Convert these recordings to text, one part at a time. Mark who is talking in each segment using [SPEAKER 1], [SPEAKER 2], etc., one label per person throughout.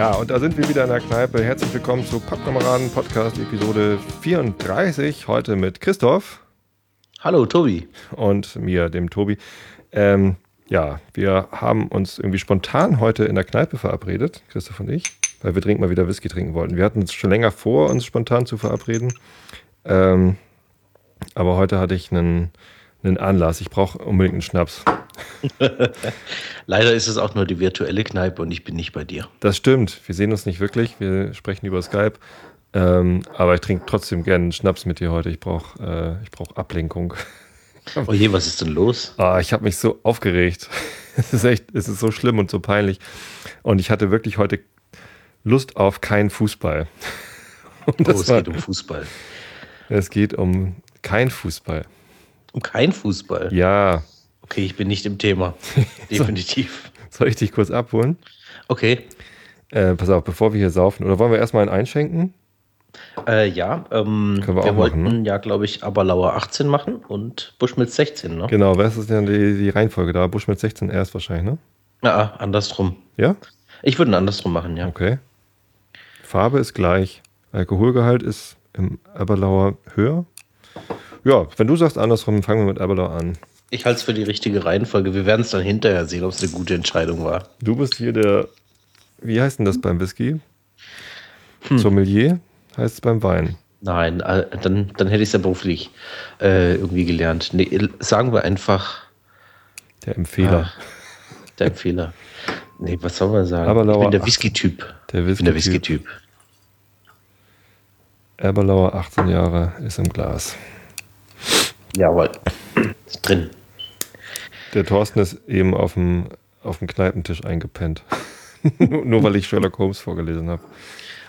[SPEAKER 1] Ja, und da sind wir wieder in der Kneipe. Herzlich willkommen zu Pappkameraden Podcast Episode 34. Heute mit Christoph.
[SPEAKER 2] Hallo, Tobi.
[SPEAKER 1] Und mir, dem Tobi. Ähm, ja, wir haben uns irgendwie spontan heute in der Kneipe verabredet, Christoph und ich, weil wir dringend mal wieder Whisky trinken wollten. Wir hatten es schon länger vor, uns spontan zu verabreden. Ähm, aber heute hatte ich einen, einen Anlass. Ich brauche unbedingt einen Schnaps.
[SPEAKER 2] Leider ist es auch nur die virtuelle Kneipe und ich bin nicht bei dir.
[SPEAKER 1] Das stimmt. Wir sehen uns nicht wirklich. Wir sprechen über Skype. Ähm, aber ich trinke trotzdem gerne einen Schnaps mit dir heute. Ich brauche äh, brauch Ablenkung.
[SPEAKER 2] Oh je, was ist denn los?
[SPEAKER 1] Ah, ich habe mich so aufgeregt. Es ist echt, es ist so schlimm und so peinlich. Und ich hatte wirklich heute Lust auf keinen Fußball.
[SPEAKER 2] Und oh, es war, geht um Fußball.
[SPEAKER 1] Es geht um kein Fußball.
[SPEAKER 2] Um kein Fußball?
[SPEAKER 1] Ja.
[SPEAKER 2] Okay, ich bin nicht im Thema. Definitiv.
[SPEAKER 1] Soll ich dich kurz abholen?
[SPEAKER 2] Okay.
[SPEAKER 1] Äh, pass auf, bevor wir hier saufen, oder wollen wir erstmal einen einschenken?
[SPEAKER 2] Äh, ja, ähm,
[SPEAKER 1] wir,
[SPEAKER 2] wir
[SPEAKER 1] wollten
[SPEAKER 2] machen, ne? ja, glaube ich, Aberlauer 18 machen und Buschmitz 16, ne?
[SPEAKER 1] Genau, was ist denn die, die Reihenfolge da? Buschmitz 16 erst wahrscheinlich, ne?
[SPEAKER 2] Ja, andersrum.
[SPEAKER 1] Ja?
[SPEAKER 2] Ich würde ihn andersrum machen, ja.
[SPEAKER 1] Okay. Farbe ist gleich. Alkoholgehalt ist im Aberlauer höher. Ja, wenn du sagst andersrum, fangen wir mit Aberlauer an.
[SPEAKER 2] Ich halte es für die richtige Reihenfolge. Wir werden es dann hinterher sehen, ob es eine gute Entscheidung war.
[SPEAKER 1] Du bist hier der, wie heißt denn das beim Whisky? Hm. Sommelier heißt es beim Wein.
[SPEAKER 2] Nein, äh, dann, dann hätte ich es ja beruflich äh, irgendwie gelernt. Nee, sagen wir einfach.
[SPEAKER 1] Der Empfehler.
[SPEAKER 2] Ah, der Empfehler. Nee, was soll man sagen?
[SPEAKER 1] Aberlauer
[SPEAKER 2] ich bin der Whisky-Typ.
[SPEAKER 1] Der Whisky-Typ. der Whisky-Typ. Eberlauer, 18 Jahre, ist im Glas.
[SPEAKER 2] Jawohl. Ist drin.
[SPEAKER 1] Der Thorsten ist eben auf dem, auf dem Kneipentisch eingepennt. Nur weil ich Sherlock Holmes vorgelesen habe.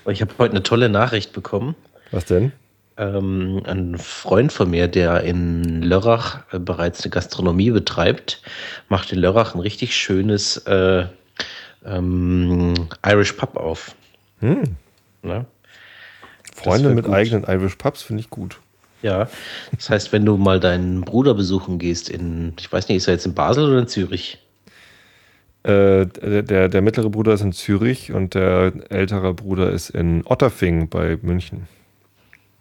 [SPEAKER 2] Ich habe heute eine tolle Nachricht bekommen.
[SPEAKER 1] Was denn?
[SPEAKER 2] Ähm, ein Freund von mir, der in Lörrach äh, bereits eine Gastronomie betreibt, macht in Lörrach ein richtig schönes äh, ähm, Irish Pub auf.
[SPEAKER 1] Hm.
[SPEAKER 2] Ne?
[SPEAKER 1] Freunde mit gut. eigenen Irish Pubs finde ich gut.
[SPEAKER 2] Ja, das heißt, wenn du mal deinen Bruder besuchen gehst in, ich weiß nicht, ist er jetzt in Basel oder in Zürich?
[SPEAKER 1] Äh, der, der mittlere Bruder ist in Zürich und der ältere Bruder ist in Otterfing bei München.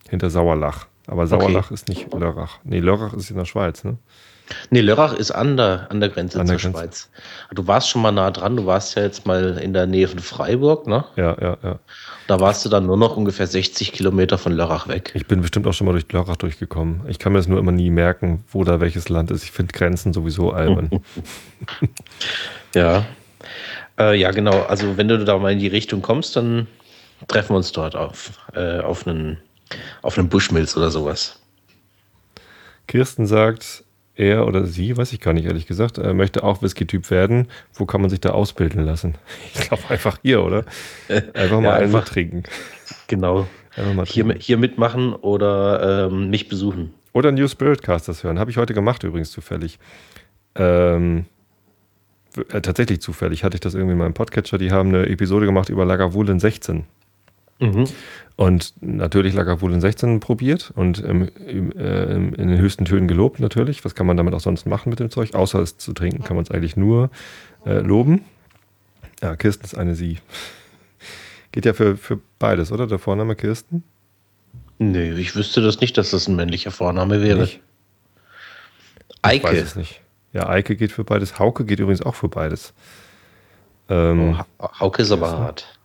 [SPEAKER 1] Hinter Sauerlach. Aber Sauerlach okay. ist nicht Lörrach. Nee, Lörrach ist in der Schweiz, ne?
[SPEAKER 2] Nee, Lörrach ist an der, an der Grenze
[SPEAKER 1] an
[SPEAKER 2] der
[SPEAKER 1] zur
[SPEAKER 2] Grenze. Schweiz. Du warst schon mal nah dran, du warst ja jetzt mal in der Nähe von Freiburg, ne?
[SPEAKER 1] Ja, ja, ja.
[SPEAKER 2] Da warst du dann nur noch ungefähr 60 Kilometer von Lörrach weg.
[SPEAKER 1] Ich bin bestimmt auch schon mal durch Lörrach durchgekommen. Ich kann mir das nur immer nie merken, wo da welches Land ist. Ich finde Grenzen sowieso albern.
[SPEAKER 2] ja. Äh, ja, genau. Also wenn du da mal in die Richtung kommst, dann treffen wir uns dort auf, äh, auf einen, auf einen Buschmilz oder sowas.
[SPEAKER 1] Kirsten sagt, er oder sie, weiß ich gar nicht ehrlich gesagt, äh, möchte auch Whisky-Typ werden. Wo kann man sich da ausbilden lassen? Ich glaube einfach hier, oder? Einfach mal ja, einfach, trinken.
[SPEAKER 2] Genau. hier, hier mitmachen oder ähm, mich besuchen.
[SPEAKER 1] Oder New Spirit Casters hören. Habe ich heute gemacht übrigens zufällig. Ähm, äh, tatsächlich zufällig hatte ich das irgendwie in meinem Podcatcher. Die haben eine Episode gemacht über Lagavulin 16. Mhm. Und natürlich Lagavulin 16 probiert und im, im, äh, in den höchsten Tönen gelobt natürlich. Was kann man damit auch sonst machen mit dem Zeug? Außer es zu trinken, kann man es eigentlich nur äh, loben. Ja, Kirsten ist eine Sie. Geht ja für, für beides, oder? Der Vorname Kirsten?
[SPEAKER 2] Nee, ich wüsste das nicht, dass das ein männlicher Vorname wäre. Nicht?
[SPEAKER 1] Eike. Ich weiß es nicht. Ja, Eike geht für beides. Hauke geht übrigens auch für beides.
[SPEAKER 2] Ähm, oh, Hauke ist aber hart.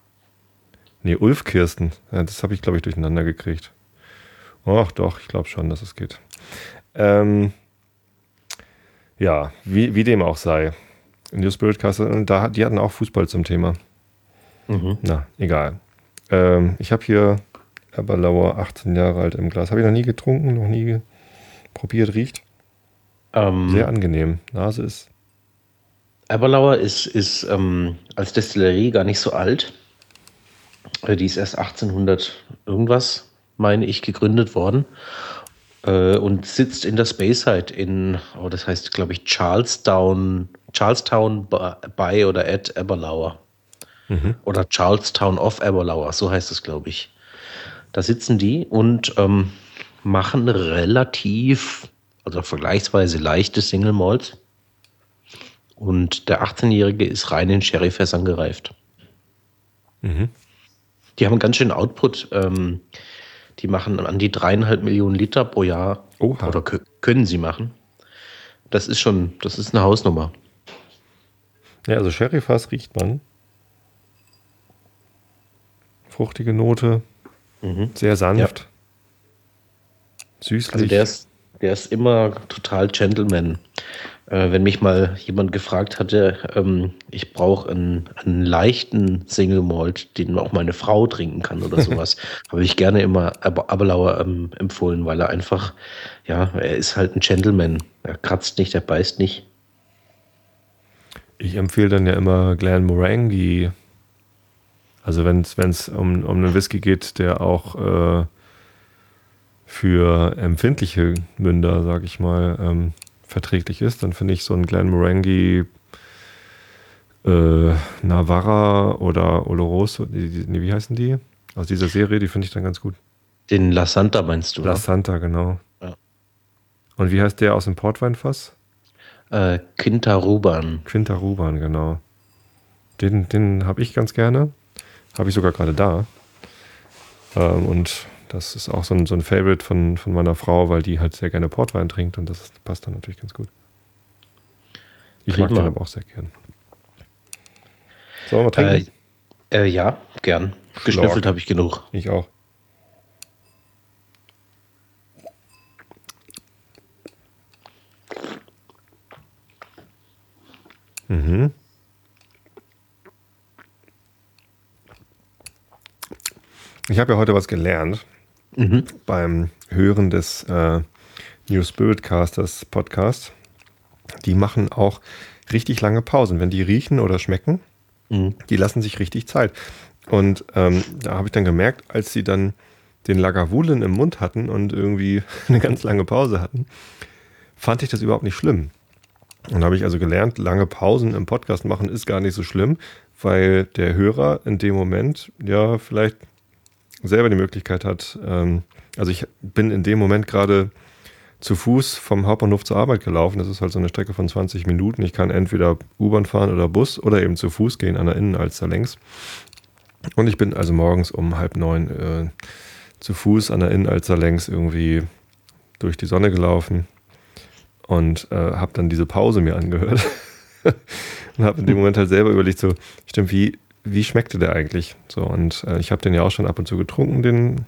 [SPEAKER 1] Nee, Ulf Kirsten. Ja, das habe ich, glaube ich, durcheinander gekriegt. Ach doch, ich glaube schon, dass es geht. Ähm, ja, wie, wie dem auch sei. New Spirit Castle, da, die hatten auch Fußball zum Thema. Mhm. Na, egal. Ähm, ich habe hier Eberlauer, 18 Jahre alt im Glas. Habe ich noch nie getrunken, noch nie probiert, riecht. Ähm, Sehr angenehm. Nase ist.
[SPEAKER 2] Eberlauer ist, ist ähm, als Destillerie gar nicht so alt. Äh, die ist erst 1800 irgendwas, meine ich, gegründet worden. Äh, und sitzt in der Speyside in, oh, das heißt, glaube ich, Charlestown, Charlestown bei oder at Eberlauer. Mhm. Oder Charlestown of Eberlauer, so heißt es, glaube ich. Da sitzen die und ähm, machen relativ, also vergleichsweise leichte Single Malls. Und der 18-Jährige ist rein in Sherryfässern gereift. Mhm. Die haben einen ganz schönen Output. Ähm, die machen an die dreieinhalb Millionen Liter pro Jahr. Oha. Oder können sie machen. Das ist schon, das ist eine Hausnummer.
[SPEAKER 1] Ja, also Sherryfass riecht man. Fruchtige Note. Mhm. Sehr sanft. Ja.
[SPEAKER 2] Süßlich. Also der ist, der ist immer total Gentleman. Äh, wenn mich mal jemand gefragt hatte, ähm, ich brauche einen, einen, leichten Single Malt, den auch meine Frau trinken kann oder sowas, habe ich gerne immer Aberlauer ähm, empfohlen, weil er einfach, ja, er ist halt ein Gentleman. Er kratzt nicht, er beißt nicht.
[SPEAKER 1] Ich empfehle dann ja immer Glen Morangi. Also wenn es um, um einen Whisky geht, der auch äh, für empfindliche Münder, sag ich mal, ähm, verträglich ist, dann finde ich so ein Glen Morangi äh, Navarra oder Oloroso, die, wie heißen die? Aus dieser Serie, die finde ich dann ganz gut.
[SPEAKER 2] Den La Santa meinst du?
[SPEAKER 1] La Santa, genau. Ja. Und wie heißt der aus dem Portweinfass?
[SPEAKER 2] Äh, Quintaruban.
[SPEAKER 1] Quintaruban, genau. Den, den habe ich ganz gerne. Habe ich sogar gerade da. Ähm, und das ist auch so ein, so ein Favorite von, von meiner Frau, weil die halt sehr gerne Portwein trinkt und das passt dann natürlich ganz gut. Ich Prima. mag den aber auch sehr gern.
[SPEAKER 2] Sollen wir trinken? Äh, äh, ja, gern. Geschnüffelt habe ich genug.
[SPEAKER 1] Ich auch. Mhm. Ich habe ja heute was gelernt mhm. beim Hören des äh, New Spirit Casters Podcast. Die machen auch richtig lange Pausen. Wenn die riechen oder schmecken, mhm. die lassen sich richtig Zeit. Und ähm, da habe ich dann gemerkt, als sie dann den Lagavulin im Mund hatten und irgendwie eine ganz lange Pause hatten, fand ich das überhaupt nicht schlimm. Und habe ich also gelernt, lange Pausen im Podcast machen ist gar nicht so schlimm, weil der Hörer in dem Moment ja vielleicht selber die Möglichkeit hat, ähm, also ich bin in dem Moment gerade zu Fuß vom Hauptbahnhof zur Arbeit gelaufen. Das ist halt so eine Strecke von 20 Minuten. Ich kann entweder U-Bahn fahren oder Bus oder eben zu Fuß gehen an der Innenalster längs. Und ich bin also morgens um halb neun äh, zu Fuß an der Innenalster längs irgendwie durch die Sonne gelaufen und äh, habe dann diese Pause mir angehört und habe in dem Moment halt selber überlegt, so, stimmt, wie, wie schmeckte der eigentlich? So, und äh, ich habe den ja auch schon ab und zu getrunken, den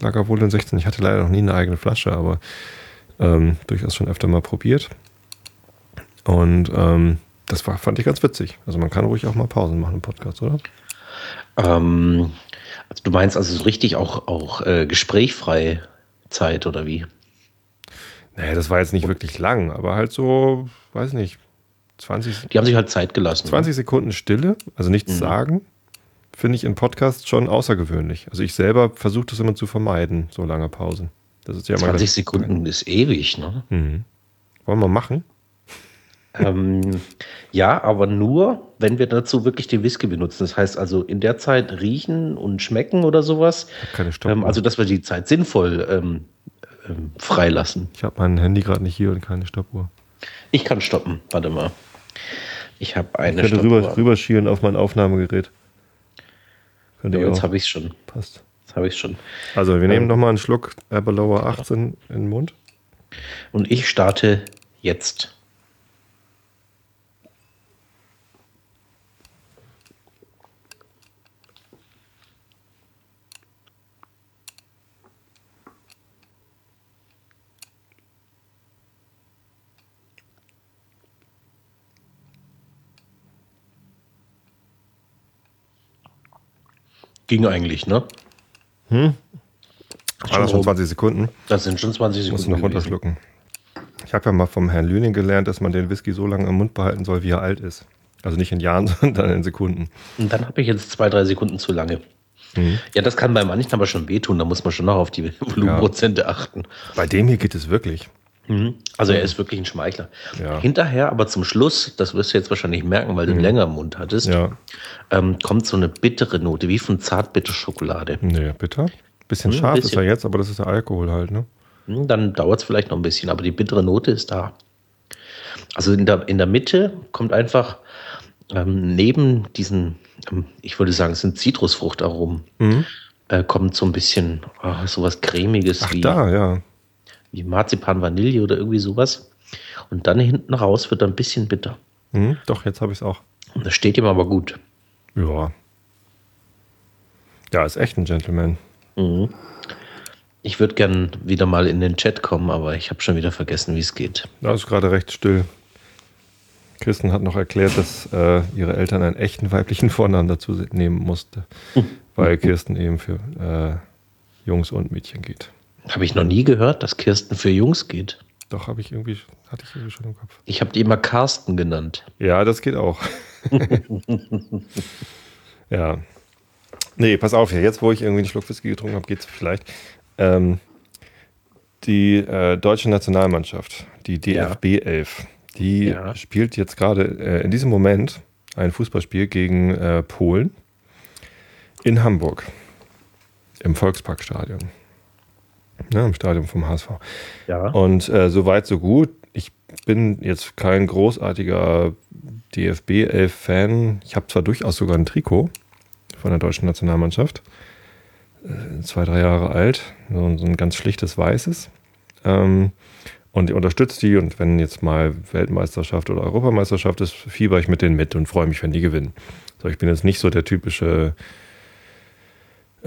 [SPEAKER 1] Lagavulin 16. Ich hatte leider noch nie eine eigene Flasche, aber ähm, durchaus schon öfter mal probiert. Und ähm, das war, fand ich ganz witzig. Also man kann ruhig auch mal Pausen machen im Podcast, oder?
[SPEAKER 2] Ähm, also du meinst also so richtig auch, auch äh, gesprächfrei Zeit oder wie?
[SPEAKER 1] Naja, das war jetzt nicht wirklich lang, aber halt so, weiß nicht, 20.
[SPEAKER 2] Die haben sich halt Zeit gelassen.
[SPEAKER 1] 20 ne? Sekunden Stille, also nichts mhm. sagen, finde ich in Podcasts schon außergewöhnlich. Also ich selber versuche das immer zu vermeiden, so lange Pausen.
[SPEAKER 2] Das ist ja 20 Sekunden ist ewig, ne? Mhm.
[SPEAKER 1] Wollen wir machen?
[SPEAKER 2] ähm, ja, aber nur, wenn wir dazu wirklich den Whisky benutzen. Das heißt also in der Zeit riechen und schmecken oder sowas.
[SPEAKER 1] Keine Stoppuhr.
[SPEAKER 2] Ähm, also, dass wir die Zeit sinnvoll ähm, ähm, freilassen.
[SPEAKER 1] Ich habe mein Handy gerade nicht hier und keine Stoppuhr.
[SPEAKER 2] Ich kann stoppen. Warte mal. Ich habe eine.
[SPEAKER 1] Ich könnte rüber, rüberschielen auf mein Aufnahmegerät.
[SPEAKER 2] Könnte ja, jetzt habe ich es schon.
[SPEAKER 1] Passt.
[SPEAKER 2] Jetzt habe ich schon.
[SPEAKER 1] Also wir ähm, nehmen nochmal einen Schluck Aberlower 18 in den Mund.
[SPEAKER 2] Und ich starte jetzt. Ging eigentlich, ne?
[SPEAKER 1] Hm? War das schon 20 Sekunden?
[SPEAKER 2] Das sind schon 20 Sekunden.
[SPEAKER 1] Muss noch runterschlucken. Ich habe ja mal vom Herrn Lüning gelernt, dass man den Whisky so lange im Mund behalten soll, wie er alt ist. Also nicht in Jahren, sondern in Sekunden.
[SPEAKER 2] Und dann habe ich jetzt zwei, drei Sekunden zu lange. Mhm. Ja, das kann bei manchen aber schon wehtun. Da muss man schon noch auf die Volumenprozente ja. achten.
[SPEAKER 1] Bei dem hier geht es wirklich.
[SPEAKER 2] Mhm. Also er ist wirklich ein Schmeichler. Ja. Hinterher, aber zum Schluss, das wirst du jetzt wahrscheinlich merken, weil du mhm. länger im Mund hattest, ja. ähm, kommt so eine bittere Note, wie von Zartbitterschokolade.
[SPEAKER 1] Nee, bitter. Bisschen mhm, scharf bisschen. ist er jetzt, aber das ist der Alkohol halt, ne?
[SPEAKER 2] Mhm, dann dauert es vielleicht noch ein bisschen, aber die bittere Note ist da. Also in der, in der Mitte kommt einfach ähm, neben diesen, ähm, ich würde sagen, es sind Zitrusfruchtaromen, mhm. äh, kommt so ein bisschen oh, sowas cremiges
[SPEAKER 1] Ach, wie, da, ja.
[SPEAKER 2] Wie Marzipan Vanille oder irgendwie sowas. Und dann hinten raus wird er ein bisschen bitter.
[SPEAKER 1] Mhm, doch, jetzt habe ich es auch.
[SPEAKER 2] Und das steht ihm aber gut.
[SPEAKER 1] Ja. Ja, ist echt ein Gentleman. Mhm.
[SPEAKER 2] Ich würde gern wieder mal in den Chat kommen, aber ich habe schon wieder vergessen, wie es geht.
[SPEAKER 1] Da ist gerade recht still. Kirsten hat noch erklärt, dass äh, ihre Eltern einen echten weiblichen Vornamen dazu nehmen musste, weil Kirsten eben für äh, Jungs und Mädchen geht.
[SPEAKER 2] Habe ich noch nie gehört, dass Kirsten für Jungs geht.
[SPEAKER 1] Doch, habe ich irgendwie, hatte ich irgendwie schon im Kopf.
[SPEAKER 2] Ich habe die immer Carsten genannt.
[SPEAKER 1] Ja, das geht auch. ja. Nee, pass auf hier. Jetzt, wo ich irgendwie einen Schluck Whisky getrunken habe, geht es vielleicht. Ähm, die äh, deutsche Nationalmannschaft, die DFB ja. 11, die ja. spielt jetzt gerade äh, in diesem Moment ein Fußballspiel gegen äh, Polen in Hamburg im Volksparkstadion. Ja, Im Stadion vom HSV. Ja. Und äh, soweit, so gut. Ich bin jetzt kein großartiger DFB-11-Fan. Ich habe zwar durchaus sogar ein Trikot von der deutschen Nationalmannschaft. Äh, zwei, drei Jahre alt. So, so ein ganz schlichtes weißes. Ähm, und unterstütze die und wenn jetzt mal Weltmeisterschaft oder Europameisterschaft ist, fieber ich mit denen mit und freue mich, wenn die gewinnen. So, ich bin jetzt nicht so der typische,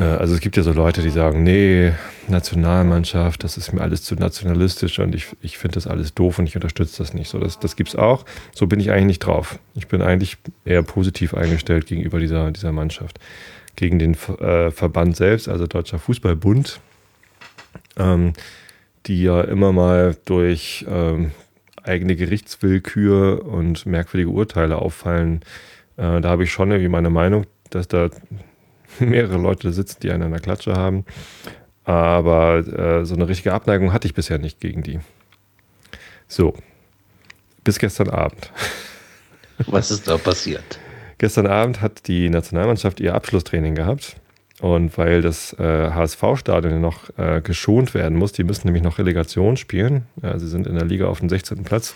[SPEAKER 1] also es gibt ja so Leute, die sagen, nee, Nationalmannschaft, das ist mir alles zu nationalistisch und ich, ich finde das alles doof und ich unterstütze das nicht. So, das, das es auch. So bin ich eigentlich nicht drauf. Ich bin eigentlich eher positiv eingestellt gegenüber dieser, dieser Mannschaft. Gegen den äh, Verband selbst, also Deutscher Fußballbund. Ähm, die ja immer mal durch ähm, eigene Gerichtswillkür und merkwürdige Urteile auffallen. Äh, da habe ich schon irgendwie meine Meinung, dass da mehrere Leute sitzen, die einen an der Klatsche haben. Aber äh, so eine richtige Abneigung hatte ich bisher nicht gegen die. So, bis gestern Abend.
[SPEAKER 2] Was ist da passiert?
[SPEAKER 1] Gestern Abend hat die Nationalmannschaft ihr Abschlusstraining gehabt. Und weil das äh, HSV-Stadion noch äh, geschont werden muss, die müssen nämlich noch Relegation spielen. Ja, sie sind in der Liga auf den 16. Platz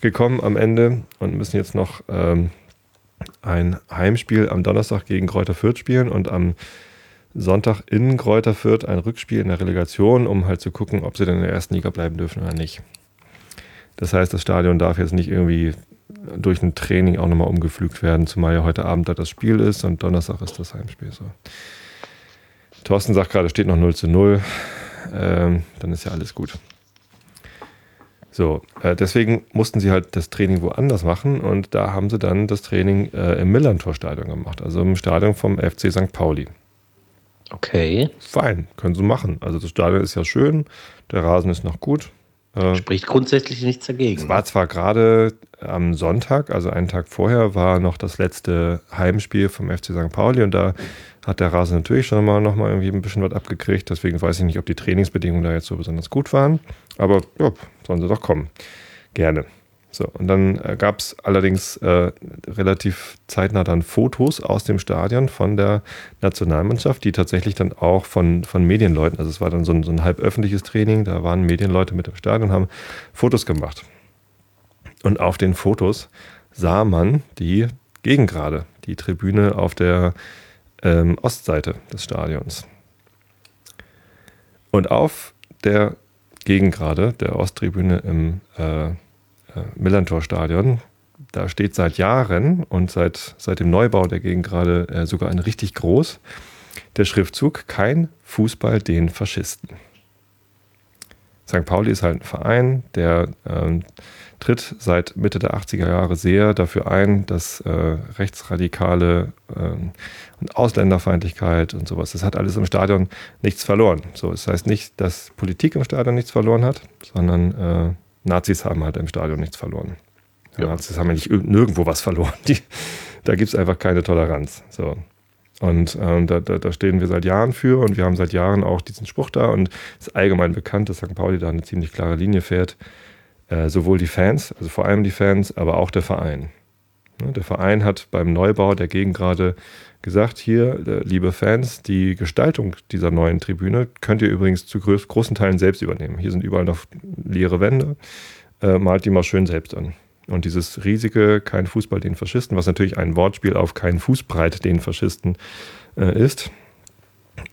[SPEAKER 1] gekommen am Ende und müssen jetzt noch ähm, ein Heimspiel am Donnerstag gegen Kräuter Fürth spielen und am Sonntag in Kräuter Fürth ein Rückspiel in der Relegation, um halt zu gucken, ob sie dann in der ersten Liga bleiben dürfen oder nicht. Das heißt, das Stadion darf jetzt nicht irgendwie durch ein Training auch nochmal umgepflügt werden, zumal ja heute Abend da das Spiel ist und Donnerstag ist das Heimspiel so. Thorsten sagt gerade, steht noch 0 zu 0. Ähm, dann ist ja alles gut. So, äh, deswegen mussten sie halt das Training woanders machen und da haben sie dann das Training äh, im Millantor-Stadion gemacht, also im Stadion vom FC St. Pauli.
[SPEAKER 2] Okay.
[SPEAKER 1] Fein, können sie machen. Also das Stadion ist ja schön, der Rasen ist noch gut.
[SPEAKER 2] Äh, Spricht grundsätzlich nichts dagegen.
[SPEAKER 1] Es war zwar gerade am Sonntag, also einen Tag vorher, war noch das letzte Heimspiel vom FC St. Pauli und da hat der Rasen natürlich schon mal noch mal irgendwie ein bisschen was abgekriegt. Deswegen weiß ich nicht, ob die Trainingsbedingungen da jetzt so besonders gut waren. Aber ja, sollen sie doch kommen. Gerne. So, und dann äh, gab es allerdings äh, relativ zeitnah dann Fotos aus dem Stadion von der Nationalmannschaft, die tatsächlich dann auch von, von Medienleuten, also es war dann so ein, so ein halb öffentliches Training, da waren Medienleute mit im Stadion haben Fotos gemacht. Und auf den Fotos sah man die Gegengrade, die Tribüne auf der ähm, Ostseite des Stadions. Und auf der Gegengrade der Osttribüne im äh, äh, Millantor-Stadion, da steht seit Jahren und seit, seit dem Neubau der Gegengrade äh, sogar ein richtig groß der Schriftzug Kein Fußball den Faschisten. St. Pauli ist halt ein Verein, der ähm, tritt seit Mitte der 80er Jahre sehr dafür ein, dass äh, rechtsradikale äh, und Ausländerfeindlichkeit und sowas, das hat alles im Stadion nichts verloren. So, das heißt nicht, dass Politik im Stadion nichts verloren hat, sondern äh, Nazis haben halt im Stadion nichts verloren. Ja. Nazis haben ja nicht nirgendwo was verloren. Die, da gibt es einfach keine Toleranz. So. Und ähm, da, da, da, stehen wir seit Jahren für und wir haben seit Jahren auch diesen Spruch da und es ist allgemein bekannt, dass St. Pauli da eine ziemlich klare Linie fährt. Äh, sowohl die Fans, also vor allem die Fans, aber auch der Verein. Ne, der Verein hat beim Neubau der Gegend gerade gesagt, hier, äh, liebe Fans, die Gestaltung dieser neuen Tribüne könnt ihr übrigens zu großen Teilen selbst übernehmen. Hier sind überall noch leere Wände. Äh, malt die mal schön selbst an. Und dieses riesige Kein Fußball den Faschisten, was natürlich ein Wortspiel auf Kein Fußbreit den Faschisten äh, ist,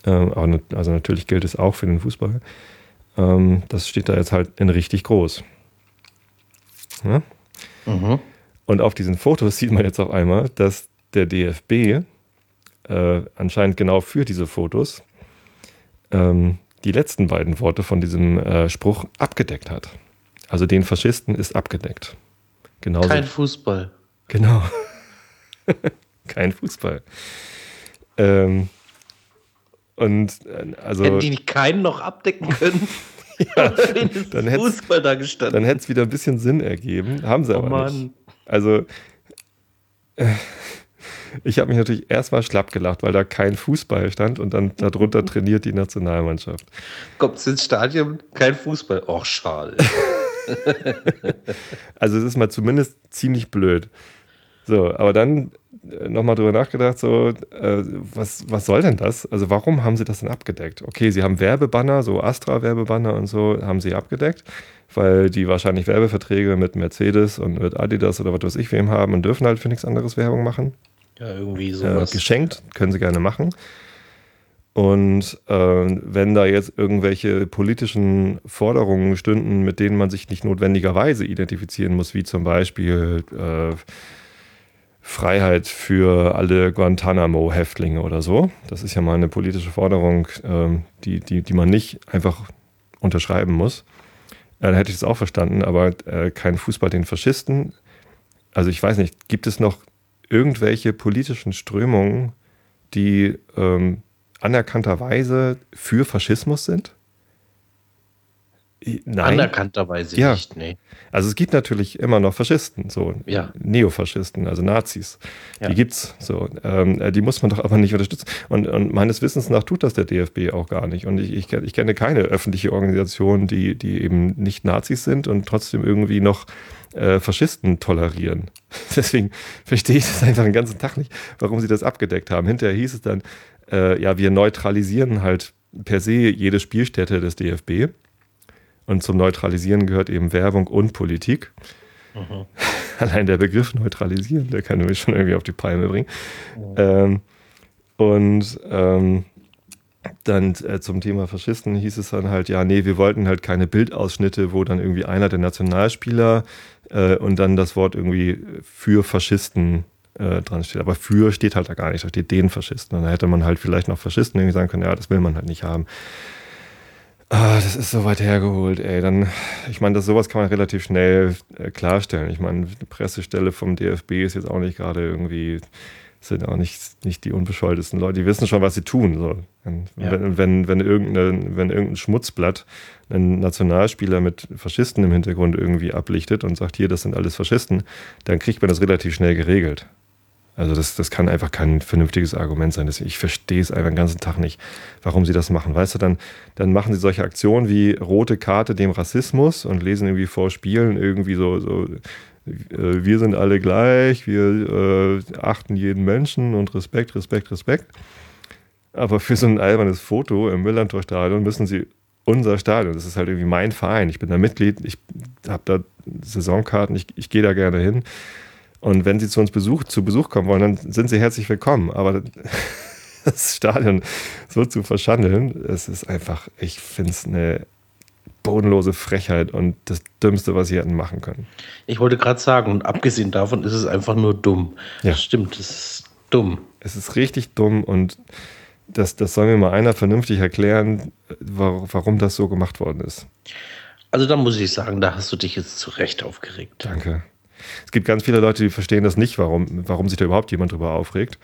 [SPEAKER 1] äh, also natürlich gilt es auch für den Fußball, ähm, das steht da jetzt halt in richtig groß. Ja? Mhm. Und auf diesen Fotos sieht man jetzt auf einmal, dass der DFB äh, anscheinend genau für diese Fotos ähm, die letzten beiden Worte von diesem äh, Spruch abgedeckt hat. Also den Faschisten ist abgedeckt.
[SPEAKER 2] Genauso. Kein Fußball.
[SPEAKER 1] Genau. Kein Fußball. Ähm, und äh, also.
[SPEAKER 2] Hätten die nicht keinen noch abdecken können? ja,
[SPEAKER 1] dann hätte Fußball da gestanden. Dann hätte es wieder ein bisschen Sinn ergeben. Haben sie oh aber Mann. nicht. Also. Äh, ich habe mich natürlich erstmal schlapp gelacht, weil da kein Fußball stand und dann darunter trainiert die Nationalmannschaft.
[SPEAKER 2] Kommt ins Stadion, kein Fußball. Och, schade.
[SPEAKER 1] also es ist mal zumindest ziemlich blöd. So, aber dann äh, nochmal drüber nachgedacht, so, äh, was, was soll denn das? Also warum haben sie das denn abgedeckt? Okay, sie haben Werbebanner, so Astra-Werbebanner und so, haben sie abgedeckt, weil die wahrscheinlich Werbeverträge mit Mercedes und mit Adidas oder was weiß ich wem haben und dürfen halt für nichts anderes Werbung machen.
[SPEAKER 2] Ja, irgendwie sowas.
[SPEAKER 1] Äh, geschenkt, können sie gerne machen. Und äh, wenn da jetzt irgendwelche politischen Forderungen stünden, mit denen man sich nicht notwendigerweise identifizieren muss, wie zum Beispiel äh, Freiheit für alle Guantanamo-Häftlinge oder so, das ist ja mal eine politische Forderung, äh, die, die, die man nicht einfach unterschreiben muss, äh, dann hätte ich es auch verstanden, aber äh, kein Fußball den Faschisten. Also ich weiß nicht, gibt es noch irgendwelche politischen Strömungen, die ähm, anerkannterweise für Faschismus sind?
[SPEAKER 2] Nein. Anerkannterweise ja. nicht, nee.
[SPEAKER 1] Also es gibt natürlich immer noch Faschisten, so ja. Neofaschisten, also Nazis. Ja. Die gibt's so. Ähm, die muss man doch aber nicht unterstützen. Und, und, meines Wissens nach tut das der DFB auch gar nicht. Und ich, ich, ich kenne keine öffentliche Organisation, die, die eben nicht Nazis sind und trotzdem irgendwie noch äh, Faschisten tolerieren. Deswegen verstehe ich das einfach den ganzen Tag nicht, warum sie das abgedeckt haben. Hinterher hieß es dann, äh, ja, wir neutralisieren halt per se jede Spielstätte des DFB. Und zum Neutralisieren gehört eben Werbung und Politik. Mhm. Allein der Begriff neutralisieren, der kann mich schon irgendwie auf die Palme bringen. Mhm. Ähm, und ähm, dann äh, zum Thema Faschisten hieß es dann halt, ja, nee, wir wollten halt keine Bildausschnitte, wo dann irgendwie einer der Nationalspieler äh, und dann das Wort irgendwie für Faschisten äh, dran steht. Aber für steht halt da gar nicht, da steht den Faschisten. Und da hätte man halt vielleicht noch Faschisten irgendwie sagen können, ja, das will man halt nicht haben. Ah, das ist so weit hergeholt, ey. Dann, ich meine, das sowas kann man relativ schnell äh, klarstellen. Ich meine, die Pressestelle vom DFB ist jetzt auch nicht gerade irgendwie, sind auch nicht, nicht die unbescholtesten Leute. Die wissen schon, was sie tun. So. Ja. Wenn, wenn, wenn, irgendein, wenn irgendein Schmutzblatt einen Nationalspieler mit Faschisten im Hintergrund irgendwie ablichtet und sagt, hier, das sind alles Faschisten, dann kriegt man das relativ schnell geregelt. Also das, das kann einfach kein vernünftiges Argument sein. Ich verstehe es einfach den ganzen Tag nicht, warum sie das machen. Weißt du, dann, dann machen sie solche Aktionen wie rote Karte dem Rassismus und lesen irgendwie vor Spielen irgendwie so, so äh, wir sind alle gleich, wir äh, achten jeden Menschen und Respekt, Respekt, Respekt. Aber für so ein albernes Foto im Millantor-Stadion müssen sie unser Stadion, das ist halt irgendwie mein Verein. Ich bin da Mitglied, ich habe da Saisonkarten, ich, ich gehe da gerne hin und wenn Sie zu uns Besuch, zu Besuch kommen wollen, dann sind Sie herzlich willkommen. Aber das Stadion so zu verschandeln, es ist einfach, ich finde es eine bodenlose Frechheit und das Dümmste, was sie hätten machen können.
[SPEAKER 2] Ich wollte gerade sagen, und abgesehen davon ist es einfach nur dumm. Ja. Das stimmt, es ist dumm.
[SPEAKER 1] Es ist richtig dumm und das, das soll mir mal einer vernünftig erklären, warum das so gemacht worden ist.
[SPEAKER 2] Also da muss ich sagen, da hast du dich jetzt zu Recht aufgeregt.
[SPEAKER 1] Danke. Es gibt ganz viele Leute, die verstehen das nicht, warum, warum sich da überhaupt jemand drüber aufregt.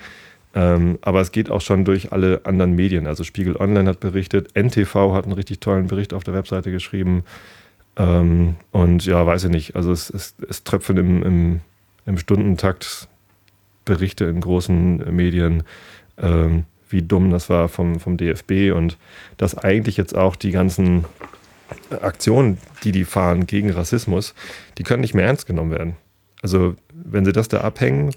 [SPEAKER 1] Ähm, aber es geht auch schon durch alle anderen Medien. Also Spiegel Online hat berichtet, NTV hat einen richtig tollen Bericht auf der Webseite geschrieben. Ähm, und ja, weiß ich nicht. Also es, es, es tröpfeln im, im, im Stundentakt Berichte in großen Medien. ähm, wie dumm das war vom, vom DFB und dass eigentlich jetzt auch die ganzen Aktionen, die die fahren gegen Rassismus, die können nicht mehr ernst genommen werden. Also wenn sie das da abhängen,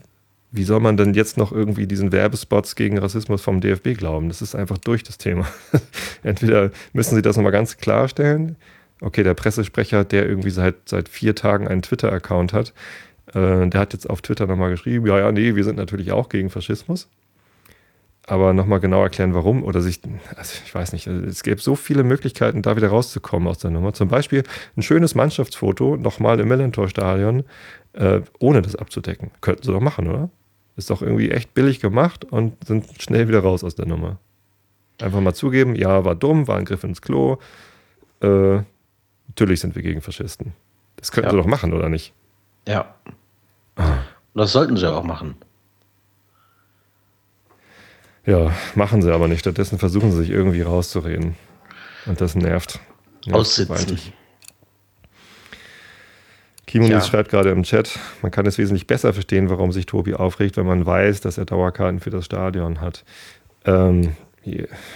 [SPEAKER 1] wie soll man denn jetzt noch irgendwie diesen Werbespots gegen Rassismus vom DFB glauben? Das ist einfach durch das Thema. Entweder müssen sie das nochmal ganz klarstellen. Okay, der Pressesprecher, der irgendwie seit, seit vier Tagen einen Twitter-Account hat, äh, der hat jetzt auf Twitter nochmal geschrieben, ja, ja, nee, wir sind natürlich auch gegen Faschismus aber nochmal genau erklären, warum oder sich, also ich weiß nicht, es gäbe so viele Möglichkeiten, da wieder rauszukommen aus der Nummer. Zum Beispiel ein schönes Mannschaftsfoto nochmal im Millentor-Stadion, äh, ohne das abzudecken. Könnten sie doch machen, oder? Ist doch irgendwie echt billig gemacht und sind schnell wieder raus aus der Nummer. Einfach mal zugeben, ja, war dumm, war ein Griff ins Klo. Äh, natürlich sind wir gegen Faschisten. Das könnten ja. sie doch machen, oder nicht?
[SPEAKER 2] Ja. Ah. Das sollten sie auch machen.
[SPEAKER 1] Ja, machen sie aber nicht. Stattdessen versuchen sie sich irgendwie rauszureden. Und das nervt.
[SPEAKER 2] nervt Aussitzen.
[SPEAKER 1] Kimonis ja. schreibt gerade im Chat, man kann es wesentlich besser verstehen, warum sich Tobi aufregt, wenn man weiß, dass er Dauerkarten für das Stadion hat. Ähm,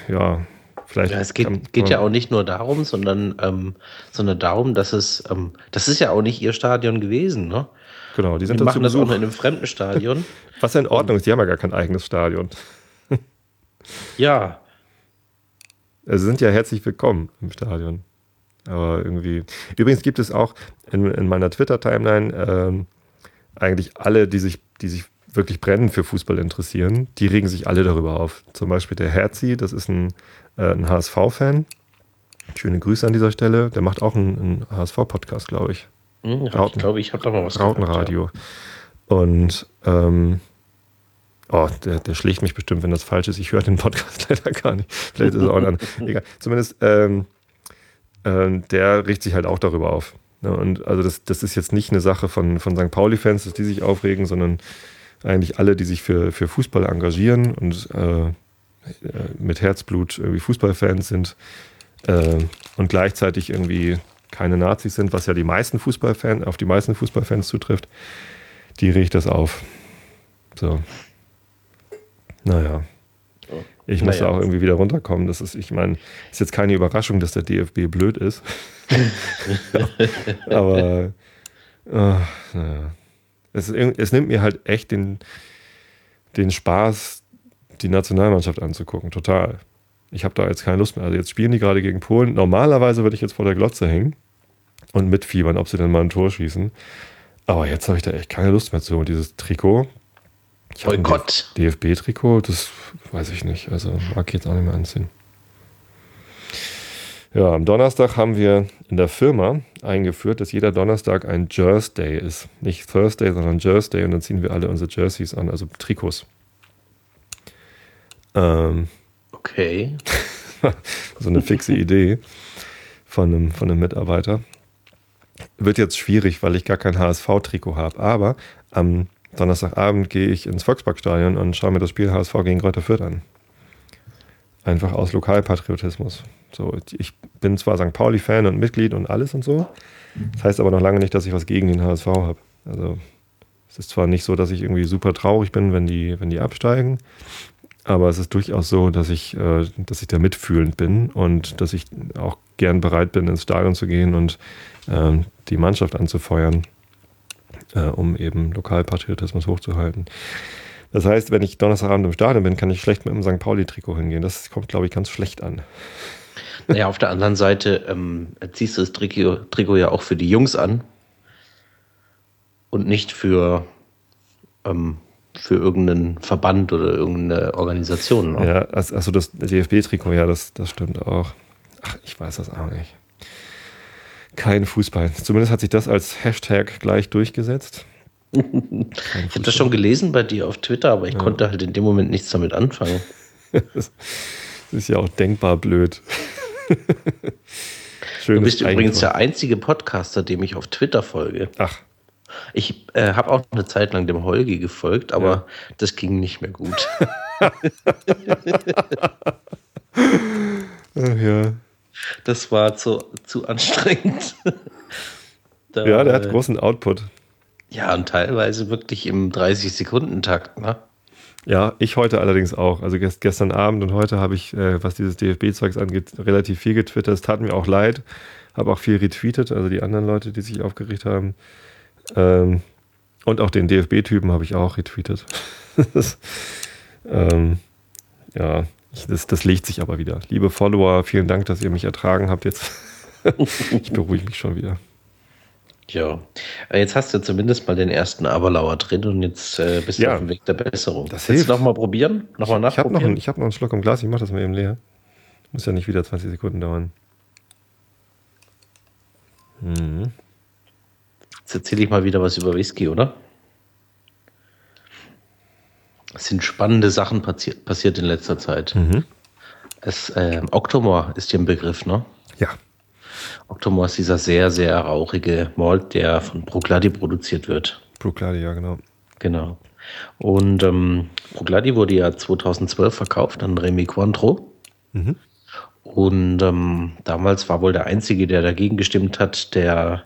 [SPEAKER 1] ja, vielleicht. Ja,
[SPEAKER 2] es geht, kann, geht ja auch nicht nur darum, sondern, ähm, sondern darum, dass es, ähm, das ist ja auch nicht ihr Stadion gewesen, ne?
[SPEAKER 1] Genau,
[SPEAKER 2] die sind die machen das auch in einem fremden Stadion.
[SPEAKER 1] Was ja in Ordnung ist, die haben ja gar kein eigenes Stadion.
[SPEAKER 2] Ja.
[SPEAKER 1] Also sind ja herzlich willkommen im Stadion. Aber irgendwie. Übrigens gibt es auch in, in meiner Twitter-Timeline ähm, eigentlich alle, die sich, die sich wirklich brennend für Fußball interessieren, die regen sich alle darüber auf. Zum Beispiel der Herzi, das ist ein, äh, ein HSV-Fan. Schöne Grüße an dieser Stelle. Der macht auch einen, einen HSV-Podcast, glaube ich.
[SPEAKER 2] Hm, ich glaube, ich habe da mal was
[SPEAKER 1] Rautenradio. Ja. Und ähm, Oh, der, der schlägt mich bestimmt, wenn das falsch ist. Ich höre den Podcast leider gar nicht. Vielleicht ist es auch dann. Egal. Zumindest, ähm, ähm, der riecht sich halt auch darüber auf. Ja, und also das, das ist jetzt nicht eine Sache von, von St. Pauli-Fans, dass die sich aufregen, sondern eigentlich alle, die sich für, für Fußball engagieren und äh, mit Herzblut irgendwie Fußballfans sind äh, und gleichzeitig irgendwie keine Nazis sind, was ja die meisten Fußballfans, auf die meisten Fußballfans zutrifft, die riecht das auf. So. Naja. Ich muss naja. auch irgendwie wieder runterkommen. Das ist, ich meine, ist jetzt keine Überraschung, dass der DFB blöd ist. Aber oh, naja. Es, es, nimmt mir halt echt den, den Spaß, die Nationalmannschaft anzugucken. Total. Ich habe da jetzt keine Lust mehr. Also jetzt spielen die gerade gegen Polen. Normalerweise würde ich jetzt vor der Glotze hängen und mitfiebern, ob sie denn mal ein Tor schießen. Aber jetzt habe ich da echt keine Lust mehr zu. Und dieses Trikot,
[SPEAKER 2] Boykott.
[SPEAKER 1] DFB-Trikot, das weiß ich nicht. Also mag ich jetzt auch nicht mehr anziehen. Ja, am Donnerstag haben wir in der Firma eingeführt, dass jeder Donnerstag ein Jersey ist. Nicht Thursday, sondern Jersey und dann ziehen wir alle unsere Jerseys an, also Trikots.
[SPEAKER 2] Ähm, okay.
[SPEAKER 1] so eine fixe Idee von einem, von einem Mitarbeiter. Wird jetzt schwierig, weil ich gar kein HSV-Trikot habe. Aber am Donnerstagabend gehe ich ins Volksparkstadion und schaue mir das Spiel HSV gegen Greuther Fürth an. Einfach aus Lokalpatriotismus. So, ich bin zwar St. Pauli-Fan und Mitglied und alles und so. Das heißt aber noch lange nicht, dass ich was gegen den HSV habe. Also es ist zwar nicht so, dass ich irgendwie super traurig bin, wenn die, wenn die absteigen, aber es ist durchaus so, dass ich, äh, dass ich da mitfühlend bin und dass ich auch gern bereit bin, ins Stadion zu gehen und äh, die Mannschaft anzufeuern äh, um eben Lokalpatriotismus hochzuhalten. Das heißt, wenn ich Donnerstagabend im Stadion bin, kann ich schlecht mit einem St. Pauli-Trikot hingehen. Das kommt, glaube ich, ganz schlecht an.
[SPEAKER 2] Naja, auf der anderen Seite ähm, ziehst du das Trikot, Trikot ja auch für die Jungs an und nicht für, ähm, für irgendeinen Verband oder irgendeine Organisation.
[SPEAKER 1] Ne? Ja, also das DFB-Trikot, ja, das, das stimmt auch. Ach, ich weiß das auch nicht kein Fußball. Zumindest hat sich das als Hashtag gleich durchgesetzt.
[SPEAKER 2] ich habe das schon gelesen bei dir auf Twitter, aber ich ja. konnte halt in dem Moment nichts damit anfangen.
[SPEAKER 1] das ist ja auch denkbar blöd.
[SPEAKER 2] du bist übrigens der einzige Podcaster, dem ich auf Twitter folge.
[SPEAKER 1] Ach.
[SPEAKER 2] Ich äh, habe auch eine Zeit lang dem Holgi gefolgt, aber ja. das ging nicht mehr gut.
[SPEAKER 1] Ach ja.
[SPEAKER 2] Das war zu, zu anstrengend.
[SPEAKER 1] da, ja, der hat großen Output.
[SPEAKER 2] Ja, und teilweise wirklich im 30-Sekunden-Takt, ne?
[SPEAKER 1] Ja, ich heute allerdings auch. Also gest gestern Abend und heute habe ich, äh, was dieses DFB-Zeugs angeht, relativ viel getwittert. Es tat mir auch leid. Habe auch viel retweetet, also die anderen Leute, die sich aufgeregt haben. Ähm, und auch den DFB-Typen habe ich auch retweetet. das, ähm, ja, das, das legt sich aber wieder. Liebe Follower, vielen Dank, dass ihr mich ertragen habt jetzt. ich beruhige mich schon wieder.
[SPEAKER 2] Ja, äh, jetzt hast du zumindest mal den ersten Aberlauer drin und jetzt äh, bist ja, du auf dem Weg der Besserung.
[SPEAKER 1] Das Willst hilft.
[SPEAKER 2] du noch mal probieren? Nochmal
[SPEAKER 1] nachprobieren? Ich habe noch, einen, hab noch einen Schluck im Glas, ich mache das mal eben leer. Muss ja nicht wieder 20 Sekunden dauern.
[SPEAKER 2] Mhm. Jetzt erzähle ich mal wieder was über Whisky, oder? Es sind spannende Sachen passiert, passiert in letzter Zeit. Mhm. Es, äh, Octomore ist dir ein Begriff, ne?
[SPEAKER 1] Ja.
[SPEAKER 2] Octomore ist dieser sehr, sehr rauchige Malt, der von Procladi produziert wird.
[SPEAKER 1] Procladi, ja, genau.
[SPEAKER 2] Genau. Und ähm, Procladi wurde ja 2012 verkauft an Remy Cointreau. Mhm. Und ähm, damals war wohl der Einzige, der dagegen gestimmt hat, der,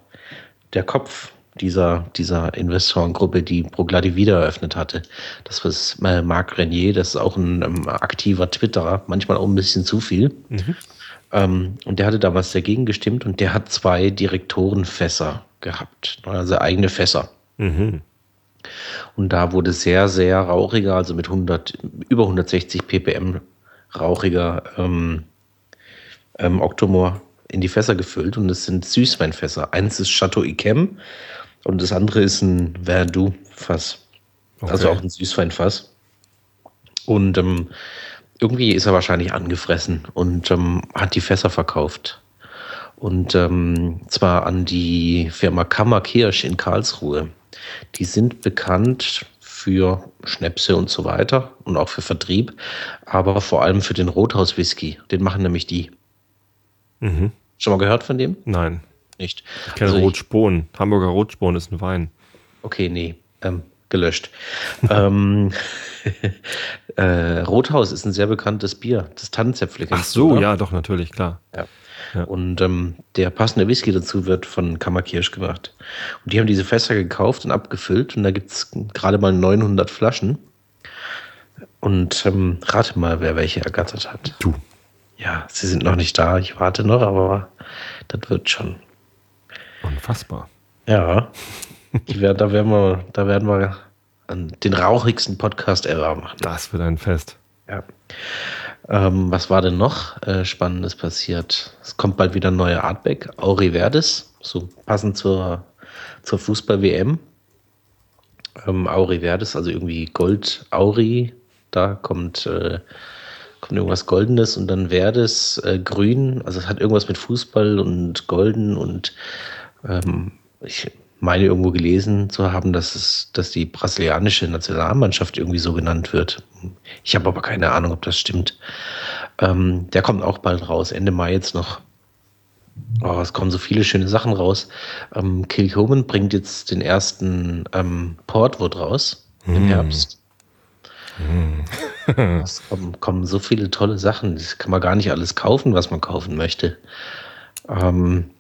[SPEAKER 2] der Kopf dieser, dieser Investorengruppe, die Progladi wieder eröffnet hatte. Das war äh, Marc Renier, das ist auch ein ähm, aktiver Twitterer, manchmal auch ein bisschen zu viel. Mhm. Ähm, und der hatte damals dagegen gestimmt und der hat zwei Direktorenfässer gehabt, also eigene Fässer. Mhm. Und da wurde sehr, sehr rauchiger, also mit 100, über 160 ppm rauchiger ähm, ähm, Octomore in die Fässer gefüllt und es sind Süßweinfässer. Eins ist Chateau Yquem und das andere ist ein Verdou-Fass. Okay. Also auch ein Süßweinfass. Und ähm, irgendwie ist er wahrscheinlich angefressen und ähm, hat die Fässer verkauft. Und ähm, zwar an die Firma Kammer Kirsch in Karlsruhe. Die sind bekannt für Schnäpse und so weiter und auch für Vertrieb, aber vor allem für den Rothaus-Whisky. Den machen nämlich die. Mhm. Schon mal gehört von dem?
[SPEAKER 1] Nein
[SPEAKER 2] nicht.
[SPEAKER 1] Ich kenne also Rotspon. Hamburger Rotspon ist ein Wein.
[SPEAKER 2] Okay, nee. Ähm, gelöscht. ähm, äh, Rothaus ist ein sehr bekanntes Bier, das Tannenzäpfle.
[SPEAKER 1] Ach so, ja, doch, natürlich, klar.
[SPEAKER 2] Ja. ja. Und ähm, der passende Whisky dazu wird von Kammerkirsch gemacht. Und die haben diese Fässer gekauft und abgefüllt und da gibt es gerade mal 900 Flaschen. Und ähm, rate mal, wer welche ergattert hat.
[SPEAKER 1] Du.
[SPEAKER 2] Ja, sie sind noch nicht da. Ich warte noch, aber das wird schon.
[SPEAKER 1] Unfassbar.
[SPEAKER 2] Ja. Werden, da, werden wir, da werden wir den rauchigsten Podcast ever machen.
[SPEAKER 1] Das wird ein Fest.
[SPEAKER 2] Ja. Ähm, was war denn noch äh, Spannendes passiert? Es kommt bald wieder ein neuer Artback, Auri Verdes, so passend zur, zur Fußball-WM. Ähm, Auri Verdes, also irgendwie Gold Auri, da kommt, äh, kommt irgendwas Goldenes und dann Verdes äh, grün, also es hat irgendwas mit Fußball und Golden und ähm, ich meine irgendwo gelesen zu haben, dass es, dass die brasilianische Nationalmannschaft irgendwie so genannt wird. Ich habe aber keine Ahnung, ob das stimmt. Ähm, der kommt auch bald raus, Ende Mai jetzt noch. Oh, es kommen so viele schöne Sachen raus. Ähm, Kilchoman bringt jetzt den ersten ähm, Portwood raus mm. im Herbst. Mm. es kommen, kommen, so viele tolle Sachen. Das kann man gar nicht alles kaufen, was man kaufen möchte. Ähm,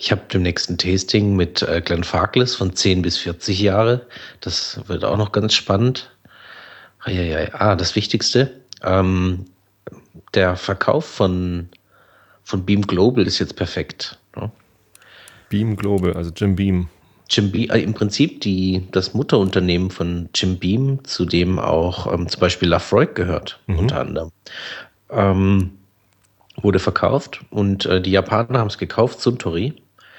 [SPEAKER 2] ich habe demnächst ein Tasting mit äh, Glenn Farkless von 10 bis 40 Jahre. Das wird auch noch ganz spannend. Ah, das Wichtigste. Ähm, der Verkauf von, von Beam Global ist jetzt perfekt. Ne?
[SPEAKER 1] Beam Global, also Jim Beam.
[SPEAKER 2] Jim Beam, äh, im Prinzip die, das Mutterunternehmen von Jim Beam, zu dem auch ähm, zum Beispiel Lafroig gehört, mhm. unter anderem. Ähm, wurde verkauft und äh, die Japaner haben es gekauft, Suntory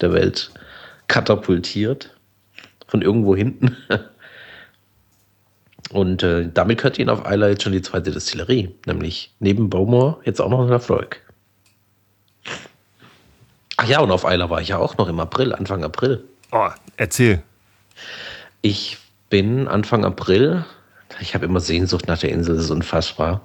[SPEAKER 2] 000,00 Dollarzeichen. heftig, heftig. Hat sich damit, hat sich Suntory auf den dritten Platz der, Welt katapultiert. Von irgendwo hinten. Und äh, damit gehört ihnen auf Eiler jetzt schon die zweite Destillerie, nämlich neben Bowmore jetzt auch noch ein Erfolg. Ach ja, und auf Eiler war ich ja auch noch im April, Anfang April.
[SPEAKER 1] Oh, erzähl.
[SPEAKER 2] Ich bin Anfang April Ich habe immer Sehnsucht nach der Insel, das ist unfassbar.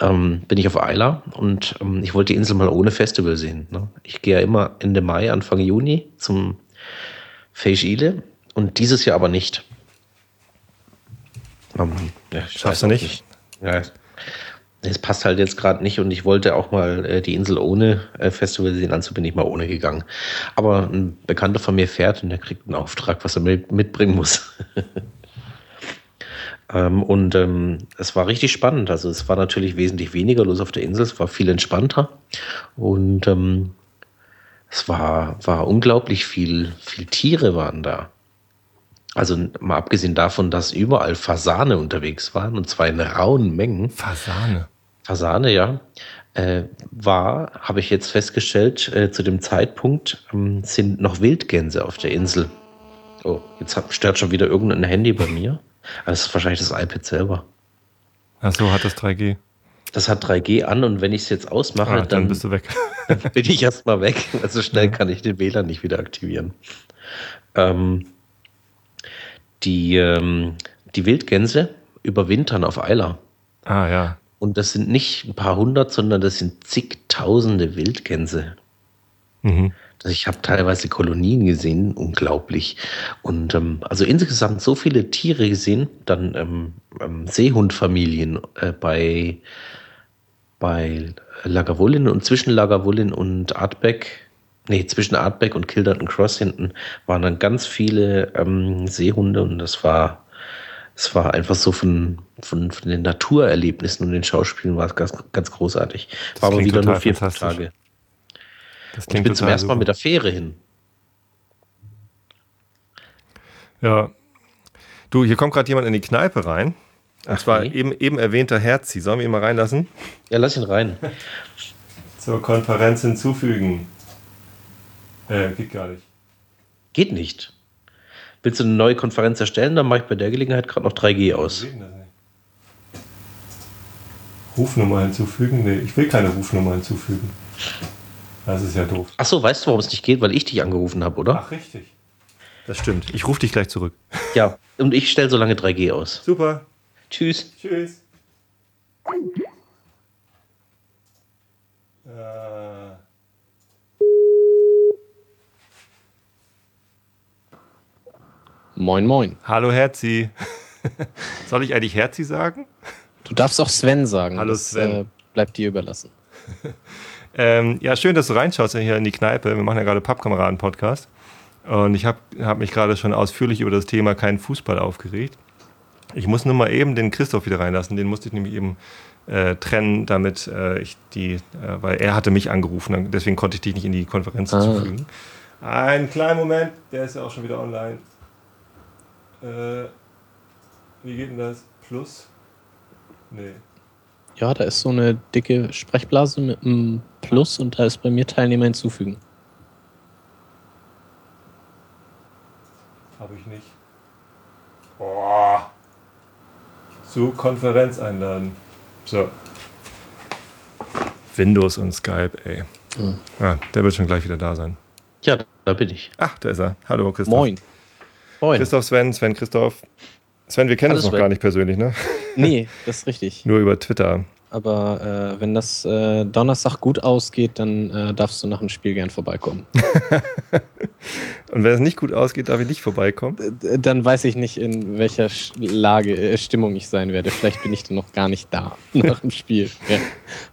[SPEAKER 2] Ähm, bin ich auf Eila und ähm, ich wollte die Insel mal ohne Festival sehen. Ne? Ich gehe ja immer Ende Mai, Anfang Juni zum Feijile und dieses Jahr aber nicht.
[SPEAKER 1] Ähm, ja, Schaffst du nicht?
[SPEAKER 2] Ja, es passt halt jetzt gerade nicht und ich wollte auch mal äh, die Insel ohne äh, Festival sehen, also bin ich mal ohne gegangen. Aber ein Bekannter von mir fährt und der kriegt einen Auftrag, was er mit, mitbringen muss. ähm, und ähm, es war richtig spannend. Also es war natürlich wesentlich weniger los auf der Insel, es war viel entspannter und ähm, es war, war unglaublich viel, viel Tiere waren da. Also mal abgesehen davon, dass überall Fasane unterwegs waren und zwar in rauen Mengen.
[SPEAKER 1] Fasane.
[SPEAKER 2] Fasane, ja. Äh, war, habe ich jetzt festgestellt, äh, zu dem Zeitpunkt ähm, sind noch Wildgänse auf der Insel. Oh, jetzt hat, stört schon wieder irgendein Handy bei mir. Aber das ist wahrscheinlich das iPad selber.
[SPEAKER 1] Ach so, hat das 3G.
[SPEAKER 2] Das hat 3G an und wenn ich es jetzt ausmache, ah, dann,
[SPEAKER 1] dann, bist du weg.
[SPEAKER 2] bin ich erstmal weg. Also schnell kann ich den WLAN nicht wieder aktivieren. Ähm, die, ähm, die Wildgänse überwintern auf Eiler.
[SPEAKER 1] Ah ja.
[SPEAKER 2] Und das sind nicht ein paar hundert, sondern das sind zigtausende Wildgänse. Mhm. Also ich habe teilweise Kolonien gesehen, unglaublich. Und ähm, also insgesamt so viele Tiere gesehen, dann ähm, ähm, Seehundfamilien äh, bei, bei Lagavulin und zwischen Lagavulin und Artbeck nee, zwischen Artback und Kilderton Cross hinten waren dann ganz viele ähm, Seehunde und das war, es war einfach so von, von, von den Naturerlebnissen und den Schauspielen war es ganz, ganz großartig. Das war aber wieder nur vier Tage. Das und ich bin zum ersten Mal mit der Fähre hin.
[SPEAKER 1] Ja. Du, hier kommt gerade jemand in die Kneipe rein. Und Ach, zwar nee. eben, eben erwähnter Herzi. Sollen wir ihn mal reinlassen?
[SPEAKER 2] Ja, lass ihn rein.
[SPEAKER 1] Zur Konferenz hinzufügen. Äh, geht gar nicht.
[SPEAKER 2] Geht nicht. Willst du eine neue Konferenz erstellen? Dann mache ich bei der Gelegenheit gerade noch 3G aus.
[SPEAKER 1] Rufnummer hinzufügen? Nee, ich will keine Rufnummer hinzufügen. Das ist ja doof.
[SPEAKER 2] Ach so, weißt du, warum es nicht geht? Weil ich dich angerufen habe, oder?
[SPEAKER 1] Ach, richtig. Das stimmt. Ich rufe dich gleich zurück.
[SPEAKER 2] Ja, und ich stelle so lange 3G aus.
[SPEAKER 1] Super.
[SPEAKER 2] Tschüss.
[SPEAKER 1] Tschüss. Äh.
[SPEAKER 2] Moin, moin.
[SPEAKER 1] Hallo Herzi. Soll ich eigentlich Herzi sagen?
[SPEAKER 2] Du darfst auch Sven sagen.
[SPEAKER 1] Hallo das, Sven. Äh,
[SPEAKER 2] bleibt dir überlassen.
[SPEAKER 1] ähm, ja, schön, dass du reinschaust hier in die Kneipe. Wir machen ja gerade Pappkameraden-Podcast. Und ich habe hab mich gerade schon ausführlich über das Thema keinen Fußball aufgeregt. Ich muss nur mal eben den Christoph wieder reinlassen. Den musste ich nämlich eben äh, trennen, damit äh, ich die, äh, weil er hatte mich angerufen, deswegen konnte ich dich nicht in die Konferenz ah. zufügen. Einen kleinen Moment, der ist ja auch schon wieder online. Äh, wie geht denn das? Plus? Nee.
[SPEAKER 2] Ja, da ist so eine dicke Sprechblase mit einem Plus und da ist bei mir Teilnehmer hinzufügen.
[SPEAKER 1] Habe ich nicht. Boah. Zu Konferenz einladen. So. Windows und Skype, ey. Mhm. Ah, der wird schon gleich wieder da sein.
[SPEAKER 2] Ja, da bin ich.
[SPEAKER 1] Ach, da ist er. Hallo, Christoph.
[SPEAKER 2] Moin.
[SPEAKER 1] Moin. Christoph Sven, Sven Christoph. Sven, wir kennen uns noch gar nicht persönlich, ne?
[SPEAKER 2] Nee, das ist richtig.
[SPEAKER 1] Nur über Twitter.
[SPEAKER 2] Aber äh, wenn das äh, Donnerstag gut ausgeht, dann äh, darfst du nach dem Spiel gern vorbeikommen.
[SPEAKER 1] Und wenn es nicht gut ausgeht, darf ich nicht vorbeikommen?
[SPEAKER 2] Dann weiß ich nicht, in welcher Lage, äh, Stimmung ich sein werde. Vielleicht bin ich dann noch gar nicht da nach dem Spiel. Ja.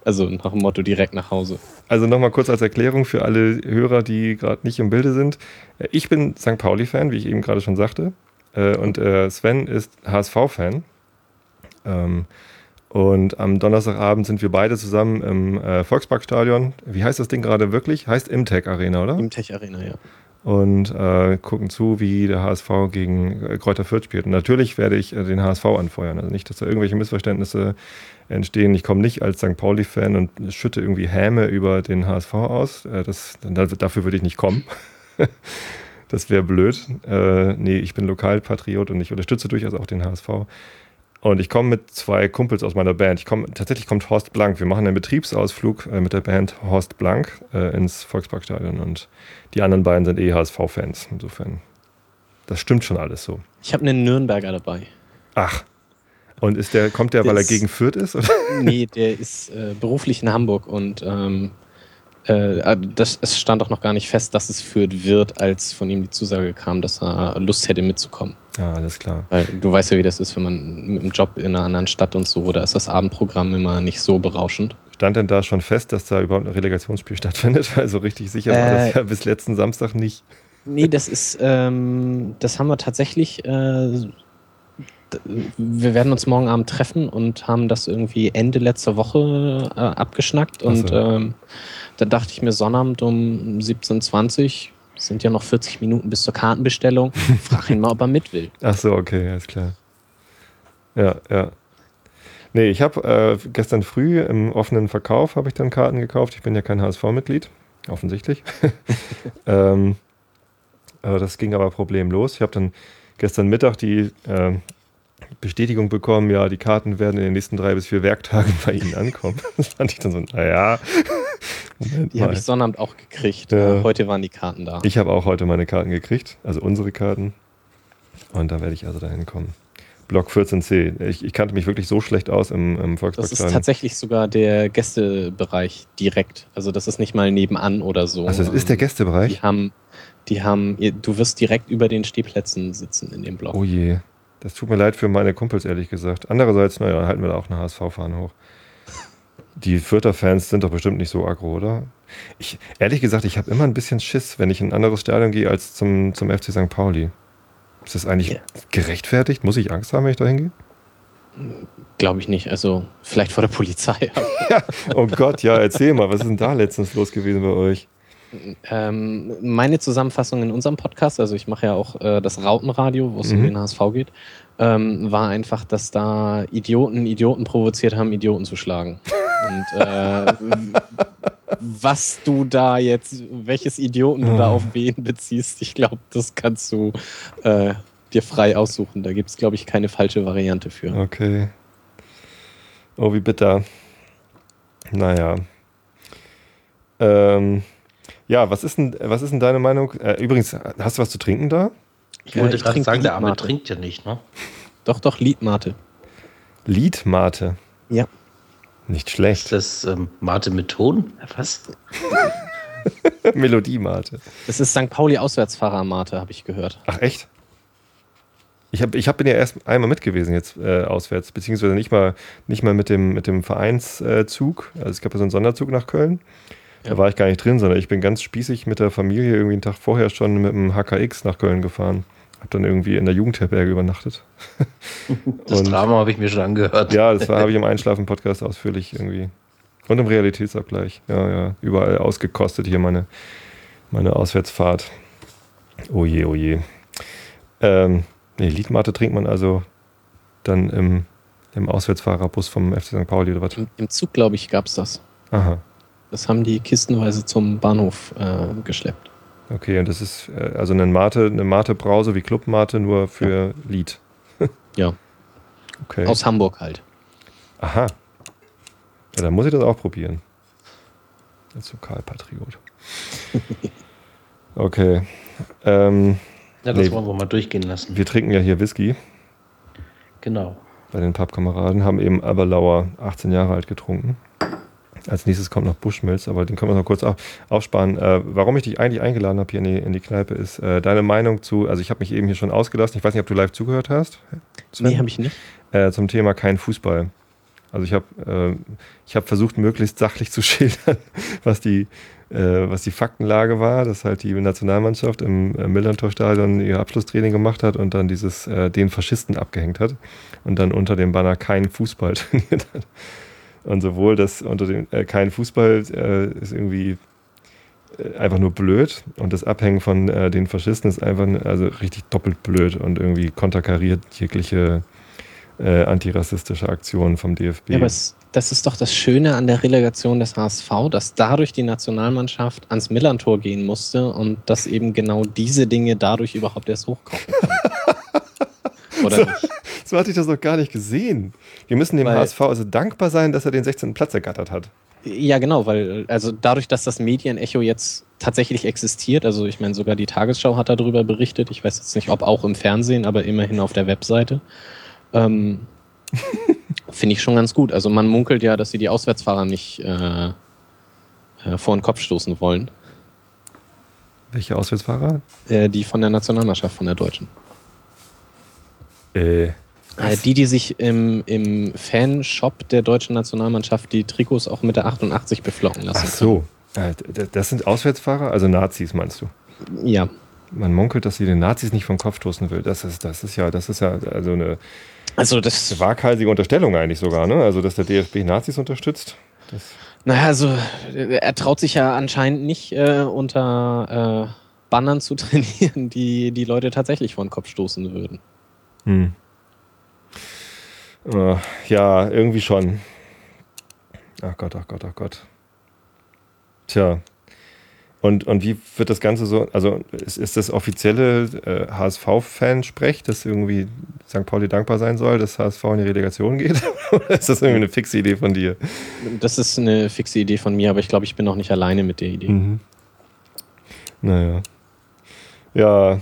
[SPEAKER 2] Also nach dem Motto direkt nach Hause.
[SPEAKER 1] Also nochmal kurz als Erklärung für alle Hörer, die gerade nicht im Bilde sind. Äh, ich bin St. Pauli-Fan, wie ich eben gerade schon sagte. Äh, und Sven ist HSV-Fan. Ähm, und am Donnerstagabend sind wir beide zusammen im äh, Volksparkstadion. Wie heißt das Ding gerade wirklich? Heißt Imtech Arena, oder?
[SPEAKER 2] Imtech Arena, ja.
[SPEAKER 1] Und äh, gucken zu, wie der HSV gegen äh, Kräuter Fürth spielt. Und natürlich werde ich äh, den HSV anfeuern. Also nicht, dass da irgendwelche Missverständnisse entstehen. Ich komme nicht als St. Pauli-Fan und schütte irgendwie Häme über den HSV aus. Äh, das, dafür würde ich nicht kommen. das wäre blöd. Äh, nee, ich bin Lokalpatriot und ich unterstütze durchaus auch den HSV. Und ich komme mit zwei Kumpels aus meiner Band. Ich komme, tatsächlich kommt Horst Blank. Wir machen einen Betriebsausflug äh, mit der Band Horst Blank äh, ins Volksparkstadion und die anderen beiden sind eh HSV-Fans. Insofern, das stimmt schon alles so.
[SPEAKER 2] Ich habe einen Nürnberger dabei.
[SPEAKER 1] Ach. Und ist der, kommt der, der weil er gegen Fürth ist? Oder?
[SPEAKER 3] Nee, der ist äh, beruflich in Hamburg und ähm, äh, das, es stand auch noch gar nicht fest, dass es Fürth wird, als von ihm die Zusage kam, dass er Lust hätte mitzukommen.
[SPEAKER 1] Ja, alles klar.
[SPEAKER 3] Weil du weißt ja, wie das ist, wenn man mit einem Job in einer anderen Stadt und so, da ist das Abendprogramm immer nicht so berauschend.
[SPEAKER 1] Stand denn da schon fest, dass da überhaupt ein Relegationsspiel stattfindet? Also richtig sicher war das äh, ja bis letzten Samstag nicht.
[SPEAKER 3] Nee, das ist, ähm, das haben wir tatsächlich, äh, wir werden uns morgen Abend treffen und haben das irgendwie Ende letzter Woche äh, abgeschnackt und so. ähm, da dachte ich mir Sonnabend um 17.20 Uhr, sind ja noch 40 Minuten bis zur Kartenbestellung, frag ihn mal, ob er mit will.
[SPEAKER 1] Ach so, okay, alles klar. Ja, ja. Nee, ich habe äh, gestern früh im offenen Verkauf habe ich dann Karten gekauft. Ich bin ja kein HSV-Mitglied, offensichtlich. ähm, äh, das ging aber problemlos. Ich habe dann gestern Mittag die äh, Bestätigung bekommen, ja, die Karten werden in den nächsten drei bis vier Werktagen bei Ihnen ankommen. Das fand ich dann so, naja.
[SPEAKER 3] Die habe ich Sonnabend auch gekriegt. Ja. Heute waren die Karten da.
[SPEAKER 1] Ich habe auch heute meine Karten gekriegt, also unsere Karten. Und da werde ich also dahin kommen. Block 14c. Ich, ich, kannte mich wirklich so schlecht aus im, im Volkspark.
[SPEAKER 3] Das ist tatsächlich sogar der Gästebereich direkt. Also das ist nicht mal nebenan oder so.
[SPEAKER 1] Also das ist der Gästebereich?
[SPEAKER 3] Die haben, die haben, du wirst direkt über den Stehplätzen sitzen in dem Block.
[SPEAKER 1] Oh je. Das tut mir leid für meine Kumpels, ehrlich gesagt. Andererseits, naja, halten wir da auch eine HSV-Fahne hoch. Die Fürther Fans sind doch bestimmt nicht so aggro, oder? Ich, ehrlich gesagt, ich habe immer ein bisschen Schiss, wenn ich in ein anderes Stadion gehe als zum, zum FC St. Pauli. Ist das eigentlich yeah. gerechtfertigt? Muss ich Angst haben, wenn ich da hingehe?
[SPEAKER 3] Glaube ich nicht. Also vielleicht vor der Polizei.
[SPEAKER 1] ja, oh Gott, ja, erzähl mal, was ist denn da letztens los gewesen bei euch?
[SPEAKER 3] Ähm, meine Zusammenfassung in unserem Podcast, also ich mache ja auch äh, das Rautenradio, wo es mhm. um den HSV geht, ähm, war einfach, dass da Idioten Idioten provoziert haben, Idioten zu schlagen. Und äh, was du da jetzt, welches Idioten du da ah. auf wen beziehst, ich glaube, das kannst du äh, dir frei aussuchen. Da gibt es, glaube ich, keine falsche Variante für.
[SPEAKER 1] Okay. Oh, wie bitter. Naja. Ähm, ja, was ist denn, was ist denn deine Meinung? Äh, übrigens, hast du was zu trinken da?
[SPEAKER 2] Ich wollte ja, gerade sagen, der Arme trinkt ja nicht, ne?
[SPEAKER 3] Doch, doch, Liedmate.
[SPEAKER 1] Liedmate?
[SPEAKER 3] Ja.
[SPEAKER 1] Nicht schlecht.
[SPEAKER 2] Ist das ähm, Mate mit Ton? Was?
[SPEAKER 1] Melodiemate.
[SPEAKER 3] Das ist St. Pauli Auswärtsfahrer-Mate, habe ich gehört.
[SPEAKER 1] Ach, echt? Ich, hab, ich hab, bin ja erst einmal mit gewesen jetzt äh, auswärts, beziehungsweise nicht mal, nicht mal mit dem, mit dem Vereinszug. Also es gab ja so einen Sonderzug nach Köln. Da war ich gar nicht drin, sondern ich bin ganz spießig mit der Familie irgendwie einen Tag vorher schon mit dem HKX nach Köln gefahren. Hab dann irgendwie in der Jugendherberge übernachtet.
[SPEAKER 2] Das und, Drama habe ich mir schon angehört.
[SPEAKER 1] Ja, das habe ich im Einschlafen-Podcast ausführlich irgendwie. Und im Realitätsabgleich. Ja, ja. Überall ausgekostet hier meine, meine Auswärtsfahrt. Oh je, oh je. Ähm, nee, Liedmate trinkt man also dann im, im Auswärtsfahrerbus vom FC St. Pauli oder was?
[SPEAKER 3] Im, im Zug, glaube ich, gab es das.
[SPEAKER 1] Aha.
[SPEAKER 3] Das haben die kistenweise zum Bahnhof äh, geschleppt.
[SPEAKER 1] Okay, und das ist äh, also eine Mate, eine Mate-Brause wie Club-Mate, nur für ja. Lied.
[SPEAKER 3] ja. Okay. Aus Hamburg halt.
[SPEAKER 1] Aha. Ja, dann muss ich das auch probieren. Als Lokalpatriot. okay. Ähm,
[SPEAKER 2] ja, das nee, wollen wir mal durchgehen lassen.
[SPEAKER 1] Wir trinken ja hier Whisky.
[SPEAKER 2] Genau.
[SPEAKER 1] Bei den Pappkameraden haben eben Aberlauer 18 Jahre alt getrunken. Als nächstes kommt noch Bushmills, aber den können wir noch kurz auf, aufsparen. Äh, warum ich dich eigentlich eingeladen habe hier in die, in die Kneipe, ist äh, deine Meinung zu, also ich habe mich eben hier schon ausgelassen, ich weiß nicht, ob du live zugehört hast.
[SPEAKER 3] Sven? Nee, habe ich nicht.
[SPEAKER 1] Äh, zum Thema kein Fußball. Also ich habe äh, hab versucht, möglichst sachlich zu schildern, was die, äh, was die Faktenlage war, dass halt die Nationalmannschaft im äh, Millantor-Stadion ihr Abschlusstraining gemacht hat und dann dieses äh, den Faschisten abgehängt hat und dann unter dem Banner kein Fußball trainiert hat. Und sowohl das unter dem äh, kein Fußball äh, ist irgendwie äh, einfach nur blöd und das Abhängen von äh, den Faschisten ist einfach also richtig doppelt blöd und irgendwie konterkariert jegliche äh, antirassistische Aktionen vom DFB.
[SPEAKER 3] Ja, aber es, das ist doch das Schöne an der Relegation des HSV, dass dadurch die Nationalmannschaft ans Millantor gehen musste und dass eben genau diese Dinge dadurch überhaupt erst hochkommen.
[SPEAKER 1] Oder so? So hatte ich das noch gar nicht gesehen. Wir müssen dem weil, HSV also dankbar sein, dass er den 16. Platz ergattert hat.
[SPEAKER 3] Ja, genau, weil also dadurch, dass das Medienecho jetzt tatsächlich existiert, also ich meine, sogar die Tagesschau hat darüber berichtet, ich weiß jetzt nicht, ob auch im Fernsehen, aber immerhin auf der Webseite. Ähm, Finde ich schon ganz gut. Also man munkelt ja, dass sie die Auswärtsfahrer nicht äh, äh, vor den Kopf stoßen wollen.
[SPEAKER 1] Welche Auswärtsfahrer?
[SPEAKER 3] Äh, die von der Nationalmannschaft, von der Deutschen.
[SPEAKER 1] Äh,
[SPEAKER 3] Äh, die, die sich im, im Fanshop der deutschen Nationalmannschaft die Trikots auch mit der 88 beflocken lassen.
[SPEAKER 1] ach so. Äh, Das sind Auswärtsfahrer, also Nazis meinst du?
[SPEAKER 3] Ja.
[SPEAKER 1] Man munkelt, dass sie den Nazis nicht vom Kopf stoßen will. Das ist, das ist ja, das ist ja also eine
[SPEAKER 3] Also das
[SPEAKER 1] waghalsige Unterstellung eigentlich sogar, ne? Also dass der DFB Nazis unterstützt. Das,
[SPEAKER 3] Naja, also äh, er traut sich ja anscheinend nicht äh, unter äh, Bannern zu trainieren, die die Leute tatsächlich vor den Kopf stoßen würden.
[SPEAKER 1] Hm. Äh, ja, irgendwie schon. Ach Gott, ach Gott, ach Gott. Tja. Und, und wie wird das Ganze so, also ist, ist das offizielle äh, HSV-Fan-Sprech, dass irgendwie St. Pauli dankbar sein soll, dass HSV in die Relegation geht? Oder ist das irgendwie eine fixe Idee von dir?
[SPEAKER 3] Das ist eine fixe Idee von mir, aber ich glaube, ich bin auch nicht alleine mit der Idee.
[SPEAKER 1] Mhm. Naja. Ja,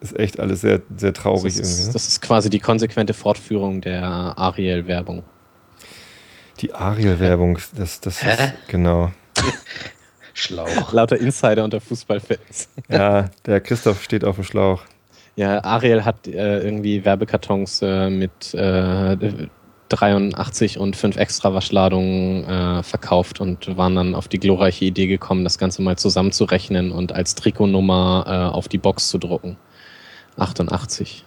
[SPEAKER 1] ist echt alles sehr, sehr
[SPEAKER 3] Das
[SPEAKER 1] traurig irgendwie.
[SPEAKER 3] ist,
[SPEAKER 1] Ne?
[SPEAKER 3] das ist quasi die konsequente Fortführung der Ariel-Werbung.
[SPEAKER 1] Die Ariel-Werbung, das, das
[SPEAKER 2] Hä?
[SPEAKER 1] ist, genau.
[SPEAKER 2] Schlauch.
[SPEAKER 3] Lauter Insider unter Fußballfans.
[SPEAKER 1] Ja, der Christoph steht auf dem Schlauch.
[SPEAKER 3] Ja, Ariel hat äh, irgendwie Werbekartons äh, mit äh, 83 und 5 extra Waschladungen äh, verkauft und waren dann auf die glorreiche Idee gekommen, das Ganze mal zusammenzurechnen und als Trikotnummer äh, auf die Box zu drucken. 88.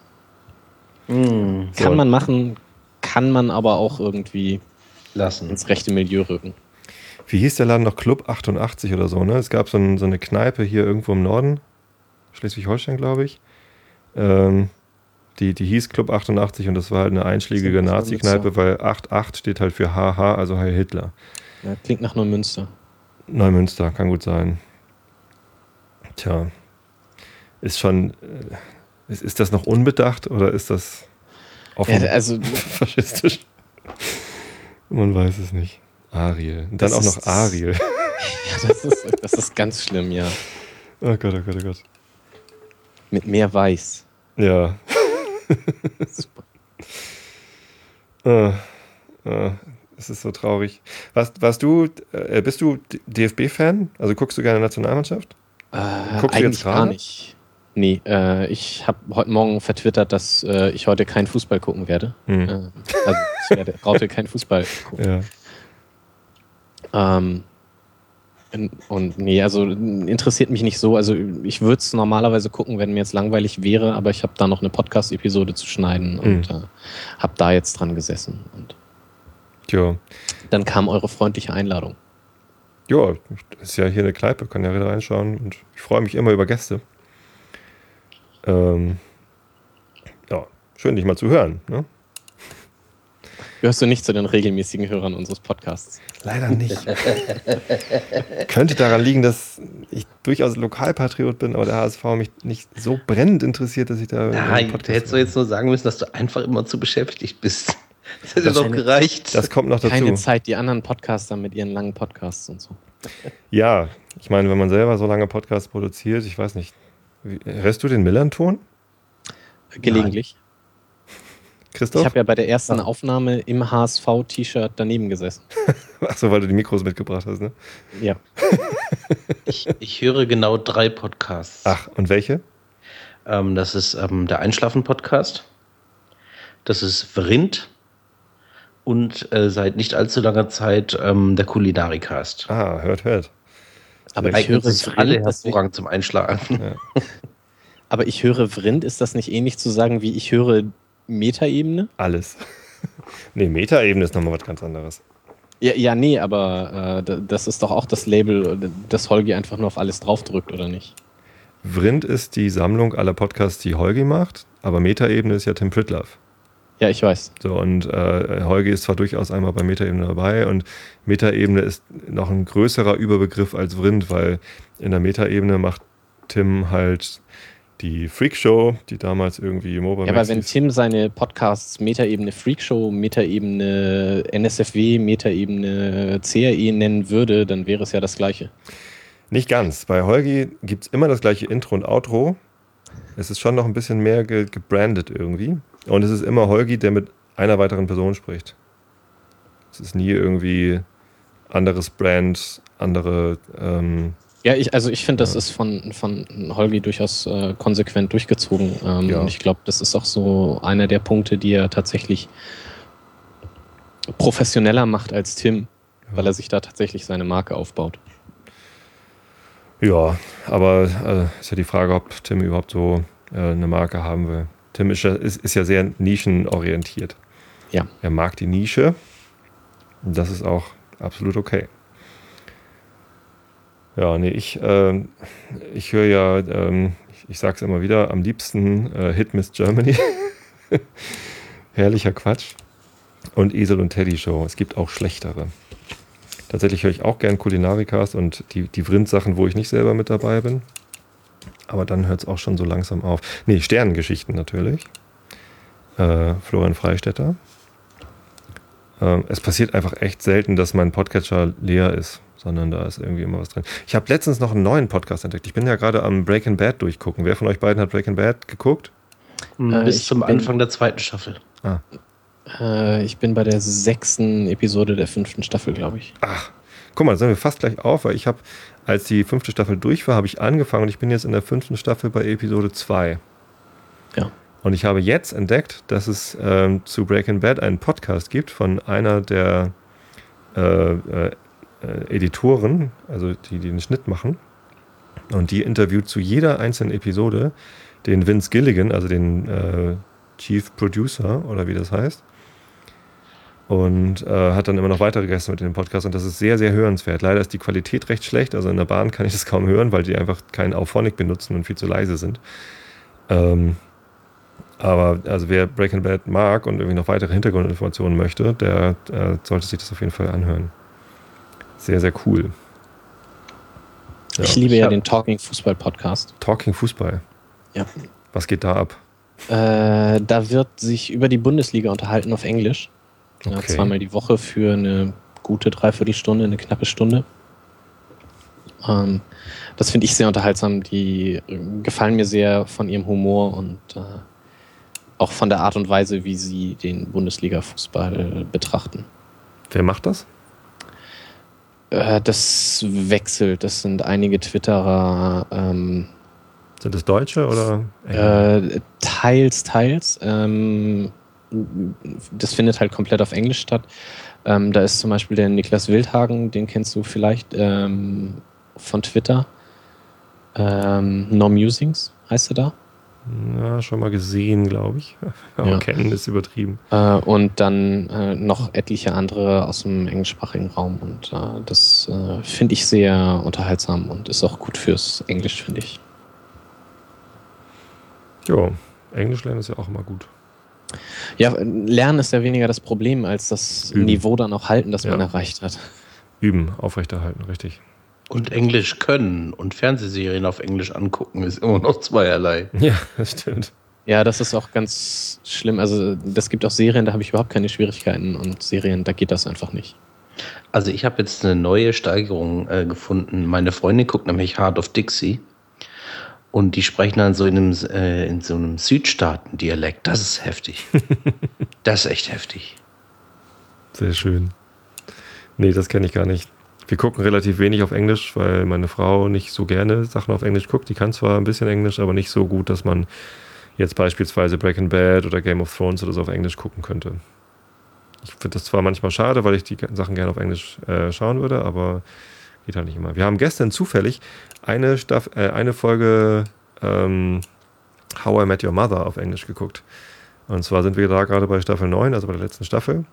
[SPEAKER 2] Hm,
[SPEAKER 1] So.
[SPEAKER 3] Kann man machen, kann man aber auch irgendwie
[SPEAKER 2] lassen.
[SPEAKER 3] ins rechte Milieu rücken.
[SPEAKER 1] Wie hieß der Laden noch? Club 88 oder so, ne? Es gab so, ein, so eine Kneipe hier irgendwo im Norden, Schleswig-Holstein, glaube ich. Ähm, die, die hieß Club 88 und das war halt eine einschlägige Nazi-Kneipe, weil 88 steht halt für HH, also Heil Hitler.
[SPEAKER 3] Ja, klingt nach Neumünster.
[SPEAKER 1] Neumünster, kann gut sein. Tja, ist schon, äh, ist, ist das noch unbedacht oder ist das offen
[SPEAKER 3] Ja, also
[SPEAKER 1] faschistisch? Man weiß es nicht. Ariel. Und dann
[SPEAKER 3] Das
[SPEAKER 1] auch noch Ariel.
[SPEAKER 3] ja, das, ist, das ist ganz schlimm, ja.
[SPEAKER 1] Oh Gott, oh Gott, oh Gott.
[SPEAKER 3] Mit mehr Weiß.
[SPEAKER 1] Ja.
[SPEAKER 3] Super.
[SPEAKER 1] Äh, äh, es ist so traurig. Warst, warst du, äh, bist du DFB-Fan? Also guckst du gerne Nationalmannschaft?
[SPEAKER 3] Äh,
[SPEAKER 1] Guckst du jetzt
[SPEAKER 3] gar nicht. Nee, äh, ich habe heute Morgen vertwittert, dass äh, ich heute keinen Fußball gucken werde.
[SPEAKER 1] Hm.
[SPEAKER 3] Äh, also ich werde heute keinen Fußball gucken.
[SPEAKER 1] Ja.
[SPEAKER 3] Ähm, und nee, also interessiert mich nicht so. Also ich würde es normalerweise gucken, wenn mir jetzt langweilig wäre, aber ich habe da noch eine Podcast-Episode zu schneiden und äh, habe da jetzt dran gesessen. Und
[SPEAKER 1] Tja.
[SPEAKER 3] dann kam eure freundliche Einladung.
[SPEAKER 1] Ja, ist ja hier eine Kneipe, kann ja wieder reinschauen und ich freue mich immer über Gäste. Ähm, ja, schön, dich mal zu hören. Ne?
[SPEAKER 3] Gehörst du nicht zu den regelmäßigen Hörern unseres Podcasts?
[SPEAKER 1] Leider nicht. Könnte daran liegen, dass ich durchaus Lokalpatriot bin, aber der HSV mich nicht so brennend interessiert, dass ich da.
[SPEAKER 2] Nein, du hättest doch jetzt nur sagen müssen, dass du einfach immer zu beschäftigt bist. Das hätte
[SPEAKER 3] Das
[SPEAKER 2] doch gereicht.
[SPEAKER 1] Das kommt noch dazu.
[SPEAKER 3] Keine Zeit, die anderen Podcaster mit ihren langen Podcasts und so.
[SPEAKER 1] Ja, ich meine, wenn man selber so lange Podcasts produziert, ich weiß nicht. Hörst du den Millern-Ton,
[SPEAKER 3] Gelegentlich. Ich
[SPEAKER 1] Christoph?
[SPEAKER 3] habe ja bei der ersten Aufnahme im HSV-T-Shirt daneben gesessen.
[SPEAKER 1] Achso, weil du die Mikros mitgebracht hast, ne?
[SPEAKER 3] Ja.
[SPEAKER 2] Ich, ich höre genau drei Podcasts.
[SPEAKER 1] Ach, und welche?
[SPEAKER 2] Ähm, das ist ähm, der Einschlafen-Podcast. Das ist Vrind. Und äh, seit nicht allzu langer Zeit ähm, der Kulinarikast.
[SPEAKER 1] Ah, hört, hört.
[SPEAKER 3] Aber ich höre Vrind,
[SPEAKER 2] hervorragend zum Einschlafen.
[SPEAKER 3] aber ich höre Vrind, ist das nicht ähnlich zu sagen, wie ich höre Metaebene?
[SPEAKER 1] Alles. nee, Metaebene ist nochmal was ganz anderes.
[SPEAKER 3] Ja, ja, nee, aber äh, das ist doch auch das Label, das Holgi einfach nur auf alles draufdrückt, oder nicht?
[SPEAKER 1] Vrind ist die Sammlung aller Podcasts, die Holgi macht, aber Metaebene ist ja Tim Pritlove.
[SPEAKER 3] Ja, ich weiß.
[SPEAKER 1] So, und äh, Holgi ist zwar durchaus einmal bei Metaebene dabei und Metaebene ist noch ein größerer Überbegriff als Vrind, weil in der Metaebene macht Tim halt die Freakshow, die damals irgendwie Mobile
[SPEAKER 3] Ja, aber wenn Tim seine Podcasts Metaebene Freakshow, Metaebene NSFW, Metaebene CRE nennen würde, dann wäre es ja das Gleiche.
[SPEAKER 1] Nicht ganz. Bei Holgi gibt es immer das gleiche Intro und Outro. Es ist schon noch ein bisschen mehr ge gebrandet irgendwie. Und es ist immer Holgi, der mit einer weiteren Person spricht. Es ist nie irgendwie anderes Brand, andere. Ähm,
[SPEAKER 3] ja, ich, also ich finde, das ist von, von Holgi durchaus äh, konsequent durchgezogen. Ähm, ja. Und ich glaube, das ist auch so einer der Punkte, die er tatsächlich professioneller macht als Tim, ja. weil er sich da tatsächlich seine Marke aufbaut.
[SPEAKER 1] Ja, aber äh, ist ja die Frage, ob Tim überhaupt so äh, eine Marke haben will. Tim ist ja, ist, ist ja sehr nischenorientiert.
[SPEAKER 3] Ja.
[SPEAKER 1] Er mag die Nische. Und das ist auch absolut okay. Ja, nee, ich, äh, ich höre ja, ähm, ich, ich sag's immer wieder, am liebsten äh, Hit Miss Germany. Herrlicher Quatsch. Und Esel und Teddy Show. Es gibt auch schlechtere. Tatsächlich höre ich auch gern Kulinarikas und die, die Vrind-Sachen, wo ich nicht selber mit dabei bin. Aber dann hört es auch schon so langsam auf. Nee, Sternengeschichten natürlich. Äh, Florian Freistetter. Ähm, es passiert einfach echt selten, dass mein Podcatcher leer ist, sondern da ist irgendwie immer was drin. Ich habe letztens noch einen neuen Podcast entdeckt. Ich bin ja gerade am Breaking Bad durchgucken. Wer von euch beiden hat Breaking Bad geguckt?
[SPEAKER 2] Äh, Bis zum Anfang der zweiten Staffel.
[SPEAKER 3] Ah. Äh, ich bin bei der sechsten Episode der fünften Staffel, glaube ich.
[SPEAKER 1] Ach, guck mal, da sind wir fast gleich auf, weil ich habe, als die fünfte Staffel durch war, habe ich angefangen und ich bin jetzt in der fünften Staffel bei Episode 2.
[SPEAKER 3] Ja.
[SPEAKER 1] Und ich habe jetzt entdeckt, dass es ähm, zu Breaking Bad einen Podcast gibt von einer der äh, äh, Editoren, also die, die den Schnitt machen. Und die interviewt zu jeder einzelnen Episode den Vince Gilligan, also den äh, Chief Producer oder wie das heißt und äh, hat dann immer noch weitere Gäste mit in dem Podcast und das ist sehr, sehr hörenswert. Leider ist die Qualität recht schlecht, also in der Bahn kann ich das kaum hören, weil die einfach keinen Auphonic benutzen und viel zu leise sind. Ähm, aber also wer Breaking Bad mag und irgendwie noch weitere Hintergrundinformationen möchte, der äh, sollte sich das auf jeden Fall anhören. Sehr, sehr cool.
[SPEAKER 3] Ja. Ich liebe ja den Talking Fußball Podcast.
[SPEAKER 1] Talking Fußball?
[SPEAKER 3] Ja.
[SPEAKER 1] Was geht da ab?
[SPEAKER 3] Äh, da wird sich über die Bundesliga unterhalten auf Englisch. Okay. Ja, zweimal die Woche für eine gute Dreiviertelstunde, eine knappe Stunde. Ähm, das finde ich sehr unterhaltsam. Die äh, gefallen mir sehr von ihrem Humor und äh, auch von der Art und Weise, wie sie den Bundesliga-Fußball betrachten.
[SPEAKER 1] Wer macht das?
[SPEAKER 3] Äh, das wechselt. Das sind einige Twitterer. Ähm,
[SPEAKER 1] sind das Deutsche oder?
[SPEAKER 3] Äh, teils, teils. Ähm, das findet halt komplett auf Englisch statt. Ähm, da ist zum Beispiel der Niklas Wildhagen, den kennst du vielleicht ähm, von Twitter. Ähm, no Musings heißt er da.
[SPEAKER 1] Ja, schon mal gesehen, glaube ich. Aber ja. kennen ist übertrieben.
[SPEAKER 3] Äh, und dann äh, noch etliche andere aus dem englischsprachigen Raum. Und äh, das äh, finde ich sehr unterhaltsam und ist auch gut fürs Englisch, finde ich.
[SPEAKER 1] Ja, Englisch lernen ist ja auch immer gut.
[SPEAKER 3] Ja, Lernen ist ja weniger das Problem, als das Üben. Niveau dann auch halten, das ja. man erreicht hat.
[SPEAKER 1] Üben, aufrechterhalten, richtig.
[SPEAKER 2] Und Englisch können und Fernsehserien auf Englisch angucken ist immer noch zweierlei.
[SPEAKER 1] Ja, das stimmt.
[SPEAKER 3] Ja, das ist auch ganz schlimm. Also, das gibt auch Serien, da habe ich überhaupt keine Schwierigkeiten und Serien, da geht das einfach nicht.
[SPEAKER 2] Also, ich habe jetzt eine neue Steigerung äh, gefunden. Meine Freundin guckt nämlich Heart of Dixie. Und die sprechen dann so in einem, äh, in so einem Südstaaten-Dialekt. Das ist heftig. das ist echt heftig.
[SPEAKER 1] Sehr schön. Nee, das kenne ich gar nicht. Wir gucken relativ wenig auf Englisch, weil meine Frau nicht so gerne Sachen auf Englisch guckt. Die kann zwar ein bisschen Englisch, aber nicht so gut, dass man jetzt beispielsweise Breaking Bad oder Game of Thrones oder so auf Englisch gucken könnte. Ich finde das zwar manchmal schade, weil ich die Sachen gerne auf Englisch äh, schauen würde, aber Geht halt nicht immer. Wir haben gestern zufällig eine, Staff äh, eine Folge ähm, How I Met Your Mother auf Englisch geguckt. Und zwar sind wir da gerade bei Staffel 9, also bei der letzten Staffel.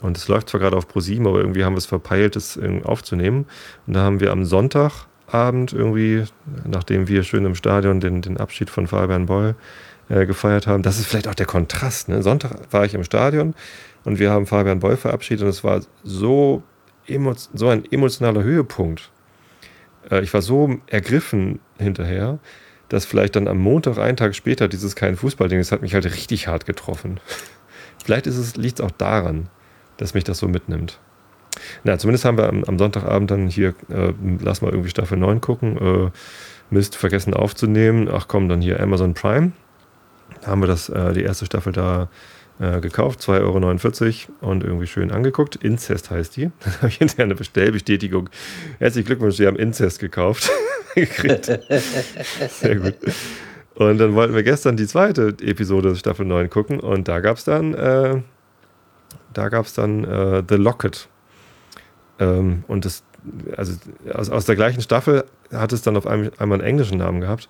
[SPEAKER 1] Und es läuft zwar gerade auf Pro7, aber irgendwie haben wir es verpeilt, es aufzunehmen. Und da haben wir am Sonntagabend irgendwie, nachdem wir schön im Stadion den, den Abschied von Fabian Boll äh, gefeiert haben, das ist vielleicht auch der Kontrast. Ne? Sonntag war ich im Stadion und wir haben Fabian Boll verabschiedet und es war so so ein emotionaler Höhepunkt. Äh, ich war so ergriffen hinterher, dass vielleicht dann am Montag, einen Tag später, dieses kein Fußballding, das hat mich halt richtig hart getroffen. vielleicht liegt es auch daran, dass mich das so mitnimmt. Na, zumindest haben wir am, am Sonntagabend dann hier, äh, lass mal irgendwie Staffel 9 gucken, äh, Mist, vergessen aufzunehmen. Ach komm, dann hier Amazon Prime. Da haben wir das, äh, die erste Staffel da Äh, gekauft, 2,49 Euro und irgendwie schön angeguckt. Inzest heißt die. Dann habe ich hinterher eine Bestellbestätigung. Herzlichen Glückwunsch, Sie haben Inzest gekauft. gekriegt. Sehr gut. Und dann wollten wir gestern die zweite Episode Staffel 9 gucken und da gab es dann, äh, da gab dann äh, The Locket. Ähm, und das, also aus, aus der gleichen Staffel hat es dann auf einmal einen englischen Namen gehabt.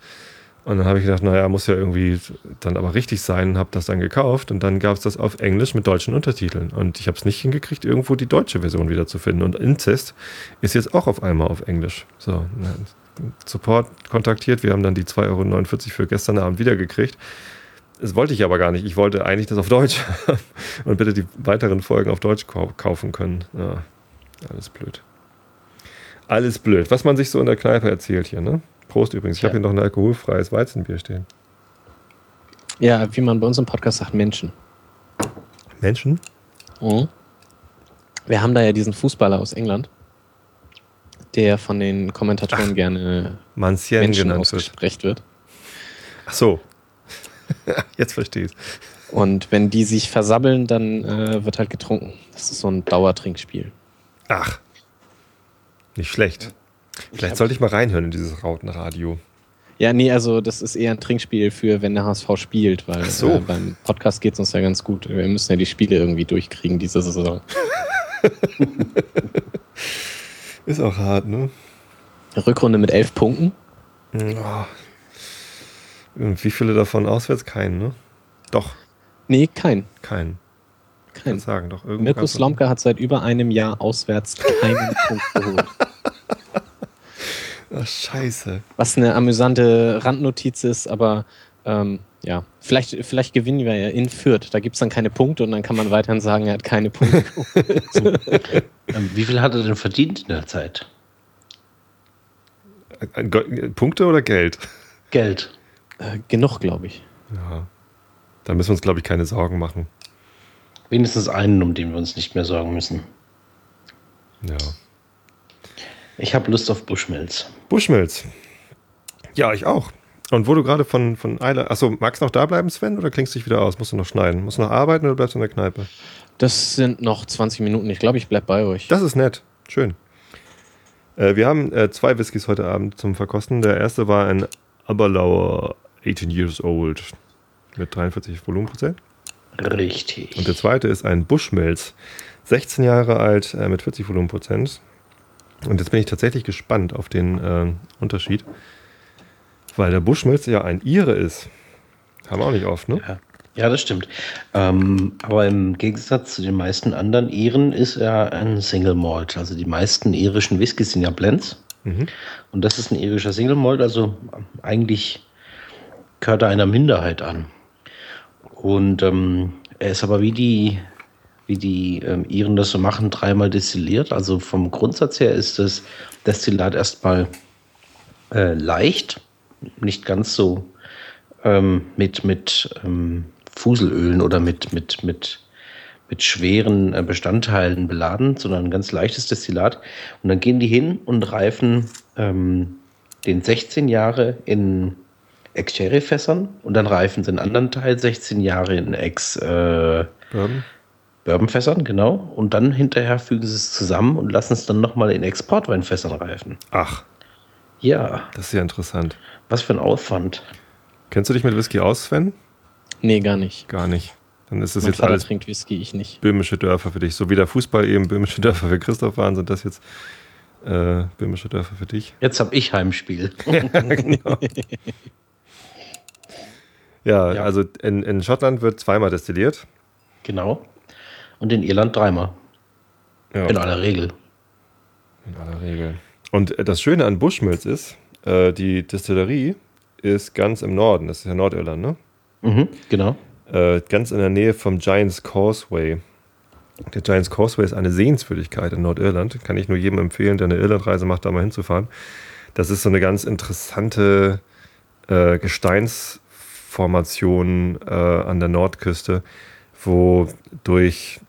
[SPEAKER 1] Und dann habe ich gedacht, naja, muss ja irgendwie dann aber richtig sein habe das dann gekauft. Und dann gab es das auf Englisch mit deutschen Untertiteln. Und ich habe es nicht hingekriegt, irgendwo die deutsche Version wieder zu finden. Und Incest ist jetzt auch auf einmal auf Englisch. So, Support kontaktiert. Wir haben dann die 2,49 Euro für gestern Abend wiedergekriegt. Das wollte ich aber gar nicht. Ich wollte eigentlich das auf Deutsch und bitte die weiteren Folgen auf Deutsch kaufen können. Ja, alles blöd. Alles blöd. Was man sich so in der Kneipe erzählt hier, ne? Prost übrigens. Ich ja. habe hier noch ein alkoholfreies Weizenbier stehen.
[SPEAKER 3] Ja, wie man bei uns im Podcast sagt, Menschen.
[SPEAKER 1] Menschen?
[SPEAKER 3] Mhm. Wir haben da ja diesen Fußballer aus England, der von den Kommentatoren Ach, gerne
[SPEAKER 1] Mancien Menschen genannt
[SPEAKER 3] wird. wird.
[SPEAKER 1] Ach so. Jetzt verstehe ich
[SPEAKER 3] Und wenn die sich versabbeln, dann äh, wird halt getrunken. Das ist so ein Dauertrinkspiel.
[SPEAKER 1] Ach. Nicht schlecht. Vielleicht sollte ich mal reinhören in dieses Rautenradio.
[SPEAKER 3] Ja, nee, also das ist eher ein Trinkspiel für, wenn der HSV spielt, weil so. äh, beim Podcast geht es uns ja ganz gut. Wir müssen ja die Spiele irgendwie durchkriegen diese Saison.
[SPEAKER 1] ist auch hart, ne?
[SPEAKER 3] Rückrunde mit elf Punkten.
[SPEAKER 1] Oh. Wie viele davon auswärts? Keinen, ne? Doch.
[SPEAKER 3] Nee, kein.
[SPEAKER 1] Kein.
[SPEAKER 3] Kein.
[SPEAKER 1] sagen, doch.
[SPEAKER 3] Mirko Slomka hat seit über einem Jahr auswärts keinen Punkt geholt.
[SPEAKER 1] Ach, scheiße.
[SPEAKER 3] Was eine amüsante Randnotiz ist, aber ähm, ja, vielleicht, vielleicht gewinnen wir ja in Fürth. Da gibt es dann keine Punkte und dann kann man weiterhin sagen, er hat keine Punkte.
[SPEAKER 2] Ähm, wie viel hat er denn verdient in der Zeit?
[SPEAKER 1] Punkte oder Geld?
[SPEAKER 2] Geld.
[SPEAKER 3] Äh, genug, glaube ich.
[SPEAKER 1] Ja. Da müssen wir uns, glaube ich, keine Sorgen machen.
[SPEAKER 2] Wenigstens einen, um den wir uns nicht mehr sorgen müssen.
[SPEAKER 1] Ja.
[SPEAKER 2] Ich habe Lust auf Bushmills.
[SPEAKER 1] Bushmills. Ja, ich auch. Und wo du gerade von, von Eile. Achso, magst du noch da bleiben, Sven, oder klingst du dich wieder aus? Musst du noch schneiden? Musst du noch arbeiten oder bleibst du in der Kneipe?
[SPEAKER 3] Das sind noch 20 Minuten. Ich glaube, ich bleib bei euch.
[SPEAKER 1] Das ist nett. Schön. Äh, wir haben äh, zwei Whiskys heute Abend zum Verkosten. Der erste war ein Aberlauer 18 Years Old mit 43 Volumenprozent.
[SPEAKER 2] Richtig.
[SPEAKER 1] Und der zweite ist ein Bushmills, 16 Jahre alt äh, mit 40 Volumenprozent. Und jetzt bin ich tatsächlich gespannt auf den äh, Unterschied, weil der Bushmills ja ein Ire ist. Haben wir auch nicht oft, ne?
[SPEAKER 2] Ja. Ja, das stimmt. Ähm, aber im Gegensatz zu den meisten anderen Iren ist er ein Single Malt. Also die meisten irischen Whiskys sind ja Blends. Mhm. Und das ist ein irischer Single Malt, also eigentlich gehört er einer Minderheit an. Und ähm, er ist aber wie die wie die ähm, Iren das so machen, dreimal destilliert. Also vom Grundsatz her ist das Destillat erstmal äh, leicht, nicht ganz so ähm, mit, mit ähm, Fuselölen oder mit, mit, mit, mit schweren äh, Bestandteilen beladen, sondern ein ganz leichtes Destillat. Und dann gehen die hin und reifen ähm, den 16 Jahre in Ex-Sherry-Fässern und dann reifen sie den anderen Teil 16 Jahre in Ex- äh, Bourbon. Bourbonfässern, genau. Und dann hinterher fügen sie es zusammen und lassen es dann nochmal in Exportweinfässern reifen.
[SPEAKER 1] Ach.
[SPEAKER 2] Ja.
[SPEAKER 1] Das ist ja interessant.
[SPEAKER 2] Was für ein Aufwand.
[SPEAKER 1] Kennst du dich mit Whisky aus, Sven?
[SPEAKER 3] Nee, gar nicht.
[SPEAKER 1] Gar nicht. Dann ist das
[SPEAKER 3] mein
[SPEAKER 1] jetzt
[SPEAKER 3] Vater
[SPEAKER 1] alles
[SPEAKER 3] trinkt Whisky, ich nicht.
[SPEAKER 1] böhmische Dörfer für dich. So wie der Fußball eben böhmische Dörfer für Christoph waren, sind das jetzt äh, böhmische Dörfer für dich.
[SPEAKER 2] Jetzt habe ich Heimspiel.
[SPEAKER 1] ja, genau. ja, ja, also in, in Schottland wird zweimal destilliert.
[SPEAKER 2] Genau und in Irland dreimal. Ja. In aller Regel.
[SPEAKER 1] In aller Regel. Und das Schöne an Bushmills ist, äh, die Distillerie ist ganz im Norden. Das ist ja Nordirland, ne?
[SPEAKER 2] Mhm, genau.
[SPEAKER 1] Äh, ganz in der Nähe vom Giants Causeway. Der Giants Causeway ist eine Sehenswürdigkeit in Nordirland. Kann ich nur jedem empfehlen, der eine Irlandreise macht, da mal hinzufahren. Das ist so eine ganz interessante äh, Gesteinsformation äh, an der Nordküste, wo durch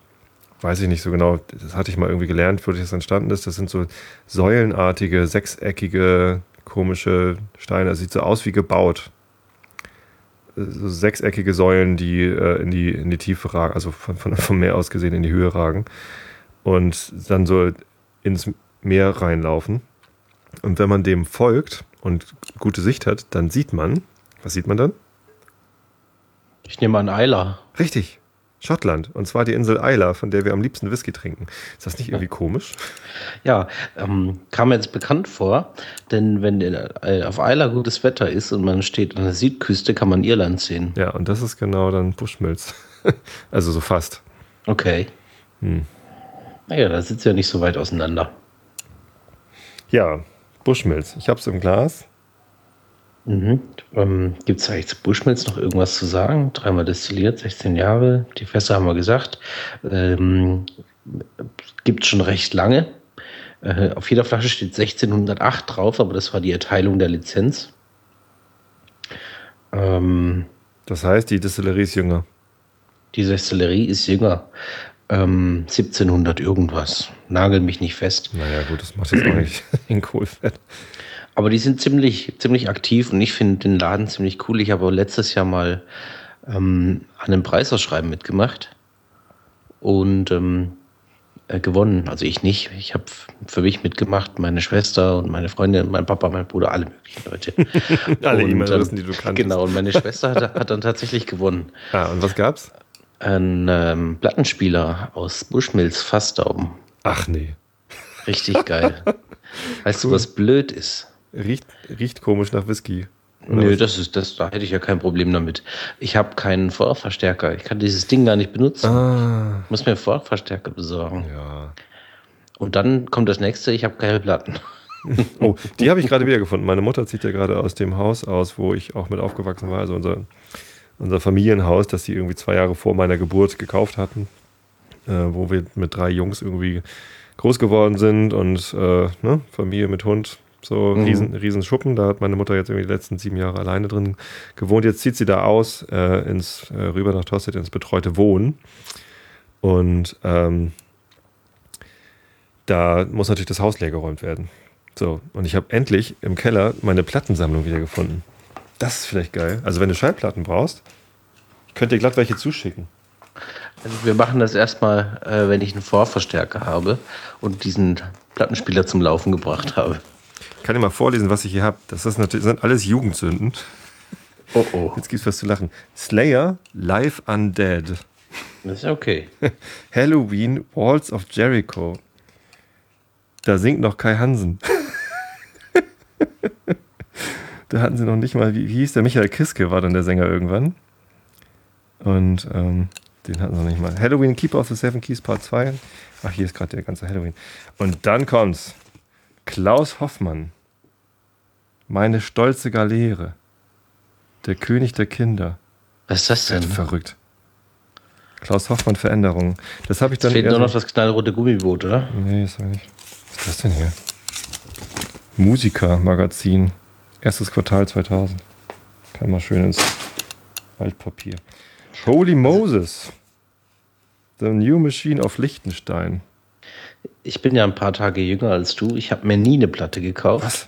[SPEAKER 1] weiß ich nicht so genau, das hatte ich mal irgendwie gelernt, wo das entstanden ist. Das sind so säulenartige, sechseckige, komische Steine. Das sieht so aus wie gebaut. so sechseckige Säulen, die äh, in, die in die Tiefe ragen, also von, von, vom Meer aus gesehen in die Höhe ragen und dann so ins Meer reinlaufen. Und wenn man dem folgt und gute Sicht hat, dann sieht man, was sieht man dann?
[SPEAKER 2] Ich nehme an Eiler.
[SPEAKER 1] Richtig, Schottland. Und zwar die Insel Isla, von der wir am liebsten Whisky trinken. Ist das nicht irgendwie komisch?
[SPEAKER 2] Ja, ähm, kam mir jetzt bekannt vor, denn wenn äh, auf Isla gutes Wetter ist und man steht an der Südküste, kann man Irland sehen.
[SPEAKER 1] Ja, und das ist genau dann Bushmills. also so fast.
[SPEAKER 2] Okay. Hm. Naja, da sitzt ja nicht so weit auseinander.
[SPEAKER 1] Ja, Bushmills. Ich habe es im Glas.
[SPEAKER 2] Mhm. Ähm, Gibt es eigentlich zu Bushmills noch irgendwas zu sagen? Dreimal destilliert, 16 Jahre. Die Fässer haben wir gesagt. Ähm, Gibt schon recht lange. Äh, auf jeder Flasche steht 1608 drauf, aber das war die Erteilung der Lizenz.
[SPEAKER 1] Ähm, das heißt, die Destillerie ist jünger.
[SPEAKER 2] Die Destillerie ist jünger. Ähm, 1700 irgendwas. Nagel mich nicht fest.
[SPEAKER 1] Naja, gut, das macht jetzt auch nicht in Kohlfett.
[SPEAKER 2] Aber die sind ziemlich, ziemlich aktiv und ich finde den Laden ziemlich cool. Ich habe letztes Jahr mal ähm, an einem Preisausschreiben mitgemacht und ähm, äh, gewonnen. Also ich nicht. Ich habe für mich mitgemacht, meine Schwester und meine Freundin, mein Papa, mein Bruder, alle möglichen Leute.
[SPEAKER 1] alle E-Mail-Adressen, ähm, die du kannst.
[SPEAKER 2] Genau, und meine Schwester hat, hat dann tatsächlich gewonnen.
[SPEAKER 1] Ah, und was gab's?
[SPEAKER 2] Ein ähm, Plattenspieler aus Bushmills Fassdauben.
[SPEAKER 1] Ach nee.
[SPEAKER 2] Richtig geil. weißt cool. du, was blöd ist?
[SPEAKER 1] Riecht, riecht komisch nach Whisky.
[SPEAKER 2] Nö, das ist, das, da hätte ich ja kein Problem damit. Ich habe keinen Vorverstärker. Ich kann dieses Ding gar nicht benutzen. Ah. Ich muss mir einen Vorverstärker besorgen.
[SPEAKER 1] Ja.
[SPEAKER 2] Und dann kommt das nächste, ich habe keine Platten.
[SPEAKER 1] oh, die habe ich gerade wiedergefunden. Meine Mutter zieht ja gerade aus dem Haus aus, wo ich auch mit aufgewachsen war. Also unser, unser Familienhaus, das sie irgendwie zwei Jahre vor meiner Geburt gekauft hatten. Äh, wo wir mit drei Jungs irgendwie groß geworden sind und äh, ne, Familie mit Hund so mhm. riesen, riesen Schuppen. Da hat meine Mutter jetzt irgendwie die letzten sieben Jahre alleine drin gewohnt. Jetzt zieht sie da aus, äh, ins, äh, rüber nach Tosted, ins betreute Wohnen. Und ähm, da muss natürlich das Haus leergeräumt werden. So, und ich habe endlich im Keller meine Plattensammlung wieder gefunden. Das ist vielleicht geil. Also, wenn du Schallplatten brauchst, könnt ihr glatt welche zuschicken.
[SPEAKER 2] Also wir machen das erstmal, äh, wenn ich einen Vorverstärker habe und diesen Plattenspieler zum Laufen gebracht habe.
[SPEAKER 1] Ich kann dir mal vorlesen, was ich hier habe. Das, ist natürlich, das sind alles Jugendsünden.
[SPEAKER 2] Oh oh.
[SPEAKER 1] Jetzt gibt's was zu lachen. Slayer, Live Undead.
[SPEAKER 2] Das ist okay.
[SPEAKER 1] Halloween, Walls of Jericho. Da singt noch Kai Hansen. da hatten sie noch nicht mal, wie, wie, hieß der? Michael Kiske war dann der Sänger irgendwann. Und ähm, den hatten sie noch nicht mal. Halloween, Keeper of the Seven Keys Part 2. Ach, hier ist gerade der ganze Halloween. Und dann kommt's. Klaus Hoffmann. Meine stolze Galeere. Der König der Kinder.
[SPEAKER 2] Was ist das denn?
[SPEAKER 1] Verrückt. Klaus Hoffmann Veränderungen. Das habe ich dann.
[SPEAKER 2] Es fehlt nur noch das knallrote Gummiboot, oder?
[SPEAKER 1] Nee, das war nicht. Was ist das denn hier? Musiker-Magazin. Erstes Quartal 2000. Kann mal schön ins Altpapier. Holy Moses. The New Machine of Liechtenstein
[SPEAKER 2] ich bin ja ein paar Tage jünger als du. Ich habe mir nie eine Platte gekauft. Was?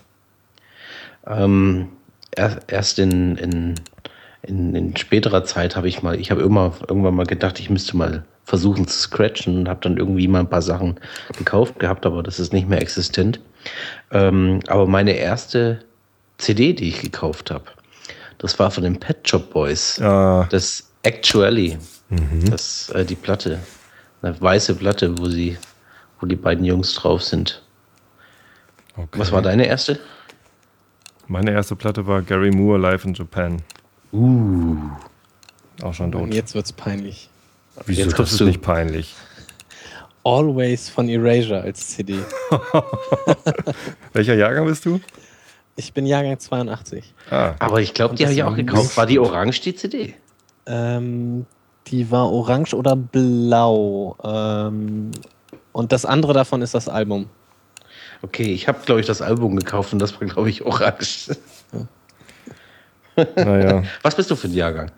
[SPEAKER 2] Ähm, erst in, in, in, in späterer Zeit habe ich mal, ich habe immer irgendwann mal gedacht, ich müsste mal versuchen zu scratchen und habe dann irgendwie mal ein paar Sachen gekauft gehabt, aber das ist nicht mehr existent. Ähm, aber meine erste CD, die ich gekauft habe, das war von den Pet Shop Boys.
[SPEAKER 1] Ah.
[SPEAKER 2] Das Actually. Mhm. Das, äh, die Platte. Eine weiße Platte, wo sie wo die beiden Jungs drauf sind. Okay. Was war deine erste?
[SPEAKER 1] Meine erste Platte war Gary Moore Live in Japan.
[SPEAKER 2] Uh.
[SPEAKER 1] Auch schon tot. Und
[SPEAKER 3] jetzt wird's peinlich.
[SPEAKER 1] Wieso jetzt das ist nicht peinlich?
[SPEAKER 3] Always von Erasure als CD.
[SPEAKER 1] Welcher Jahrgang bist du?
[SPEAKER 3] Ich bin Jahrgang 82.
[SPEAKER 2] Ah. Aber ich glaube, die habe ich auch gekauft. War die orange, die CD?
[SPEAKER 3] Ähm, die war orange oder blau. Ähm, und das andere davon ist das Album.
[SPEAKER 2] Okay, ich habe, glaube ich, das Album gekauft und das war, glaube ich, orange.
[SPEAKER 1] Naja.
[SPEAKER 2] Was bist du für ein Jahrgang?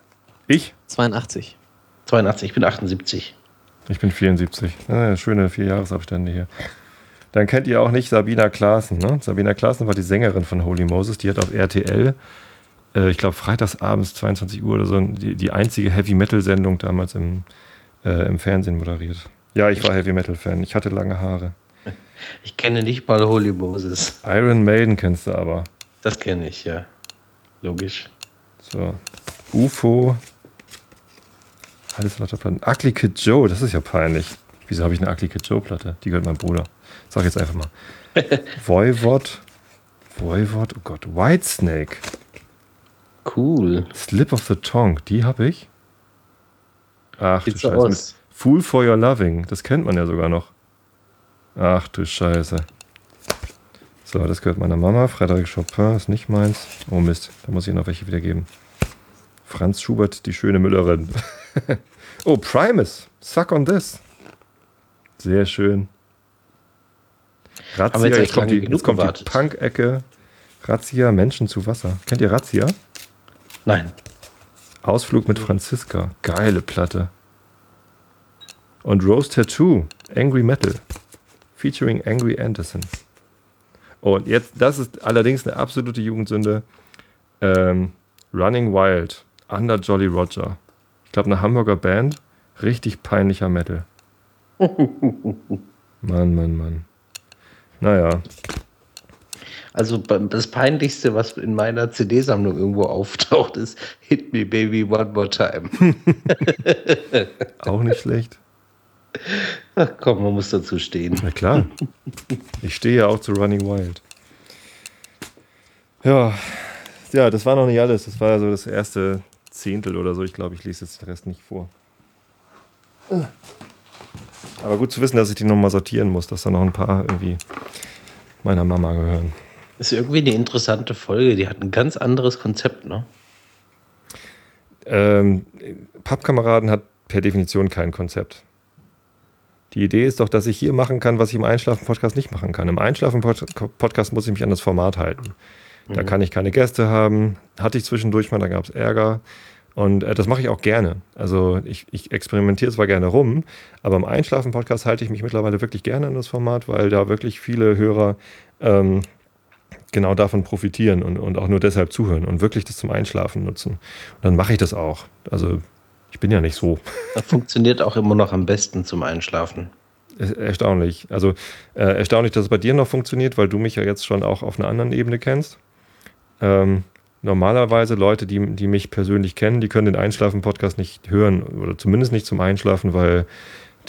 [SPEAKER 1] Ich?
[SPEAKER 3] 82.
[SPEAKER 2] 82, ich bin 78.
[SPEAKER 1] Ich bin 74. Ja, schöne vier Jahresabstände hier. Dann kennt ihr auch nicht Sabina Klaassen. Ne? Sabina Klaassen war die Sängerin von Holy Moses. Die hat auf RTL äh, ich glaube, freitags abends 22 Uhr oder so, die, die einzige Heavy-Metal-Sendung damals im, äh, im Fernsehen moderiert. Ja, ich war Heavy-Metal-Fan. Ich hatte lange Haare.
[SPEAKER 2] Ich kenne nicht mal Holy Moses.
[SPEAKER 1] Iron Maiden kennst du aber.
[SPEAKER 2] Das kenne ich, ja. Logisch.
[SPEAKER 1] So. UFO. Alles lauter Platten. Ugly Kid Joe, das ist ja peinlich. Wieso habe ich eine Ugly Kid Joe Platte? Die gehört meinem Bruder. Sag jetzt einfach mal. Voivod. Voivod, oh Gott. Whitesnake.
[SPEAKER 2] Cool.
[SPEAKER 1] Slip of the Tongue, die habe ich. Ach
[SPEAKER 2] Sieht
[SPEAKER 1] du Scheiße. Fool for Your Loving, das kennt man ja sogar noch. Ach du Scheiße. So, das gehört meiner Mama. Frédéric Chopin ist nicht meins. Oh Mist, da muss ich noch welche wiedergeben. Franz Schubert, die schöne Müllerin. oh, Primus. Suck on this. Sehr schön. Razzia,
[SPEAKER 2] jetzt
[SPEAKER 1] jetzt kommt die, jetzt kommt die? Punk-Ecke. Razzia, Menschen zu Wasser. Kennt ihr Razzia?
[SPEAKER 2] Nein.
[SPEAKER 1] Ausflug mit Franziska. Geile Platte. Und Rose Tattoo. Angry Metal. Featuring Angry Anderson. Und jetzt, das ist allerdings eine absolute Jugendsünde. Ähm, Running Wild. Under Jolly Roger. Ich glaube, eine Hamburger Band. Richtig peinlicher Metal. Mann, Mann, Mann. Naja.
[SPEAKER 2] Also das Peinlichste, was in meiner CD-Sammlung irgendwo auftaucht, ist Hit Me Baby One More Time.
[SPEAKER 1] Auch nicht schlecht.
[SPEAKER 2] Ach komm, man muss dazu stehen.
[SPEAKER 1] Na klar. Ich stehe ja auch zu Running Wild. Ja, ja, das war noch nicht alles. Das war so das erste Zehntel oder so. Ich glaube, ich lese jetzt den Rest nicht vor. Aber gut zu wissen, dass ich die nochmal sortieren muss, dass da noch ein paar irgendwie meiner Mama gehören.
[SPEAKER 2] Ist irgendwie eine interessante Folge. Die hat ein ganz anderes Konzept, ne?
[SPEAKER 1] Ähm, Pappkameraden hat per Definition kein Konzept. Die Idee ist doch, dass ich hier machen kann, was ich im Einschlafen-Podcast nicht machen kann. Im Einschlafen-Podcast muss ich mich an das Format halten. Da kann ich keine Gäste haben. Hatte ich zwischendurch mal, da gab es Ärger. Und äh, das mache ich auch gerne. Also ich, ich experimentiere zwar gerne rum, aber im Einschlafen-Podcast halte ich mich mittlerweile wirklich gerne an das Format, weil da wirklich viele Hörer ähm, genau davon profitieren und, und auch nur deshalb zuhören und wirklich das zum Einschlafen nutzen. Und dann mache ich das auch. Also ich bin ja nicht so.
[SPEAKER 2] Das funktioniert auch immer noch am besten zum Einschlafen.
[SPEAKER 1] Er- Erstaunlich. Also äh, erstaunlich, dass es bei dir noch funktioniert, weil du mich ja jetzt schon auch auf einer anderen Ebene kennst. Ähm, normalerweise Leute, die, die mich persönlich kennen, die können den Einschlafen-Podcast nicht hören oder zumindest nicht zum Einschlafen, weil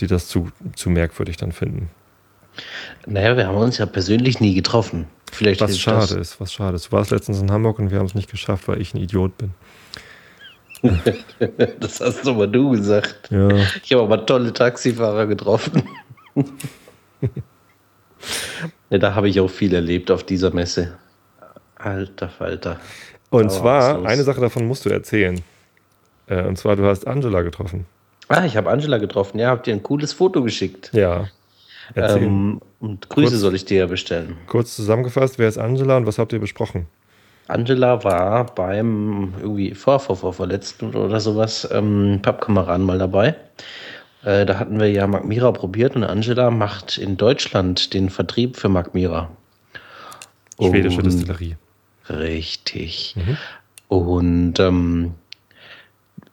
[SPEAKER 1] die das zu, zu merkwürdig dann finden.
[SPEAKER 2] Naja, wir haben uns ja persönlich nie getroffen. Vielleicht
[SPEAKER 1] Was schade ist, was schade ist. Du warst letztens in Hamburg und wir haben es nicht geschafft, weil ich ein Idiot bin.
[SPEAKER 2] Das. hast aber du gesagt.
[SPEAKER 1] Ja,
[SPEAKER 2] Ich habe aber tolle Taxifahrer getroffen. ja, da habe ich auch viel erlebt auf dieser Messe. Alter Falter.
[SPEAKER 1] Und
[SPEAKER 2] Aber
[SPEAKER 1] zwar, eine Sache davon musst du erzählen. Äh, und zwar, du hast Angela getroffen.
[SPEAKER 2] Ah, ich habe Angela getroffen. Ja, habt ihr ein cooles Foto geschickt.
[SPEAKER 1] Ja.
[SPEAKER 2] Ähm, und Grüße
[SPEAKER 1] Kurz-
[SPEAKER 2] soll ich dir ja bestellen.
[SPEAKER 1] Kurz zusammengefasst, wer ist Angela und was habt ihr besprochen?
[SPEAKER 2] Angela war beim irgendwie vor, vor, vor, vorletzten oder sowas ähm, Pappkameraden mal dabei. Äh, da hatten wir ja Mark Mira probiert und Angela macht in Deutschland den Vertrieb für Mark Mira.
[SPEAKER 1] Schwedische
[SPEAKER 2] Und-
[SPEAKER 1] Distillerie.
[SPEAKER 2] Richtig. Und ähm,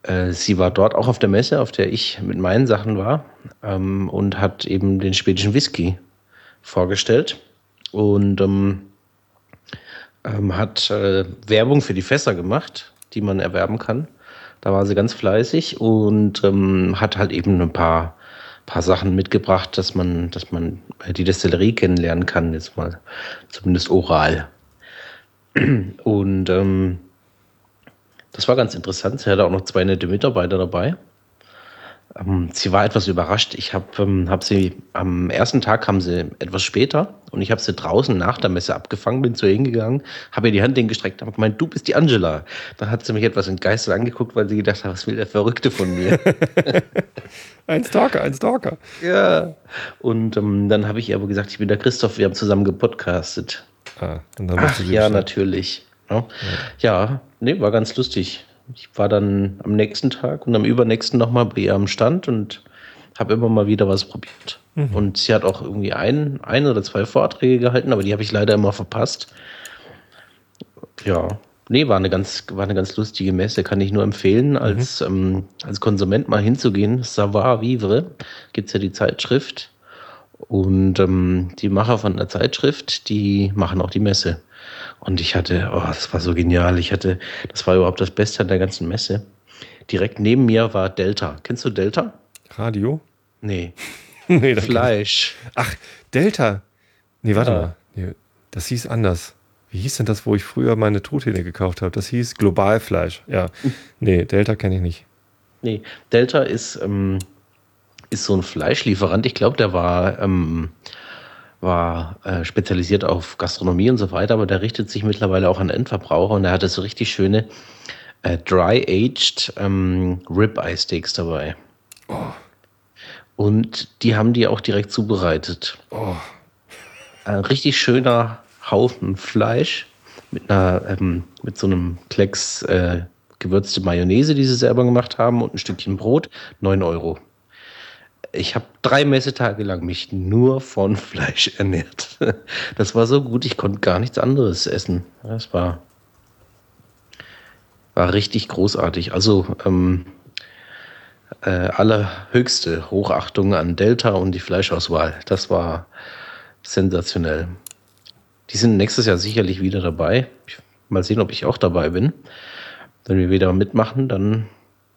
[SPEAKER 2] äh, sie war dort auch auf der Messe, auf der ich mit meinen Sachen war, ähm, und hat eben den schwedischen Whisky vorgestellt und ähm, ähm, hat äh, Werbung für die Fässer gemacht, die man erwerben kann. Da war sie ganz fleißig und ähm, hat halt eben ein paar, paar Sachen mitgebracht, dass man, dass man die Destillerie kennenlernen kann, jetzt mal zumindest oral. Und ähm, das war ganz interessant. Sie hatte auch noch zwei nette Mitarbeiter dabei. Ähm, sie war etwas überrascht. Ich habe ähm, hab sie am ersten Tag kam sie etwas später und ich habe sie draußen nach der Messe abgefangen, bin zu ihr hingegangen, habe ihr die Hand hingestreckt, habe gemeint, du bist die Angela. Dann hat sie mich etwas entgeistert angeguckt, weil sie gedacht hat, was will der Verrückte von mir?
[SPEAKER 1] Ein Stalker, ein Stalker.
[SPEAKER 2] ja. Und ähm, dann habe ich ihr aber gesagt, ich bin der Christoph, wir haben zusammen gepodcastet.
[SPEAKER 1] Ah, und dann
[SPEAKER 2] Ach ja,
[SPEAKER 1] Bescheid.
[SPEAKER 2] natürlich. Ja, ja nee, war ganz lustig. Ich war dann am nächsten Tag und am übernächsten nochmal bei ihr am Stand und habe immer mal wieder was probiert.
[SPEAKER 1] Mhm.
[SPEAKER 2] Und sie hat auch irgendwie ein, ein oder zwei Vorträge gehalten, aber die habe ich leider immer verpasst. Ja, Nee, war eine ganz, war eine ganz lustige Messe, kann ich nur empfehlen, als, mhm. ähm, als Konsument mal hinzugehen. Savoir Vivre gibt's ja die Zeitschrift. Und ähm, die Macher von der Zeitschrift, die machen auch die Messe. Und ich hatte, oh, das war so genial. Ich hatte, das war überhaupt das Beste an der ganzen Messe. Direkt neben mir war Delta. Kennst du Delta?
[SPEAKER 1] Radio?
[SPEAKER 2] Nee.
[SPEAKER 1] nee Fleisch. Ach, Delta. Nee, warte ja. mal. Nee, das hieß anders. Wie hieß denn das, wo ich früher meine Truthähne gekauft habe? Das hieß Globalfleisch. Ja. Nee, Delta kenne ich nicht.
[SPEAKER 2] Nee, Delta ist, ähm, ist so ein Fleischlieferant. Ich glaube, der war, ähm, war äh, spezialisiert auf Gastronomie und so weiter, aber der richtet sich mittlerweile auch an Endverbraucher und er hatte so richtig schöne äh, dry-aged ähm, Rib-Eye-Steaks dabei. Oh. Und die haben die auch direkt zubereitet. Oh. Ein richtig schöner Haufen Fleisch mit einer ähm, mit so einem Klecks äh, gewürzte Mayonnaise, die sie selber gemacht haben und ein Stückchen Brot, 9 Euro. Ich habe drei Messetage lang mich nur von Fleisch ernährt. Das war so gut, ich konnte gar nichts anderes essen. Das war, war richtig großartig. Also ähm, äh, allerhöchste Hochachtung an Delta und die Fleischauswahl. Das war sensationell. Die sind nächstes Jahr sicherlich wieder dabei. Mal sehen, ob ich auch dabei bin. Wenn wir wieder mitmachen, dann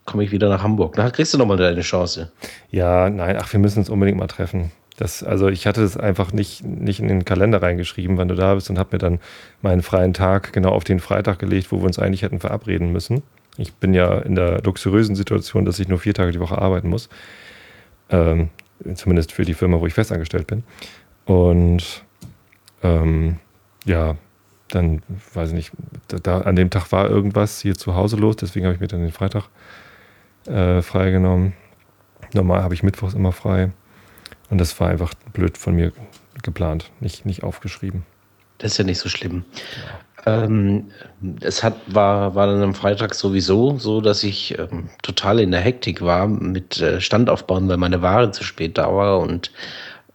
[SPEAKER 2] komme ich wieder nach Hamburg. Da kriegst du nochmal deine Chance.
[SPEAKER 1] Ja, nein, ach, wir müssen uns unbedingt mal treffen. Das, also ich hatte es einfach nicht, nicht in den Kalender reingeschrieben, wann du da bist und habe mir dann meinen freien Tag genau auf den Freitag gelegt, wo wir uns eigentlich hätten verabreden müssen. Ich bin ja in der luxuriösen Situation, dass ich nur vier Tage die Woche arbeiten muss. Ähm, zumindest für die Firma, wo ich festangestellt bin. Und ähm, ja, dann, weiß ich nicht, da, an dem Tag war irgendwas hier zu Hause los, deswegen habe ich mir dann den Freitag äh, freigenommen. Normal habe ich Mittwochs immer frei. Und das war einfach blöd von mir geplant, nicht, nicht aufgeschrieben.
[SPEAKER 2] Das ist ja nicht so schlimm. Ähm, es hat, war, war dann am Freitag sowieso so, dass ich ähm, total in der Hektik war mit äh, Stand aufbauen, weil meine Ware zu spät da war und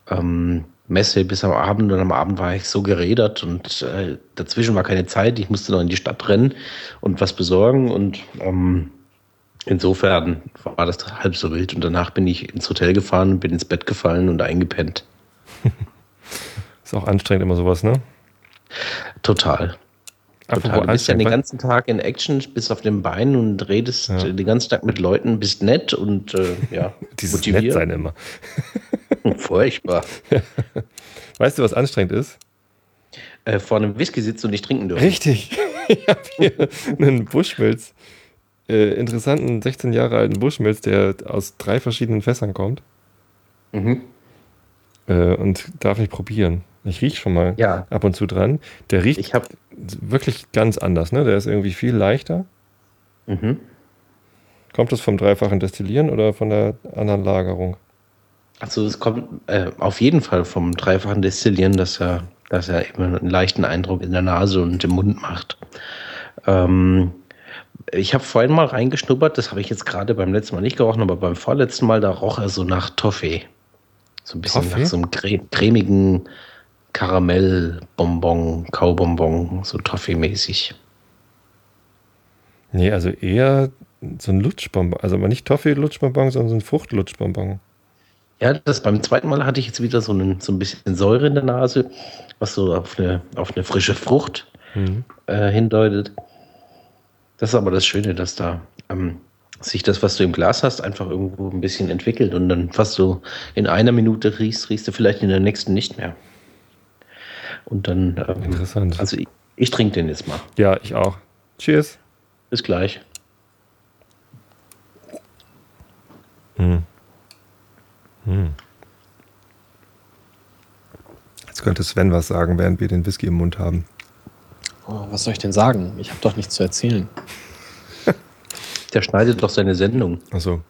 [SPEAKER 2] ähm, Messe bis am Abend und am Abend war ich so gerädert und äh, dazwischen war keine Zeit. Ich musste noch in die Stadt rennen und was besorgen und ähm, insofern war das halb so wild und danach bin ich ins Hotel gefahren, bin ins Bett gefallen und eingepennt.
[SPEAKER 1] Ist auch anstrengend immer sowas, ne?
[SPEAKER 2] Total. Total. Du bist ja den ganzen Tag in Action, bist auf den Beinen und redest ja. den ganzen Tag mit Leuten, bist nett und äh, ja,
[SPEAKER 1] Dieses motiviert. Nett sein immer.
[SPEAKER 2] Furchtbar.
[SPEAKER 1] Weißt du, was anstrengend ist?
[SPEAKER 2] Äh, vor einem Whisky sitzen und nicht trinken dürfen.
[SPEAKER 1] Richtig. ich habe hier einen Buschmilz, äh, interessanten 16 Jahre alten Buschmilz, der aus drei verschiedenen Fässern kommt. Mhm. Äh, und darf ich probieren. Ich rieche schon mal ja. ab und zu dran. Der riecht ich wirklich ganz anders. Ne? Der ist irgendwie viel leichter. Mhm. Kommt das vom dreifachen Destillieren oder von der anderen Lagerung?
[SPEAKER 2] Also es kommt äh, auf jeden Fall vom dreifachen Destillieren, dass er, dass er immer einen leichten Eindruck in der Nase und im Mund macht. Ähm, ich habe vorhin mal reingeschnuppert, das habe ich jetzt gerade beim letzten Mal nicht gerochen, aber beim vorletzten Mal, da roch er so nach Toffee. So ein bisschen Toffee? nach so einem cre cremigen Karamellbonbon, Kaubonbon, so Toffee-mäßig.
[SPEAKER 1] Nee, also eher so ein Lutschbonbon. Also aber nicht Toffee-Lutschbonbon, sondern so ein Frucht-Lutschbonbon.
[SPEAKER 2] Ja, das beim zweiten Mal hatte ich jetzt wieder so, einen, so ein bisschen Säure in der Nase, was so auf eine, auf eine frische Frucht mhm. äh, hindeutet. Das ist aber das Schöne, dass da ähm, sich das, was du im Glas hast, einfach irgendwo ein bisschen entwickelt und dann fast so in einer Minute riechst, riechst du vielleicht in der nächsten nicht mehr. Und dann.
[SPEAKER 1] Ähm, Interessant.
[SPEAKER 2] Also ich, ich trinke den jetzt mal.
[SPEAKER 1] Ja, ich auch. Cheers.
[SPEAKER 2] Bis gleich.
[SPEAKER 1] Mhm. Hm. Jetzt könnte Sven was sagen, während wir den Whisky im Mund haben.
[SPEAKER 3] Oh, was soll ich denn sagen? Ich habe doch nichts zu erzählen.
[SPEAKER 2] Der schneidet doch seine Sendung.
[SPEAKER 1] Achso.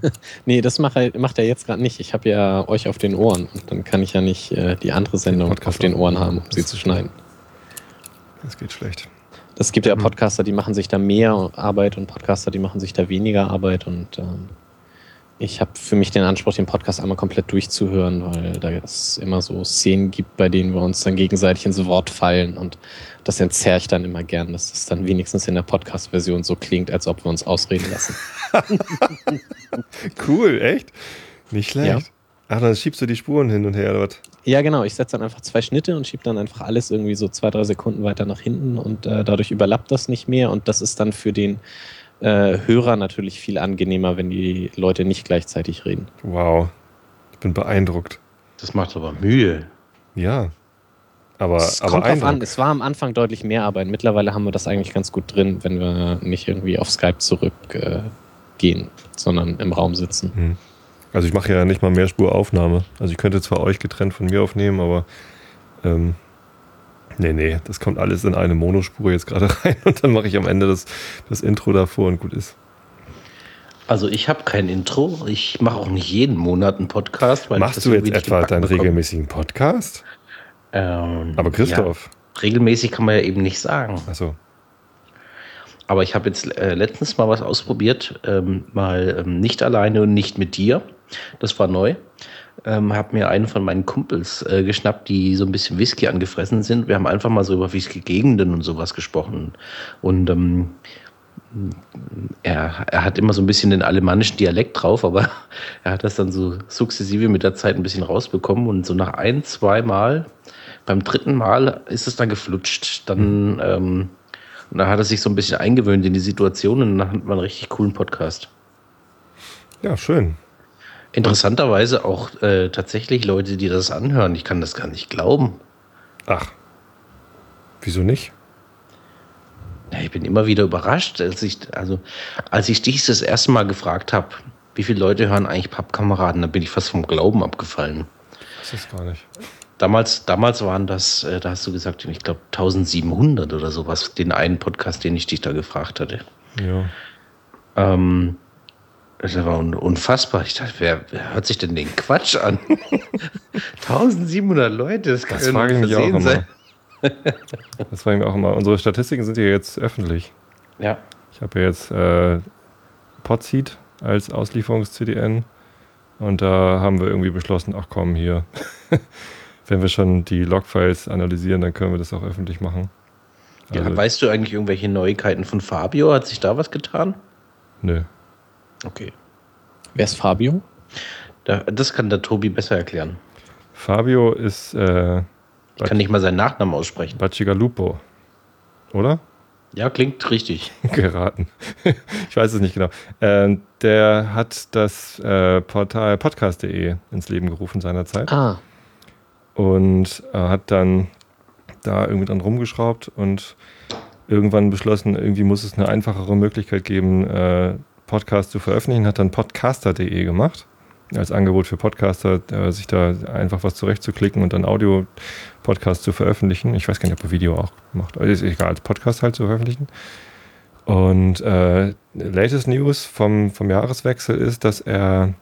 [SPEAKER 3] nee, das macht er, macht er jetzt gerade nicht. Ich habe ja euch auf den Ohren und dann kann ich ja nicht äh, die andere Sendung den auf den Ohren haben, um sie zu schneiden.
[SPEAKER 1] Das geht schlecht.
[SPEAKER 3] Es gibt ja hm. Podcaster, die machen sich da mehr Arbeit und Podcaster, die machen sich da weniger Arbeit und ähm, Ich habe für mich den Anspruch, den Podcast einmal komplett durchzuhören, weil da es immer so Szenen gibt, bei denen wir uns dann gegenseitig ins Wort fallen und das entzerre ich dann immer gern, dass das dann wenigstens in der Podcast-Version so klingt, als ob wir uns ausreden lassen.
[SPEAKER 1] cool, echt? Nicht schlecht. Ja. Ach, dann schiebst du die Spuren hin und her dort.
[SPEAKER 3] Ja, genau. Ich setze dann einfach zwei Schnitte und schiebe dann einfach alles irgendwie so zwei, drei Sekunden weiter nach hinten und äh, dadurch überlappt das nicht mehr und das ist dann für den äh, Hörer natürlich viel angenehmer, wenn die Leute nicht gleichzeitig reden.
[SPEAKER 1] Wow. Ich bin beeindruckt.
[SPEAKER 2] Das macht aber Mühe.
[SPEAKER 1] Ja. Aber,
[SPEAKER 3] es
[SPEAKER 1] aber
[SPEAKER 3] kommt drauf an. Es war am Anfang deutlich mehr Arbeit. Mittlerweile haben wir das eigentlich ganz gut drin, wenn wir nicht irgendwie auf Skype zurückgehen, äh, sondern im Raum sitzen. Hm.
[SPEAKER 1] Also ich mache ja nicht mal Mehrspuraufnahme. Also ich könnte zwar euch getrennt von mir aufnehmen, aber ähm, nee, nee, das kommt alles in eine Monospur jetzt gerade rein und dann mache ich am Ende das, das Intro davor und gut ist.
[SPEAKER 2] Also ich habe kein Intro. Ich mache auch nicht jeden Monat einen Podcast.
[SPEAKER 1] Machst du jetzt etwa deinen regelmäßigen Podcast?
[SPEAKER 2] Ähm,
[SPEAKER 1] Aber Christoph.
[SPEAKER 2] Ja, regelmäßig kann man ja eben nicht sagen.
[SPEAKER 1] Achso.
[SPEAKER 2] Aber ich habe jetzt äh, letztens mal was ausprobiert, ähm, mal ähm, nicht alleine und nicht mit dir. Das war neu. Ähm, habe mir einen von meinen Kumpels äh, geschnappt, die so ein bisschen Whisky angefressen sind. Wir haben einfach mal so über Whisky-Gegenden und sowas gesprochen. Und ähm, er, er hat immer so ein bisschen den alemannischen Dialekt drauf, aber er hat das dann so sukzessive mit der Zeit ein bisschen rausbekommen. Und so nach ein, zwei Mal, beim dritten Mal ist es dann geflutscht. Dann, ähm, und dann hat er sich so ein bisschen eingewöhnt in die Situation und dann hat man einen richtig coolen Podcast.
[SPEAKER 1] Ja, schön.
[SPEAKER 2] Interessanterweise auch äh, tatsächlich Leute, die das anhören. Ich kann das gar nicht glauben.
[SPEAKER 1] Ach. Wieso nicht?
[SPEAKER 2] Ja, ich bin immer wieder überrascht, als ich, also, als ich dich das erste Mal gefragt habe, wie viele Leute hören eigentlich Pappkameraden, da bin ich fast vom Glauben abgefallen.
[SPEAKER 1] Das ist gar nicht.
[SPEAKER 2] Damals, damals waren das, äh, da hast du gesagt, ich glaube 1700 oder sowas, den einen Podcast, den ich dich da gefragt hatte.
[SPEAKER 1] Ja.
[SPEAKER 2] Ähm, das war unfassbar. Ich dachte, wer, wer hört sich denn den Quatsch an? 1700 Leute,
[SPEAKER 1] das kann das frage ich mich auch immer. sein. das frage ich mich auch immer. Unsere Statistiken sind ja jetzt öffentlich.
[SPEAKER 2] Ja.
[SPEAKER 1] Ich habe ja jetzt äh, Podseed als Auslieferungs-CDN und da haben wir irgendwie beschlossen, ach komm, hier, wenn wir schon die Logfiles analysieren, dann können wir das auch öffentlich machen.
[SPEAKER 2] Also, ja, weißt du eigentlich irgendwelche Neuigkeiten von Fabio? Hat sich da was getan?
[SPEAKER 1] Nö.
[SPEAKER 2] Okay.
[SPEAKER 3] Wer ist Fabio?
[SPEAKER 2] Da, das kann der Tobi besser erklären.
[SPEAKER 1] Fabio ist. Äh,
[SPEAKER 2] ich kann nicht mal seinen Nachnamen aussprechen.
[SPEAKER 1] Bacigalupo. Oder?
[SPEAKER 2] Ja, klingt richtig.
[SPEAKER 1] Geraten. ich weiß es nicht genau. Ähm, der hat das äh, Portal podcast.de ins Leben gerufen seinerzeit.
[SPEAKER 3] Ah.
[SPEAKER 1] Und äh, hat dann da irgendwie dran rumgeschraubt und irgendwann beschlossen, irgendwie muss es eine einfachere Möglichkeit geben, äh, Podcast zu veröffentlichen, hat dann podcaster.de gemacht als Angebot für Podcaster, äh, sich da einfach was zurechtzuklicken und dann Audio-Podcast zu veröffentlichen. Ich weiß gar nicht, ob er Video auch macht. Aber ist egal, als Podcast halt zu veröffentlichen. Und äh, latest News vom, vom Jahreswechsel ist, dass er,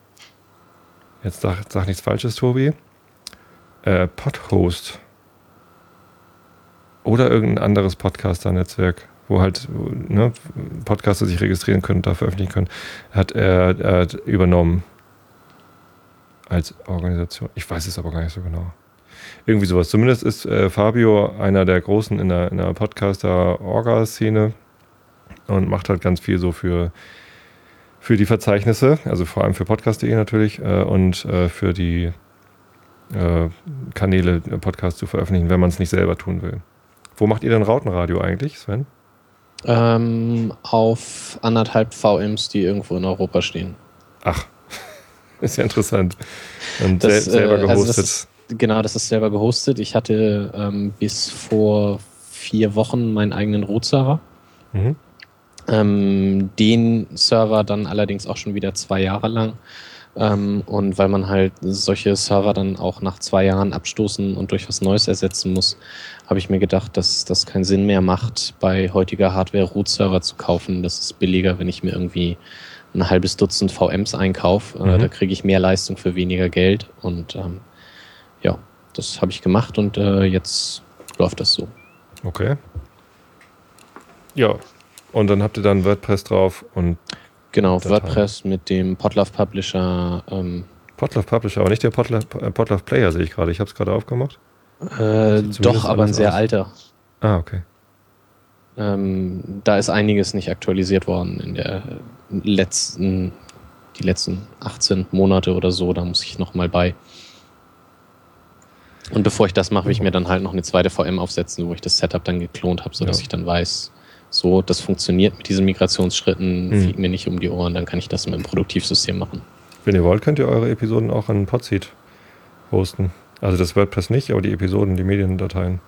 [SPEAKER 1] jetzt sag, sag nichts Falsches, Tobi, äh, Podhost oder irgendein anderes Podcaster-Netzwerk wo halt ne, Podcaster sich registrieren können und da veröffentlichen können, hat er, er übernommen als Organisation. Ich weiß es aber gar nicht so genau. Irgendwie sowas. Zumindest ist äh, Fabio einer der Großen in der, in der Podcaster-Orga-Szene und macht halt ganz viel so für, für die Verzeichnisse, also vor allem für podcast.de natürlich äh, und äh, für die äh, Kanäle, Podcasts zu veröffentlichen, wenn man es nicht selber tun will. Wo macht ihr denn Rautenradio eigentlich, Sven?
[SPEAKER 3] Ähm, auf anderthalb VMs, die irgendwo in Europa stehen.
[SPEAKER 1] Ach, ist ja interessant. Und das, sel selber gehostet. Also das
[SPEAKER 3] ist, genau, das ist selber gehostet. Ich hatte ähm, bis vor vier Wochen meinen eigenen Root-Server. Mhm. Ähm, den Server dann allerdings auch schon wieder zwei Jahre lang. Ähm, und weil man halt solche Server dann auch nach zwei Jahren abstoßen und durch was Neues ersetzen muss, habe ich mir gedacht, dass das keinen Sinn mehr macht, bei heutiger Hardware Root-Server zu kaufen. Das ist billiger, wenn ich mir irgendwie ein halbes Dutzend VMs einkaufe. Äh, mhm. da kriege ich mehr Leistung für weniger Geld. Und ähm, ja, das habe ich gemacht und äh, jetzt läuft das so.
[SPEAKER 1] Okay. Ja, und dann habt ihr dann WordPress drauf und
[SPEAKER 3] Genau, Dateien. WordPress mit dem Podlove Publisher. Ähm,
[SPEAKER 1] Podlove Publisher, aber nicht der Podlove, äh, Player, sehe ich gerade. Ich habe es gerade aufgemacht.
[SPEAKER 3] Äh, doch, aber ein sehr aus. alter.
[SPEAKER 1] Ah, okay.
[SPEAKER 3] Ähm, da ist einiges nicht aktualisiert worden in der letzten, die letzten 18 Monate oder so. Da muss ich nochmal bei. Und bevor ich das mache, will ich mir dann halt noch eine zweite VM aufsetzen, wo ich das Setup dann geklont habe, sodass ja. ich dann weiß, so, das funktioniert mit diesen Migrationsschritten, mhm. fliegt mir nicht um die Ohren, dann kann ich das mit dem Produktivsystem machen.
[SPEAKER 1] Wenn ihr wollt, könnt ihr eure Episoden auch an Podseed hosten. Also das WordPress nicht, aber die Episoden, die Mediendateien.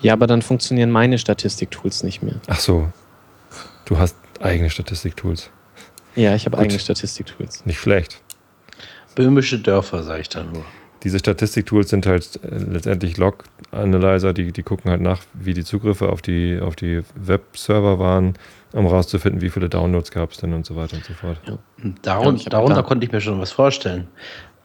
[SPEAKER 3] Ja, aber dann funktionieren meine Statistiktools nicht mehr.
[SPEAKER 1] Ach so. Du hast eigene Statistiktools.
[SPEAKER 3] Ja, ich habe eigene Statistiktools.
[SPEAKER 1] Nicht schlecht.
[SPEAKER 2] Böhmische Dörfer, sage ich da nur
[SPEAKER 1] diese Statistiktools sind halt äh, letztendlich Log-Analyzer, die, die gucken halt nach, wie die Zugriffe auf die, auf die Webserver waren, um rauszufinden, wie viele Downloads gab es denn und so weiter und so fort. Ja.
[SPEAKER 2] Darun ja, darunter konnte ich mir schon was vorstellen.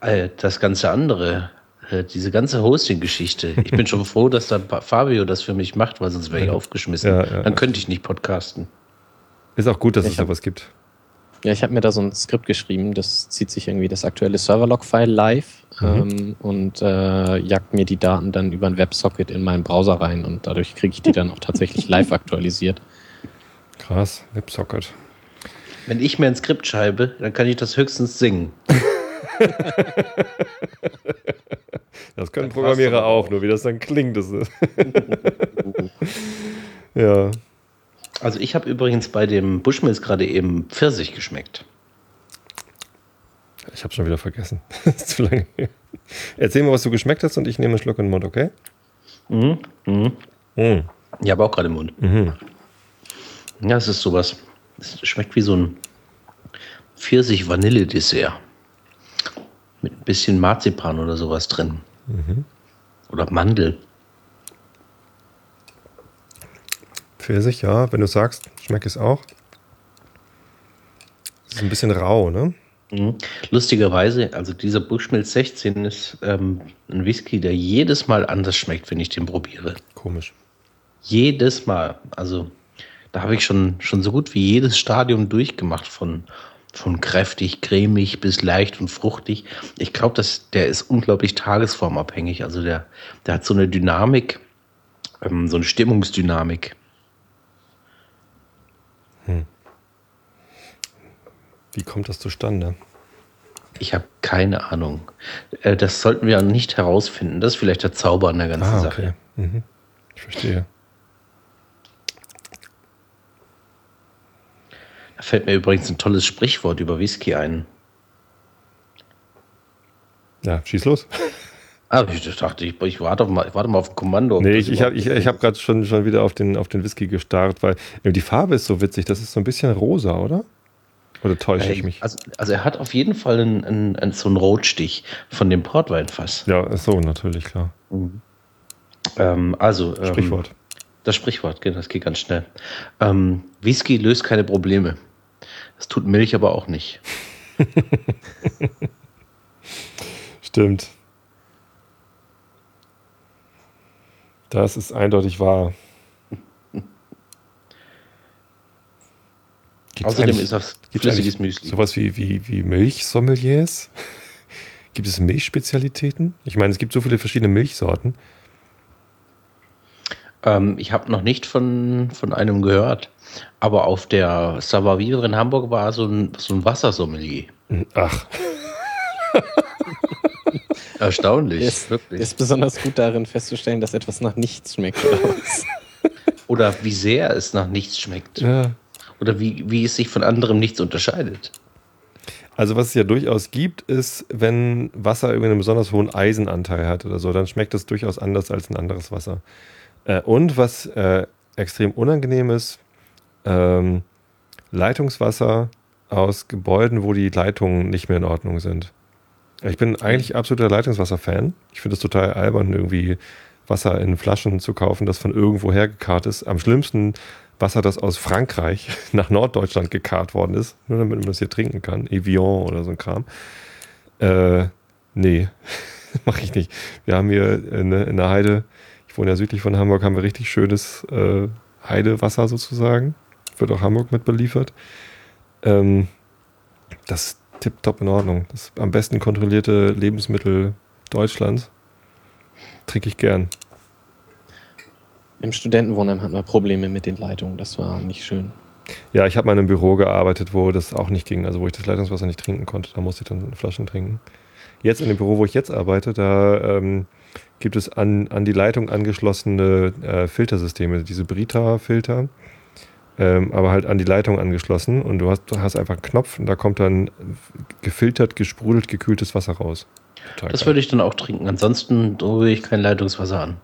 [SPEAKER 2] Äh, das ganze andere, äh, diese ganze Hosting-Geschichte. Ich bin schon froh, dass dann Fabio das für mich macht, weil sonst wäre ich aufgeschmissen. Ja, dann könnte ich nicht podcasten.
[SPEAKER 1] Ist auch gut, dass ich es sowas gibt.
[SPEAKER 3] Ja, ich habe mir da so ein Skript geschrieben, das zieht sich irgendwie das aktuelle Serverlog-File live mhm. ähm, und äh, jagt mir die Daten dann über ein WebSocket in meinen Browser rein und dadurch kriege ich die dann auch tatsächlich live aktualisiert.
[SPEAKER 1] Krass, WebSocket.
[SPEAKER 2] Wenn ich mir ein Skript schreibe, dann kann ich das höchstens singen.
[SPEAKER 1] das können Programmierer auch, nur wie das dann klingt. Das ja.
[SPEAKER 2] Also ich habe übrigens bei dem Bushmills gerade eben Pfirsich geschmeckt.
[SPEAKER 1] Ich habe schon wieder vergessen. das ist zu lange her. Erzähl mal, was du geschmeckt hast und ich nehme einen Schluck in den Mund, okay?
[SPEAKER 2] Mhm. Mhm. Mhm. Ich habe auch gerade im Mund. Mhm. Ja, es ist sowas. Es schmeckt wie so ein Pfirsich-Vanille-Dessert. Mit ein bisschen Marzipan oder sowas drin. Mhm. Oder Mandel.
[SPEAKER 1] Pfirsich, ja, wenn du sagst, schmeckt es auch. ist ein bisschen rau, ne?
[SPEAKER 2] Mhm. Lustigerweise, also dieser Bushmills 16 ist ähm, ein Whisky, der jedes Mal anders schmeckt, wenn ich den probiere.
[SPEAKER 1] Komisch.
[SPEAKER 2] Jedes Mal. Also da habe ich schon, schon so gut wie jedes Stadium durchgemacht, von, von kräftig, cremig bis leicht und fruchtig. Ich glaube, der ist unglaublich tagesformabhängig. Also der, der hat so eine Dynamik, ähm, so eine Stimmungsdynamik.
[SPEAKER 1] Wie kommt das zustande?
[SPEAKER 2] Ich habe keine Ahnung. Äh, das sollten wir nicht herausfinden. Das ist vielleicht der Zauber an der ganzen ah, okay. Sache. Mhm.
[SPEAKER 1] Ich verstehe.
[SPEAKER 2] Da fällt mir übrigens ein tolles Sprichwort über Whisky ein.
[SPEAKER 1] Ja, schieß los.
[SPEAKER 2] Ah, ich dachte, ich, ich, warte, mal, ich warte mal auf ein Kommando.
[SPEAKER 1] Nee, ich, ich habe ich, ich hab gerade schon, schon wieder auf den, auf den Whisky gestarrt, weil die Farbe ist so witzig. Das ist so ein bisschen rosa, oder? Oder täusche ich mich?
[SPEAKER 2] Also, also, er hat auf jeden Fall einen, einen, einen, so einen Rotstich von dem Portweinfass.
[SPEAKER 1] Ja, so, natürlich, klar. Mhm.
[SPEAKER 2] Ähm, also.
[SPEAKER 1] Ähm, Sprichwort.
[SPEAKER 2] Das Sprichwort, genau, das geht ganz schnell. Ähm, Whisky löst keine Probleme. Das tut Milch aber auch nicht.
[SPEAKER 1] Stimmt. Das ist eindeutig wahr. Gibt's Außerdem ist das flüssiges Müsli. Sowas wie, wie, wie Milchsommeliers? gibt es Milchspezialitäten? Ich meine, es gibt so viele verschiedene Milchsorten.
[SPEAKER 2] Ähm, ich habe noch nicht von, von einem gehört. Aber auf der Savavivre in Hamburg war so ein, so ein Wassersommelier.
[SPEAKER 1] Ach.
[SPEAKER 2] Erstaunlich,
[SPEAKER 3] ist, wirklich. Ist besonders gut darin festzustellen, dass etwas nach nichts schmeckt. Oder,
[SPEAKER 2] oder wie sehr es nach nichts schmeckt. Ja. Oder wie, wie es sich von anderem nichts unterscheidet.
[SPEAKER 1] Also was es ja durchaus gibt, ist, wenn Wasser irgendwie einen besonders hohen Eisenanteil hat oder so, dann schmeckt es durchaus anders als ein anderes Wasser. Äh, und was äh, extrem unangenehm ist, ähm, Leitungswasser aus Gebäuden, wo die Leitungen nicht mehr in Ordnung sind. Ich bin eigentlich absoluter Leitungswasser-Fan. Ich finde es total albern, irgendwie Wasser in Flaschen zu kaufen, das von irgendwo hergekarrt ist. Am schlimmsten Wasser, das aus Frankreich nach Norddeutschland gekarrt worden ist, nur damit man das hier trinken kann. Evian oder so ein Kram. Äh, nee, mache ich nicht. Wir haben hier in, in, der Heide, ich wohne ja südlich von Hamburg, haben wir richtig schönes äh, Heidewasser sozusagen. Wird auch Hamburg mit beliefert. Ähm, das ist tipptopp in Ordnung. Das am besten kontrollierte Lebensmittel Deutschlands. Trinke ich gern.
[SPEAKER 3] Im Studentenwohnheim hatten wir Probleme mit den Leitungen. Das war nicht schön.
[SPEAKER 1] Ja, ich habe mal in einem Büro gearbeitet, wo das auch nicht ging, also wo ich das Leitungswasser nicht trinken konnte. Da musste ich dann Flaschen trinken. Jetzt in dem Büro, wo ich jetzt arbeite, da ähm, gibt es an, an die Leitung angeschlossene äh, Filtersysteme, diese Brita-Filter, ähm, aber halt an die Leitung angeschlossen und du hast, du hast einfach einen Knopf und da kommt dann gefiltert, gesprudelt, gekühltes Wasser raus.
[SPEAKER 2] Total das geil. würde ich dann auch trinken. Ansonsten rühre ich kein Leitungswasser an.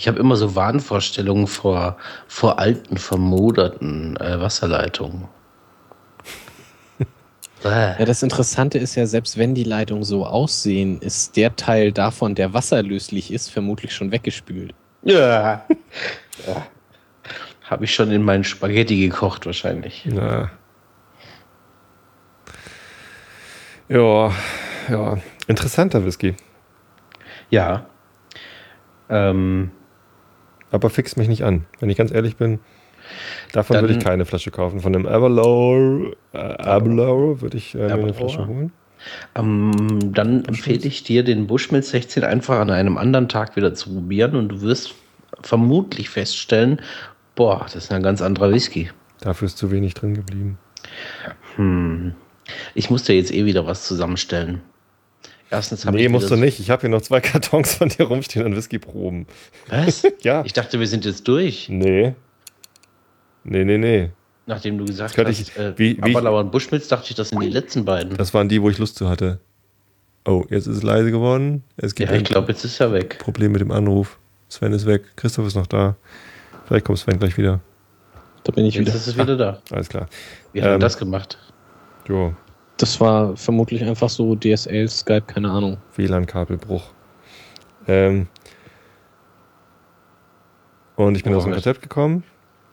[SPEAKER 2] Ich habe immer so Wahnvorstellungen vor, vor alten, vermoderten äh, Wasserleitungen.
[SPEAKER 3] ja, das Interessante ist ja, selbst wenn die Leitungen so aussehen, ist der Teil davon, der wasserlöslich ist, vermutlich schon weggespült.
[SPEAKER 2] Ja. ja. Habe ich schon in meinen Spaghetti gekocht, wahrscheinlich.
[SPEAKER 1] Ja. Ja, ja. Interessanter Whisky.
[SPEAKER 2] Ja. Ähm,
[SPEAKER 1] aber fix mich nicht an. Wenn ich ganz ehrlich bin, davon würde ich keine Flasche kaufen. Von dem Avalor, äh, Avalor würde ich äh, mir eine Flasche holen.
[SPEAKER 2] Ähm, dann empfehle ich dir, den Bushmill 16 einfach an einem anderen Tag wieder zu probieren und du wirst vermutlich feststellen, boah, das ist ein ganz anderer Whisky.
[SPEAKER 1] Dafür ist zu wenig drin geblieben.
[SPEAKER 2] Hm. Ich muss dir jetzt eh wieder was zusammenstellen.
[SPEAKER 1] Erstens nee, musst du nicht. Ich habe hier noch zwei Kartons von dir rumstehen an Whiskyproben.
[SPEAKER 2] Was? ja. Ich dachte, wir sind jetzt durch.
[SPEAKER 1] Nee. Nee, nee, nee.
[SPEAKER 2] Nachdem du gesagt hast,
[SPEAKER 1] ich, äh, wie, wie
[SPEAKER 2] Aberlauer und Buschmilz, dachte ich, das sind die letzten beiden.
[SPEAKER 1] Das waren die, wo ich Lust zu hatte. Oh, jetzt ist es leise geworden. Es
[SPEAKER 2] gibt ja, ich glaube, jetzt ist er weg.
[SPEAKER 1] Problem mit dem Anruf. Sven ist weg. Christoph ist noch da. Vielleicht kommt Sven gleich wieder.
[SPEAKER 3] Da bin ich
[SPEAKER 2] jetzt
[SPEAKER 3] wieder.
[SPEAKER 2] Jetzt ist es wieder da.
[SPEAKER 1] Alles klar.
[SPEAKER 2] Wie haben ähm, das gemacht?
[SPEAKER 1] Jo,
[SPEAKER 3] das war vermutlich einfach so DSL, Skype, keine Ahnung.
[SPEAKER 1] WLAN-Kabelbruch. Ähm und ich bin oh, aus dem Konzept gekommen.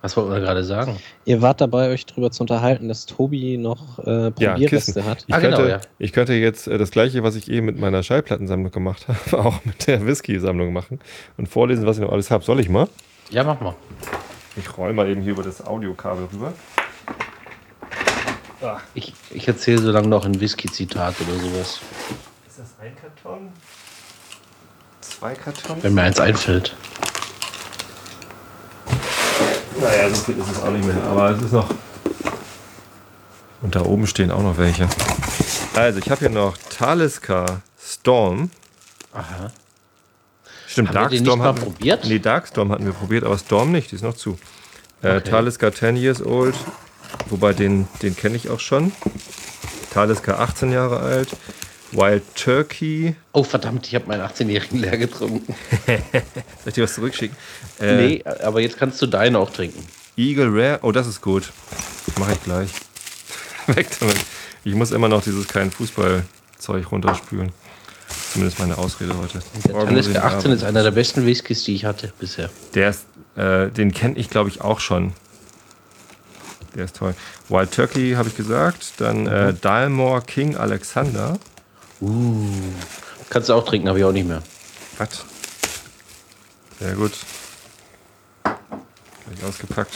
[SPEAKER 2] Was wollten wir gerade sagen?
[SPEAKER 3] Ihr wart dabei, euch darüber zu unterhalten, dass Tobi noch äh, Probierreste
[SPEAKER 1] ja,
[SPEAKER 3] hat.
[SPEAKER 1] Ich, ah, könnte, genau, ja. ich könnte jetzt äh, das gleiche, was ich eben mit meiner Schallplattensammlung gemacht habe, auch mit der Whisky-Sammlung machen und vorlesen, was ich noch alles habe. Soll ich mal?
[SPEAKER 2] Ja, mach mal.
[SPEAKER 1] Ich roll mal eben hier über das Audiokabel rüber.
[SPEAKER 2] Ich, ich erzähle so lange noch ein Whisky-Zitat oder sowas.
[SPEAKER 1] Ist das ein Karton? Zwei Kartons?
[SPEAKER 2] Wenn mir eins einfällt.
[SPEAKER 1] Naja, so viel ist es auch nicht mehr. Aber es ist noch. Und da oben stehen auch noch welche. Also, ich habe hier noch Talisker Storm.
[SPEAKER 2] Aha.
[SPEAKER 1] Stimmt,
[SPEAKER 2] Haben Darkstorm
[SPEAKER 1] hatten
[SPEAKER 2] wir probiert?
[SPEAKER 1] Nee, Darkstorm hatten wir probiert, aber Storm nicht, die ist noch zu. Äh, okay. Talisker 10 Years Old, Wobei den, den kenne ich auch schon. Talisker 18 Jahre alt. Wild Turkey.
[SPEAKER 2] Oh verdammt, ich habe meinen 18-jährigen leer getrunken.
[SPEAKER 1] Soll ich dir was zurückschicken?
[SPEAKER 2] Äh, nee, aber jetzt kannst du deinen auch trinken.
[SPEAKER 1] Eagle Rare. Oh, das ist gut. Mache ich gleich. Weg damit. Ich muss immer noch dieses kein Fußballzeug runterspülen. Zumindest meine Ausrede heute.
[SPEAKER 2] Der Talisker 18 ist einer der besten Whiskys, die ich hatte bisher.
[SPEAKER 1] Der ist, äh, den kenne ich glaube ich auch schon. Der ist toll. Wild Turkey habe ich gesagt. Dann äh, mhm. Dalmore King Alexander.
[SPEAKER 2] Uh. Kannst du auch trinken, habe ich auch nicht mehr.
[SPEAKER 1] Was? Sehr gut. Gleich ausgepackt.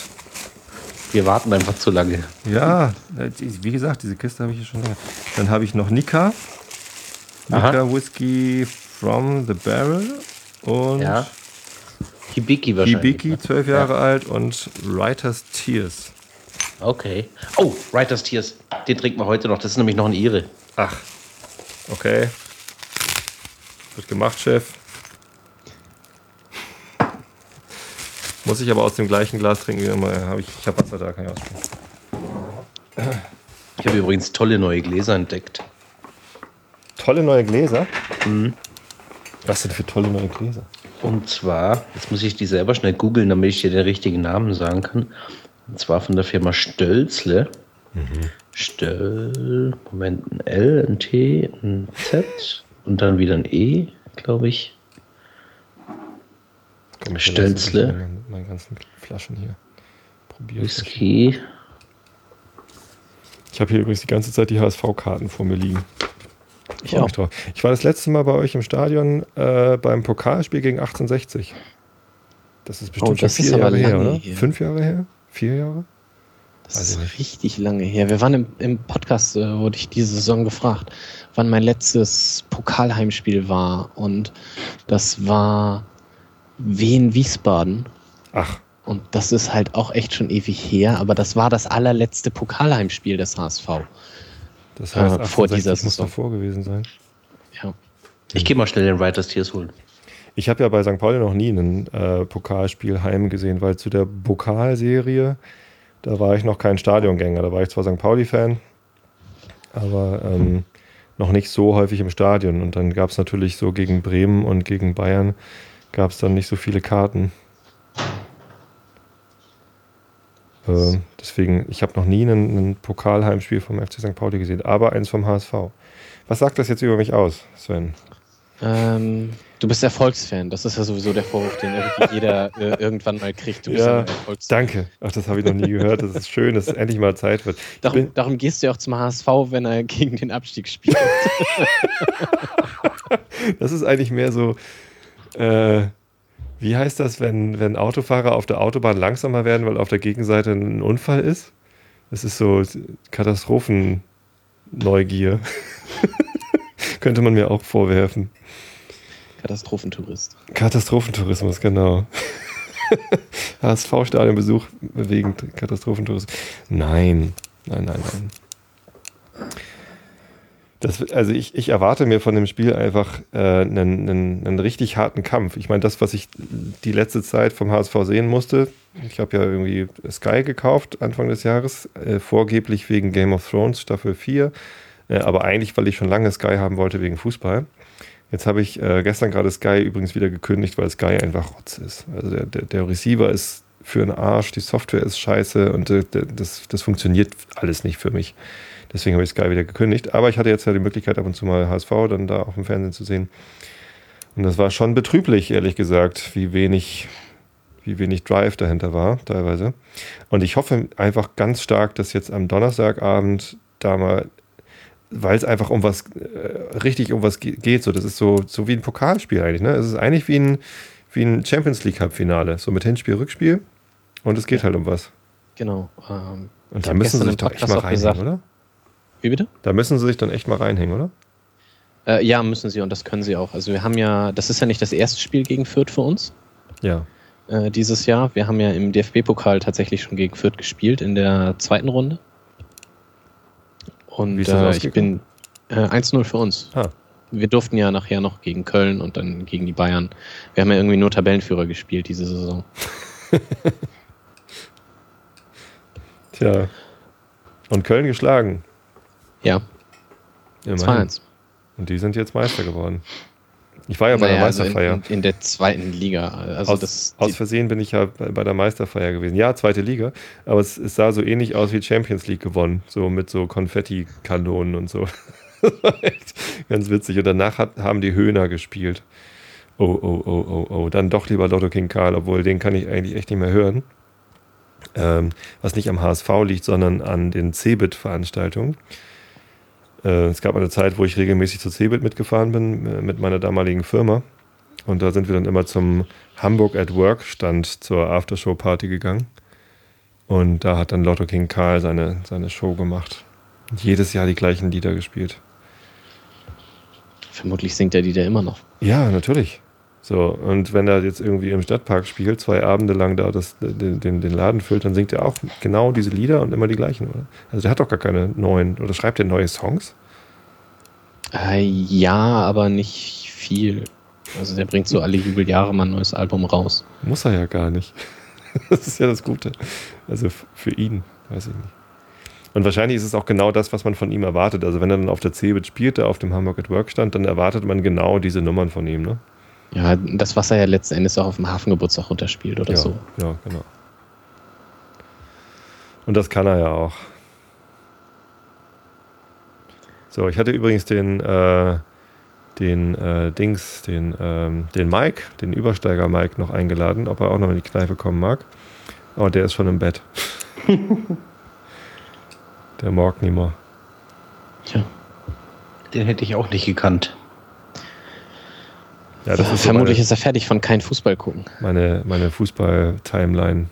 [SPEAKER 2] Wir warten einfach zu lange.
[SPEAKER 1] Ja, äh, wie gesagt, diese Kiste habe ich hier schon lange. Dann habe ich noch Nika. Nika Aha. Whisky from the Barrel. Und
[SPEAKER 2] ja. Hibiki wahrscheinlich.
[SPEAKER 1] Hibiki, zwölf Jahre ja. alt und Writer's Tears.
[SPEAKER 2] Okay. Oh, Writers Tears. Den trinken wir heute noch. Das ist nämlich noch ein Ire.
[SPEAKER 1] Ach. Okay. Wird gemacht, Chef. Muss ich aber aus dem gleichen Glas trinken. Hab ich ich habe Wasser da, kann ich ausspielen.
[SPEAKER 2] Ich habe übrigens tolle neue Gläser entdeckt.
[SPEAKER 1] Tolle neue Gläser? Mhm. Was sind für tolle neue Gläser?
[SPEAKER 2] Und zwar, jetzt muss ich die selber schnell googeln, damit ich dir den richtigen Namen sagen kann. Und zwar von der Firma Stölzle. Mhm. Stöll, Moment, ein L, ein T, ein Z und dann wieder ein E, glaube ich.
[SPEAKER 1] Komm, ich Stölzle. Meine ganzen Flaschen hier.
[SPEAKER 2] Probieren. Whisky.
[SPEAKER 1] Ich habe hier übrigens die ganze Zeit die HSV-Karten vor mir liegen. Ich, auch. Drauf. ich war das letzte Mal bei euch im Stadion äh, beim Pokalspiel gegen 1860. Das ist bestimmt oh, das schon vier Jahre her, oder? Hier. Fünf Jahre her? Vier Jahre?
[SPEAKER 3] Das ist richtig lange her. Wir waren im, im Podcast, äh, wurde ich diese Saison gefragt, wann mein letztes Pokalheimspiel war. Und das war Wien Wiesbaden.
[SPEAKER 1] Ach.
[SPEAKER 3] Und das ist halt auch echt schon ewig her, aber das war das allerletzte Pokalheimspiel des HSV.
[SPEAKER 1] Das heißt,
[SPEAKER 3] äh, vor dieser
[SPEAKER 1] muss davor gewesen sein.
[SPEAKER 3] Ja.
[SPEAKER 2] Ich gehe mal schnell den Writers Tears holen.
[SPEAKER 1] Ich habe ja bei St. Pauli noch nie ein äh, Pokalspiel heim gesehen, weil zu der Pokalserie, da war ich noch kein Stadiongänger. Da war ich zwar St. Pauli-Fan, aber ähm, noch nicht so häufig im Stadion. Und dann gab es natürlich so gegen Bremen und gegen Bayern gab es dann nicht so viele Karten. Äh, deswegen, ich habe noch nie ein Pokalheimspiel vom FC St. Pauli gesehen, aber eins vom HSV. Was sagt das jetzt über mich aus, Sven?
[SPEAKER 3] Ähm, du bist Erfolgsfan. Das ist ja sowieso der Vorwurf, den irgendwie jeder äh, irgendwann mal kriegt. Du bist
[SPEAKER 1] ja, danke. Ach, das habe ich noch nie gehört. Das ist schön, dass es endlich mal Zeit wird.
[SPEAKER 3] Darum, darum, gehst du ja auch zum HSV, wenn er gegen den Abstieg spielt.
[SPEAKER 1] das ist eigentlich mehr so. Äh, wie heißt das, wenn, wenn Autofahrer auf der Autobahn langsamer werden, weil auf der Gegenseite ein Unfall ist? Das ist so Katastrophenneugier. Könnte man mir auch vorwerfen.
[SPEAKER 3] Katastrophentourist.
[SPEAKER 1] Katastrophentourismus, genau. HSV-Stadionbesuch wegen Katastrophentourismus. Nein, nein, nein, nein. Das, also ich, ich erwarte mir von dem Spiel einfach äh, einen, einen, einen richtig harten Kampf. Ich meine, das, was ich die letzte Zeit vom HSV sehen musste, ich habe ja irgendwie Sky gekauft Anfang des Jahres, äh, vorgeblich wegen Game of Thrones Staffel 4, äh, aber eigentlich, weil ich schon lange Sky haben wollte wegen Fußball. Jetzt habe ich äh, gestern gerade Sky übrigens wieder gekündigt, weil Sky einfach Rotz ist. Also der, der, der Receiver ist für einen Arsch, die Software ist scheiße und äh, das, das funktioniert alles nicht für mich. Deswegen habe ich Sky wieder gekündigt. Aber ich hatte jetzt ja die Möglichkeit, ab und zu mal HSV dann da auf dem Fernsehen zu sehen. Und das war schon betrüblich, ehrlich gesagt, wie wenig, wie wenig Drive dahinter war, teilweise. Und ich hoffe einfach ganz stark, dass jetzt am Donnerstagabend da mal, weil es einfach um was, äh, richtig um was geht, so, das ist so, so wie ein Pokalspiel eigentlich, ne? Es ist eigentlich wie ein, wie ein Champions League Cup-Finale, so mit Hinspiel, Rückspiel. Und es geht ja. halt um was.
[SPEAKER 3] Genau.
[SPEAKER 1] Ähm, und da müssen sie sich doch echt mal reinhängen, oder?
[SPEAKER 3] Wie bitte?
[SPEAKER 1] Da müssen sie sich dann echt mal reinhängen, oder?
[SPEAKER 3] Äh, ja, müssen sie und das können sie auch. Also wir haben ja, das ist ja nicht das erste Spiel gegen Fürth für uns.
[SPEAKER 1] Ja.
[SPEAKER 3] Äh, dieses Jahr. Wir haben ja im DFB-Pokal tatsächlich schon gegen Fürth gespielt in der zweiten Runde. Und äh, ich bin äh, 1-0 für uns. Ah. Wir durften ja nachher noch gegen Köln und dann gegen die Bayern. Wir haben ja irgendwie nur Tabellenführer gespielt diese Saison.
[SPEAKER 1] Tja. Und Köln geschlagen.
[SPEAKER 3] Ja.
[SPEAKER 1] 2-1. Und die sind jetzt Meister geworden. Ich war ja bei naja, der Meisterfeier.
[SPEAKER 3] Also in, in, der zweiten Liga. Also
[SPEAKER 1] aus,
[SPEAKER 3] das,
[SPEAKER 1] aus Versehen bin ich ja bei der Meisterfeier gewesen. Ja, zweite Liga. Aber es, es sah so ähnlich aus wie Champions League gewonnen. So mit so Konfetti-Kanonen und so. ganz witzig. Und danach hat, haben die Höhner gespielt. Oh, oh, oh, oh, oh. Dann doch lieber Lotto King Karl, obwohl den kann ich eigentlich echt nicht mehr hören. Ähm, was nicht am HSV liegt, sondern an den Cebit-Veranstaltungen. Äh, es gab eine Zeit, wo ich regelmäßig zu Cebit mitgefahren bin, äh, mit meiner damaligen Firma. Und da sind wir dann immer zum Hamburg at Work Stand zur Aftershow-Party gegangen. Und da hat dann Lotto King Karl seine, seine Show gemacht. Und jedes Jahr die gleichen Lieder gespielt.
[SPEAKER 3] Vermutlich singt er die da immer noch.
[SPEAKER 1] Ja, natürlich. So, und wenn er jetzt irgendwie im Stadtpark spielt, zwei Abende lang da das, den, den, den Laden füllt, dann singt er auch genau diese Lieder und immer die gleichen, oder? Also der hat doch gar keine neuen, oder schreibt er neue Songs?
[SPEAKER 3] Äh, ja, aber nicht viel. Also der bringt so alle Jubeljahre mal ein neues Album raus.
[SPEAKER 1] Muss er ja gar nicht. Das ist ja das Gute. Also für ihn, weiß ich nicht. Und wahrscheinlich ist es auch genau das, was man von ihm erwartet. Also wenn er dann auf der Cebit spielte, auf dem Hamburg at Work stand, dann erwartet man genau diese Nummern von ihm, ne?
[SPEAKER 3] Ja, das, was er ja letzten Endes auch auf dem Hafengeburtstag runterspielt oder
[SPEAKER 1] ja,
[SPEAKER 3] so.
[SPEAKER 1] Ja, genau. Und das kann er ja auch. So, ich hatte übrigens den, äh, den äh, Dings, den, ähm, den Mike, den Übersteiger Mike noch eingeladen, ob er auch noch in die Kneipe kommen mag. Aber der ist schon im Bett. der mag mehr.
[SPEAKER 2] Tja. Den hätte ich auch nicht gekannt.
[SPEAKER 3] Ja, das ist Vermutlich so meine, ist er fertig von kein Fußball gucken.
[SPEAKER 1] Meine, meine Fußball-Timeline.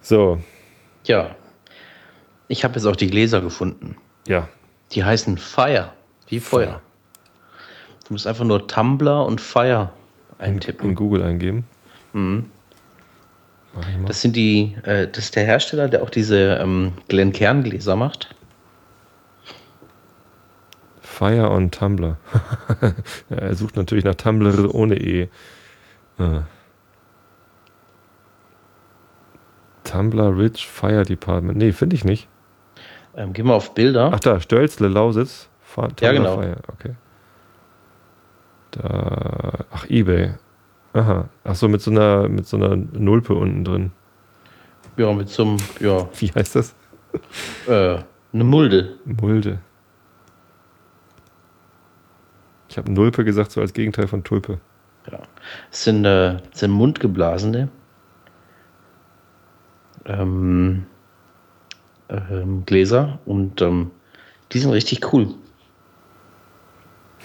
[SPEAKER 1] So.
[SPEAKER 2] Ja. Ich habe jetzt auch die Gläser gefunden.
[SPEAKER 1] Ja.
[SPEAKER 2] Die heißen Fire. Wie Feuer. Fire. Du musst einfach nur Tumblr und Fire eintippen.
[SPEAKER 1] In Google eingeben.
[SPEAKER 2] Mhm. Das sind die, äh, das ist der Hersteller, der auch diese ähm, Glencairn-Gläser macht.
[SPEAKER 1] Fire on Tumblr. ja, er sucht natürlich nach Tumblr ohne E. Ah. Tumblr Rich Fire Department. Nee, finde ich nicht.
[SPEAKER 2] Ähm, geh mal auf Bilder.
[SPEAKER 1] Ach da, Stölzle, Lausitz.
[SPEAKER 2] Tumblr ja, genau.
[SPEAKER 1] Fire. Okay. Da, ach, Ebay. Aha. Ach so, mit so einer, mit so einer Nulpe unten drin.
[SPEAKER 2] Ja, mit so einem, ja.
[SPEAKER 1] Wie heißt das?
[SPEAKER 2] Äh, eine Mulde.
[SPEAKER 1] Mulde. Ich habe Nulpe gesagt, so als Gegenteil von Tulpe.
[SPEAKER 2] Ja. Es sind, äh, sind mundgeblasene ähm, ähm, Gläser und ähm, die sind richtig cool.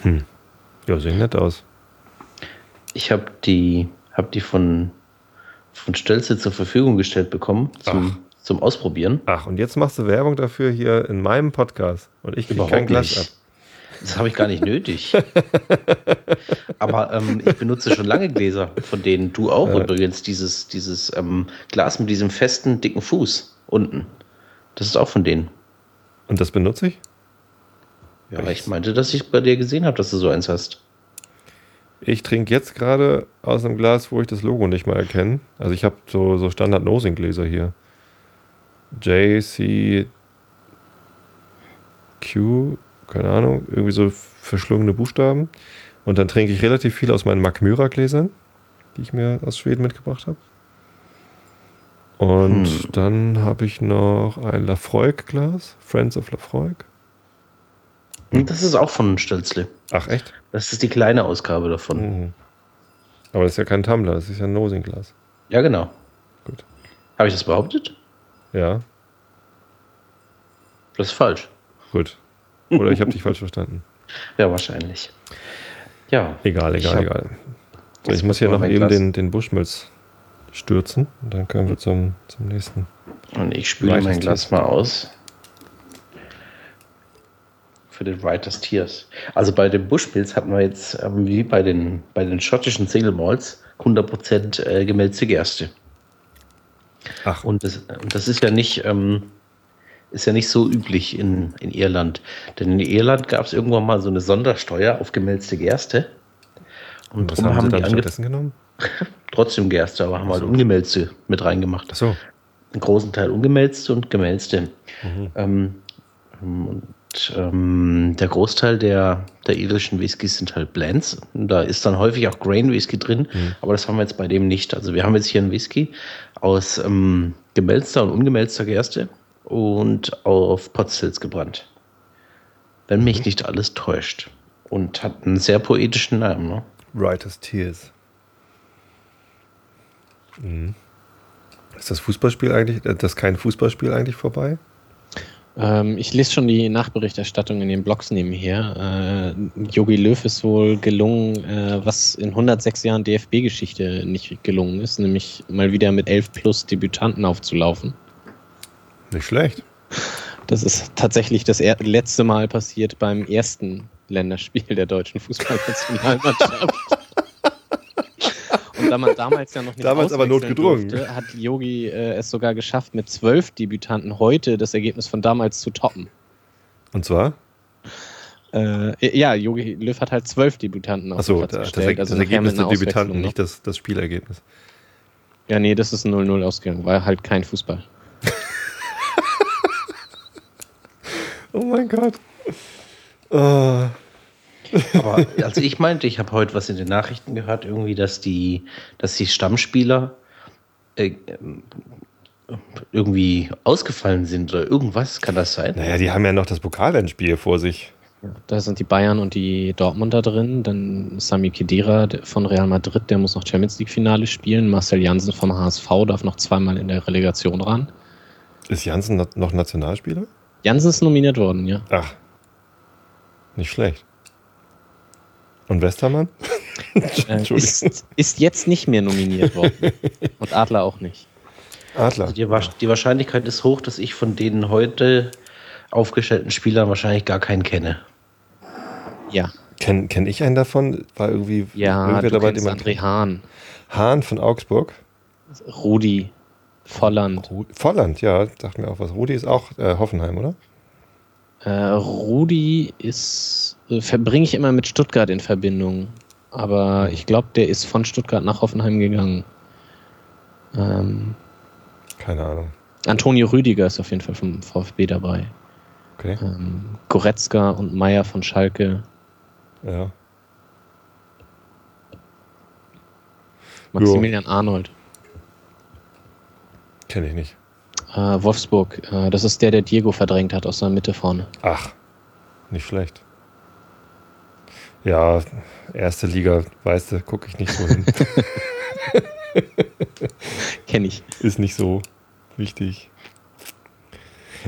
[SPEAKER 1] Hm. Ja, sehen nett aus.
[SPEAKER 2] Ich habe die, hab die von, von Stelze zur Verfügung gestellt bekommen zum, zum Ausprobieren.
[SPEAKER 1] Ach, und jetzt machst du Werbung dafür hier in meinem Podcast und ich kriege kein Glas ab.
[SPEAKER 2] Das habe ich gar nicht nötig. Aber ähm, ich benutze schon lange Gläser, von denen du auch ja. übrigens dieses, dieses ähm, Glas mit diesem festen, dicken Fuß unten. Das ist auch von denen.
[SPEAKER 1] Und das benutze ich?
[SPEAKER 2] Ja, aber ich meinte, dass ich bei dir gesehen habe, dass du so eins hast.
[SPEAKER 1] Ich trinke jetzt gerade aus einem Glas, wo ich das Logo nicht mal erkenne. Also ich habe so, so Standard-Nosing-Gläser hier. JCQ keine Ahnung, irgendwie so verschlungene Buchstaben. Und dann trinke ich relativ viel aus meinen Magmyra-Gläsern, die ich mir aus Schweden mitgebracht habe. Und hm. dann habe ich noch ein Lafroig-Glas, Friends of Lafroig.
[SPEAKER 2] Hm, das ist auch von Stelzle.
[SPEAKER 1] Ach, echt?
[SPEAKER 2] Das ist die kleine Ausgabe davon. Mhm.
[SPEAKER 1] Aber das ist ja kein Tumbler, das ist ja ein Nosing-Glas.
[SPEAKER 2] Ja, genau.
[SPEAKER 1] Gut.
[SPEAKER 2] Habe ich das behauptet?
[SPEAKER 1] Ja.
[SPEAKER 2] Das ist falsch.
[SPEAKER 1] Gut. Oder ich habe dich falsch verstanden.
[SPEAKER 2] Ja, wahrscheinlich. Ja.
[SPEAKER 1] Egal, egal, egal. So, ich muss hier noch eben den, den Buschmilz stürzen und dann können wir zum, zum nächsten.
[SPEAKER 2] Und ich spüle mein Glas mal aus. Für den Writers Tears. Also bei dem Buschmilz hatten wir jetzt, ähm, wie bei den, bei den schottischen Single Malls, 100% äh, gemälzte Gerste. Ach. Und das, das ist ja nicht. Ähm, ist ja nicht so üblich in, in Irland. Denn in Irland gab es irgendwann mal so eine Sondersteuer auf gemälzte Gerste.
[SPEAKER 1] Und, Und was haben, haben sie dann stattdessen genommen?
[SPEAKER 2] Trotzdem Gerste, aber haben so. halt ungemälzte mit reingemacht.
[SPEAKER 1] Ach so.
[SPEAKER 2] Einen großen Teil ungemälzte und gemälzte. Mhm. Ähm, und ähm, der Großteil der, der irischen Whiskys sind halt Blends. Da ist dann häufig auch Grain Whisky drin, mhm. aber das haben wir jetzt bei dem nicht. Also wir haben jetzt hier einen Whisky aus ähm, gemälzter und ungemälzter Gerste und auf Potsdils gebrannt. Wenn mich mhm. nicht alles täuscht. Und hat einen sehr poetischen Namen. Ne?
[SPEAKER 1] Writer's Tears. Mhm. Ist das Fußballspiel eigentlich, äh, das kein Fußballspiel eigentlich vorbei?
[SPEAKER 3] Ähm, ich lese schon die Nachberichterstattung in den Blogs nebenher. Yogi äh, Löw ist wohl gelungen, äh, was in 106 Jahren DFB-Geschichte nicht gelungen ist, nämlich mal wieder mit 11 plus Debütanten aufzulaufen.
[SPEAKER 1] Nicht schlecht.
[SPEAKER 3] Das ist tatsächlich das letzte Mal passiert beim ersten Länderspiel der deutschen Fußballnationalmannschaft. Und da man damals ja noch nicht
[SPEAKER 1] damals aber notgedrungen durfte,
[SPEAKER 3] hat Yogi äh, es sogar geschafft, mit zwölf Debütanten heute das Ergebnis von damals zu toppen.
[SPEAKER 1] Und zwar?
[SPEAKER 3] Äh, ja, Yogi Löw hat halt zwölf Debütanten
[SPEAKER 1] Achso, das, das, also das Ergebnis der Debütanten, nicht das, das Spielergebnis.
[SPEAKER 3] Ja, nee, das ist ein 0-0 ausgegangen, war halt kein Fußball.
[SPEAKER 1] Oh mein Gott. Uh.
[SPEAKER 2] Aber also ich meinte, ich habe heute was in den Nachrichten gehört, irgendwie, dass die, dass die Stammspieler äh, irgendwie ausgefallen sind oder irgendwas, kann das sein?
[SPEAKER 1] Naja, die haben ja noch das Pokalendspiel vor sich.
[SPEAKER 3] Da sind die Bayern und die Dortmunder drin. Dann Sami Khedira von Real Madrid, der muss noch Champions League Finale spielen. Marcel Janssen vom HSV darf noch zweimal in der Relegation ran.
[SPEAKER 1] Ist Janssen noch Nationalspieler?
[SPEAKER 3] Jansen ist nominiert worden, ja.
[SPEAKER 1] Ach. Nicht schlecht. Und Westermann?
[SPEAKER 3] äh, ist, ist, jetzt nicht mehr nominiert worden. Und Adler auch nicht.
[SPEAKER 2] Adler. Also die, die, Wahrscheinlichkeit ist hoch, dass ich von den heute aufgestellten Spielern wahrscheinlich gar keinen kenne.
[SPEAKER 3] Ja.
[SPEAKER 1] Kenne kenn ich einen davon? War irgendwie
[SPEAKER 3] ja,
[SPEAKER 1] irgendwer
[SPEAKER 3] du dabei, kennst André Hahn.
[SPEAKER 1] Hahn von Augsburg.
[SPEAKER 3] Rudi Volland.
[SPEAKER 1] Volland, ja, dachte mir auch was. Rudi ist auch äh, Hoffenheim, oder?
[SPEAKER 3] Äh, Rudi ist, äh, verbringe ich immer mit Stuttgart in Verbindung. Aber ich glaube, der ist von Stuttgart nach Hoffenheim gegangen. Ähm,
[SPEAKER 1] Keine Ahnung.
[SPEAKER 3] Antonio Rüdiger ist auf jeden Fall vom VfB dabei.
[SPEAKER 1] Okay.
[SPEAKER 3] Ähm, Goretzka und Meier von Schalke.
[SPEAKER 1] Ja.
[SPEAKER 3] Maximilian jo. Arnold.
[SPEAKER 1] Kenne ich nicht.
[SPEAKER 3] Äh, Wolfsburg, äh, das ist der, der Diego verdrängt hat aus der Mitte vorne.
[SPEAKER 1] Ach, nicht schlecht. Ja, erste Liga, weißt du, gucke ich nicht so hin.
[SPEAKER 3] Kenne ich.
[SPEAKER 1] Ist nicht so wichtig.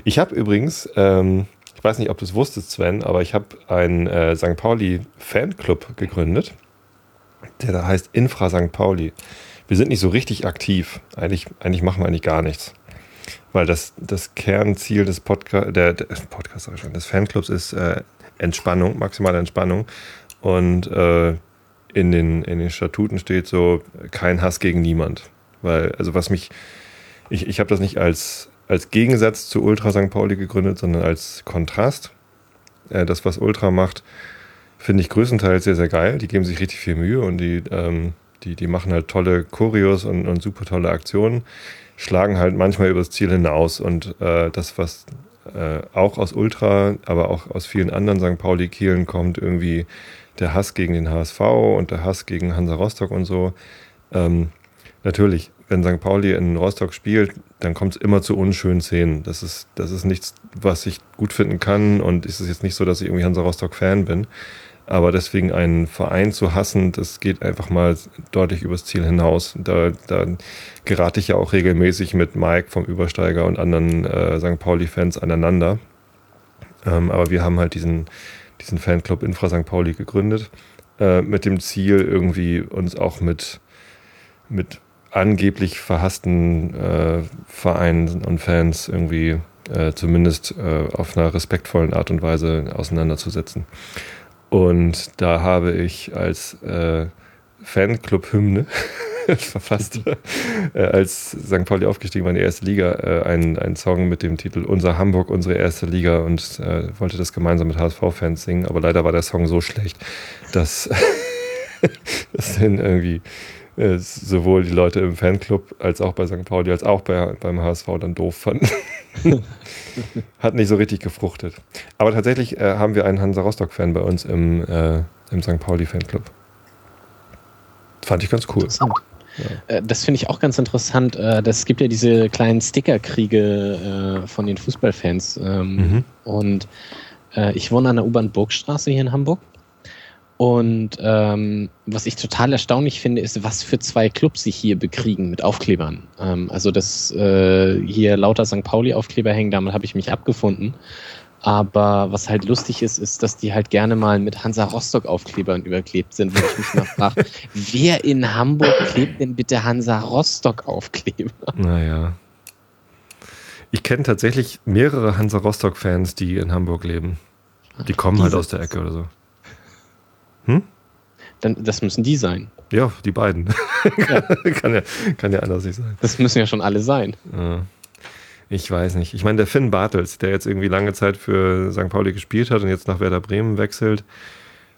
[SPEAKER 1] Ich habe übrigens, ähm, ich weiß nicht, ob du es wusstest, Sven, aber ich habe einen äh, St. Pauli Fanclub gegründet, der da heißt Infra St. Pauli. Wir sind nicht so richtig aktiv. Eigentlich, eigentlich machen wir eigentlich gar nichts. Weil das, das Kernziel des Podcast, der, der Podcast schon, des Fanclubs ist äh, Entspannung, maximale Entspannung. Und äh, in, den, in den Statuten steht so, kein Hass gegen niemand. Weil, also was mich, ich, ich habe das nicht als, als Gegensatz zu Ultra St. Pauli gegründet, sondern als Kontrast. Äh, das, was Ultra macht, finde ich größtenteils sehr, sehr geil. Die geben sich richtig viel Mühe und die, ähm, die, die machen halt tolle Choreos und, und super tolle Aktionen schlagen halt manchmal übers Ziel hinaus. Und äh, das, was äh, auch aus Ultra, aber auch aus vielen anderen St. Pauli-Kielen kommt, irgendwie der Hass gegen den HSV und der Hass gegen Hansa Rostock und so. Ähm, natürlich, wenn St. Pauli in Rostock spielt, dann kommt es immer zu unschönen Szenen. Das ist, das ist nichts, was ich gut finden kann. Und es ist jetzt nicht so, dass ich irgendwie Hansa Rostock-Fan bin. Aber deswegen einen Verein zu hassen, das geht einfach mal deutlich übers Ziel hinaus. Da, da gerate ich ja auch regelmäßig mit Mike vom Übersteiger und anderen äh, St. Pauli-Fans aneinander. Ähm, aber wir haben halt diesen, diesen Fanclub Infra St. Pauli gegründet, äh, mit dem Ziel, irgendwie uns auch mit, mit angeblich verhassten äh, Vereinen und Fans irgendwie äh, zumindest äh, auf einer respektvollen Art und Weise auseinanderzusetzen. Und da habe ich als äh, Fanclub-Hymne verfasst, äh, als St. Pauli aufgestiegen war in die erste Liga, äh, einen, einen Song mit dem Titel Unser Hamburg, unsere erste Liga und äh, wollte das gemeinsam mit HSV-Fans singen. Aber leider war der Song so schlecht, dass, dass dann irgendwie äh, sowohl die Leute im Fanclub als auch bei St. Pauli als auch bei, beim HSV dann doof fanden. Hat nicht so richtig gefruchtet. Aber tatsächlich äh, haben wir einen Hansa Rostock-Fan bei uns im, äh, im St. Pauli-Fanclub. Fand ich ganz cool.
[SPEAKER 3] Interessant. Ja. Äh, das finde ich auch ganz interessant. Es äh, gibt ja diese kleinen Stickerkriege äh, von den Fußballfans. Ähm, mhm. Und ich wohne an der U-Bahn Burgstraße hier in Hamburg. Und ähm, was ich total erstaunlich finde, ist, was für zwei Clubs sich hier bekriegen mit Aufklebern. Ähm, also, dass äh, hier lauter St. Pauli-Aufkleber hängen, damit habe ich mich abgefunden. Aber was halt lustig ist, ist, dass die halt gerne mal mit Hansa Rostock-Aufklebern überklebt sind, wo ich mich mal frage, wer in Hamburg klebt denn bitte Hansa Rostock-Aufkleber?
[SPEAKER 1] Naja. Ich kenne tatsächlich mehrere Hansa Rostock-Fans, die in Hamburg leben. Die kommen halt aus der Ecke oder so.
[SPEAKER 3] Hm? Dann, das müssen die sein.
[SPEAKER 1] Ja, die beiden. Ja. kann, ja, kann ja anders nicht sein.
[SPEAKER 3] Das müssen ja schon alle sein.
[SPEAKER 1] Ja. Ich weiß nicht. Ich meine, der Finn Bartels, der jetzt irgendwie lange Zeit für St. Pauli gespielt hat und jetzt nach Werder Bremen wechselt,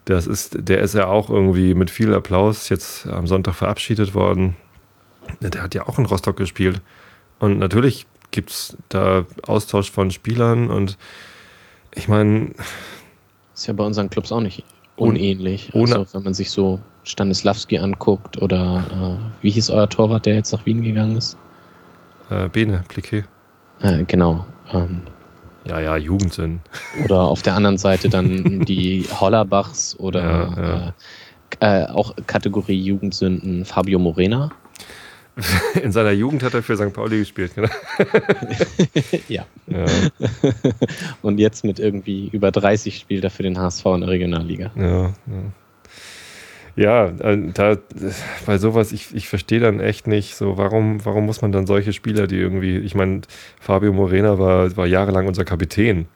[SPEAKER 1] das ist, der ist ja auch irgendwie mit viel Applaus jetzt am Sonntag verabschiedet worden. Der hat ja auch in Rostock gespielt. Und natürlich gibt es da Austausch von Spielern und ich meine.
[SPEAKER 3] Ist ja bei unseren Clubs auch nicht unähnlich. Ohne also, wenn man sich so Stanislawski anguckt oder äh, wie hieß euer Torwart, der jetzt nach Wien gegangen ist?
[SPEAKER 1] Äh, Bene, Pliquet.
[SPEAKER 3] Äh, genau. Ähm,
[SPEAKER 1] ja, ja, Jugendsinn.
[SPEAKER 3] Oder auf der anderen Seite dann die Hollerbachs oder ja, ja. Äh, äh auch Kategorie Jugendsünden Fabio Morena.
[SPEAKER 1] In seiner Jugend hat er für St. Pauli gespielt, genau.
[SPEAKER 3] ja. ja. Und jetzt mit irgendwie über 30 spielt er für den HSV in der Regionalliga.
[SPEAKER 1] Ja, ja. Ja, äh, da bei sowas, ich, ich verstehe dann echt nicht, so warum, warum muss man dann solche Spieler, die irgendwie, ich meine, Fabio Morena war, war jahrelang unser Kapitän.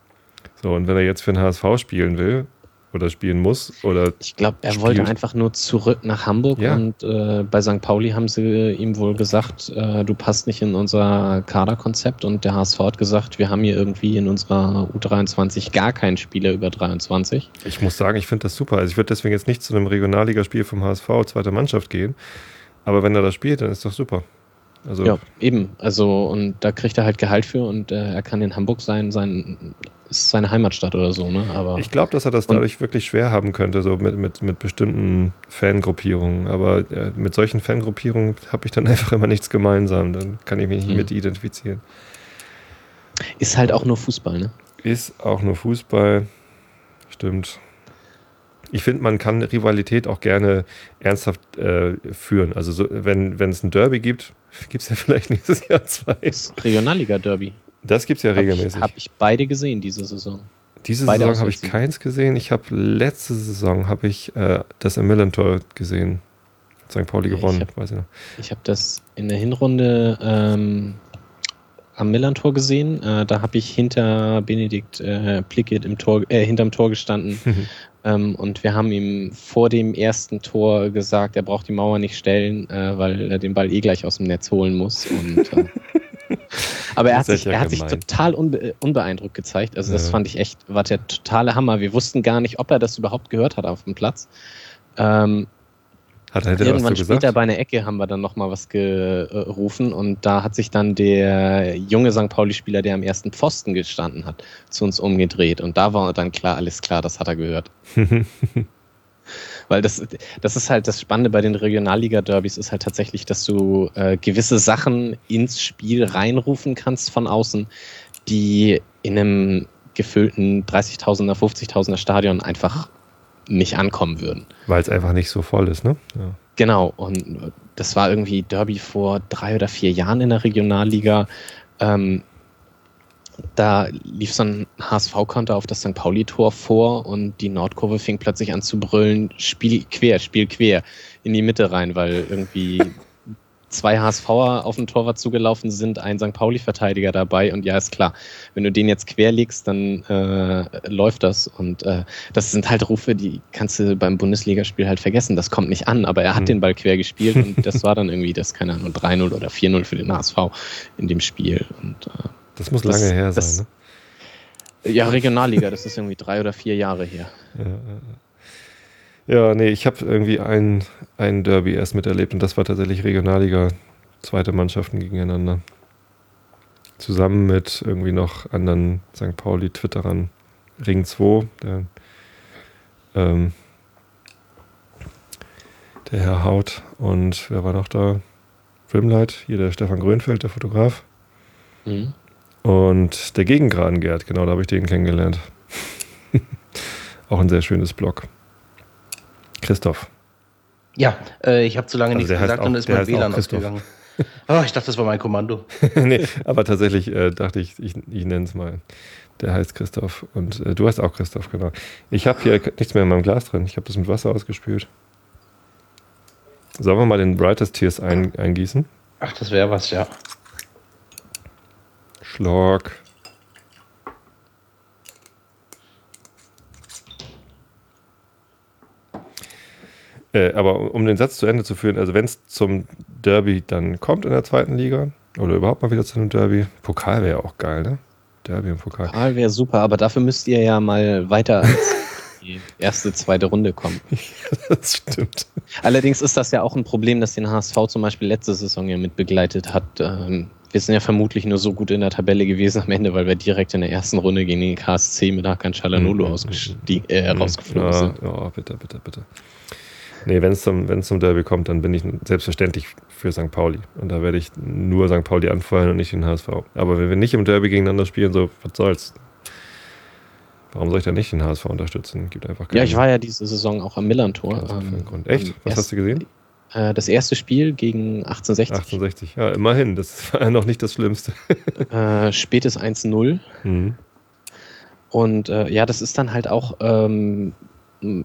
[SPEAKER 1] So, und wenn er jetzt für den HSV spielen will, oder spielen muss. Oder
[SPEAKER 3] ich glaube, er spielt. wollte einfach nur zurück nach Hamburg ja. und äh, bei St. Pauli haben sie ihm wohl gesagt, äh, du passt nicht in unser Kaderkonzept und der HSV hat gesagt, wir haben hier irgendwie in unserer U23 gar keinen Spieler über 23.
[SPEAKER 1] Ich muss sagen, ich finde das super. Also ich würde deswegen jetzt nicht zu einem Regionalligaspiel vom HSV zweiter Mannschaft gehen, aber wenn er das spielt, dann ist doch super.
[SPEAKER 3] Also ja, eben. Also, und da kriegt er halt Gehalt für und äh, er kann in Hamburg sein, sein ist seine Heimatstadt oder so, ne? Aber
[SPEAKER 1] ich glaube, dass er das dadurch wirklich schwer haben könnte, so mit, mit, mit bestimmten Fangruppierungen. Aber äh, mit solchen Fangruppierungen habe ich dann einfach immer nichts gemeinsam. Dann kann ich mich nicht hm. mit identifizieren.
[SPEAKER 3] Ist halt auch nur Fußball, ne?
[SPEAKER 1] Ist auch nur Fußball. Stimmt. Ich finde, man kann Rivalität auch gerne ernsthaft äh, führen. Also so, wenn, es ein Derby gibt, gibt es ja vielleicht nächstes Jahr zwei.
[SPEAKER 3] Regionalliga-Derby.
[SPEAKER 1] Das gibt es ja regelmäßig.
[SPEAKER 3] Habe ich, hab ich, beide gesehen diese Saison.
[SPEAKER 1] Diese beide Saison habe ich keins gesehen. Ich habe letzte Saison habe ich äh, das im Millantor gesehen. St. Pauli gewonnen,
[SPEAKER 3] ich hab, weiß ich noch. Ich habe das in der Hinrunde ähm, am Millantor gesehen. Äh, da habe ich hinter Benedikt äh, Plickett im Tor, äh, hinterm Tor gestanden. ähm, und wir haben ihm vor dem ersten Tor gesagt, er braucht die Mauer nicht stellen, äh, weil er den Ball eh gleich aus dem Netz holen muss. Und äh, Aber er hat, sich, ja er hat sich total unbe unbeeindruckt gezeigt. Also das ja. fand ich echt, war der totale Hammer. Wir wussten gar nicht, ob er das überhaupt gehört hat auf dem Platz. Ähm, hat er irgendwann später gesagt? bei einer Ecke haben wir dann nochmal was gerufen und da hat sich dann der junge St. Pauli-Spieler, der am ersten Pfosten gestanden hat, zu uns umgedreht und da war dann klar, alles klar, das hat er gehört. Weil das, das ist halt das Spannende bei den Regionalliga-Derbys, ist halt tatsächlich, dass du äh, gewisse Sachen ins Spiel reinrufen kannst von außen, die in einem gefüllten 30.000er, 50.000er Stadion einfach nicht ankommen würden.
[SPEAKER 1] Weil es einfach nicht so voll ist, ne?
[SPEAKER 3] Ja. Genau, und das war irgendwie Derby vor drei oder vier Jahren in der Regionalliga. Ähm, da lief so ein HSV-Konter auf das St. Pauli-Tor vor und die Nordkurve fing plötzlich an zu brüllen, Spiel quer, Spiel quer, in die Mitte rein, weil irgendwie zwei HSVer auf den Torwart zugelaufen sind, ein St. Pauli-Verteidiger dabei und ja, ist klar, wenn du den jetzt quer legst, dann äh, läuft das und äh, das sind halt Rufe, die kannst du beim Bundesligaspiel halt vergessen, das kommt nicht an, aber er hat mhm. den Ball quer gespielt und das war dann irgendwie das, keine Ahnung, 3-0 oder 4-0 für den HSV in dem Spiel und äh,
[SPEAKER 1] das muss das, lange her das, sein,
[SPEAKER 3] ne? Ja, Regionalliga, das ist irgendwie drei oder vier Jahre her.
[SPEAKER 1] Ja, ja nee, ich habe irgendwie ein, ein Derby erst miterlebt und das war tatsächlich Regionalliga, zweite Mannschaften gegeneinander. Zusammen mit irgendwie noch anderen St. Pauli-Twitterern. Ring 2, der, ähm, der Herr Haut und wer war noch da? Rimlight, hier der Stefan Grönfeld, der Fotograf. Mhm. Und der Gegengradengerd, genau, da habe ich den kennengelernt. Auch ein sehr schönes Blog. Christoph.
[SPEAKER 2] Ja, äh, ich habe zu lange also nichts gesagt auch, und ist mein WLAN ausgegangen. Oh, ich dachte, das war mein Kommando.
[SPEAKER 1] nee, aber tatsächlich äh, dachte ich, ich, ich nenne es mal. Der heißt Christoph und äh, du heißt auch Christoph, genau. Ich habe hier nichts mehr in meinem Glas drin. Ich habe das mit Wasser ausgespült. Sollen wir mal den Brightest Tears ein, eingießen?
[SPEAKER 2] Ach, das wäre was, ja.
[SPEAKER 1] Schlag. Äh, aber um den Satz zu Ende zu führen, also wenn es zum Derby dann kommt in der zweiten Liga oder überhaupt mal wieder zu einem Derby, Pokal wäre ja auch geil, ne?
[SPEAKER 3] Derby und Pokal. Pokal wäre super, aber dafür müsst ihr ja mal weiter als die erste, zweite Runde kommen. Ja, das stimmt. Allerdings ist das ja auch ein Problem, das den HSV zum Beispiel letzte Saison ja mit begleitet hat. Ähm, wir sind ja vermutlich nur so gut in der Tabelle gewesen am Ende, weil wir direkt in der ersten Runde gegen den KSC mit Hakan Chalanolo mhm. äh, rausgeflogen
[SPEAKER 1] ja,
[SPEAKER 3] sind.
[SPEAKER 1] Ja, bitte, bitte, bitte. Nee, wenn es zum, zum Derby kommt, dann bin ich selbstverständlich für St. Pauli. Und da werde ich nur St. Pauli anfeuern und nicht den HSV. Aber wenn wir nicht im Derby gegeneinander spielen, so, was soll's? Warum soll ich dann nicht den HSV unterstützen? Gibt einfach
[SPEAKER 3] Ja, ich war ja diese Saison auch am Millern-Tor.
[SPEAKER 1] Ähm, Echt? Was hast du gesehen?
[SPEAKER 3] Äh, das erste Spiel gegen 1860.
[SPEAKER 1] 1860, ja, immerhin. Das war ja noch nicht das Schlimmste.
[SPEAKER 3] äh, spätes 1-0. Mhm. Und äh, ja, das ist dann halt auch ähm,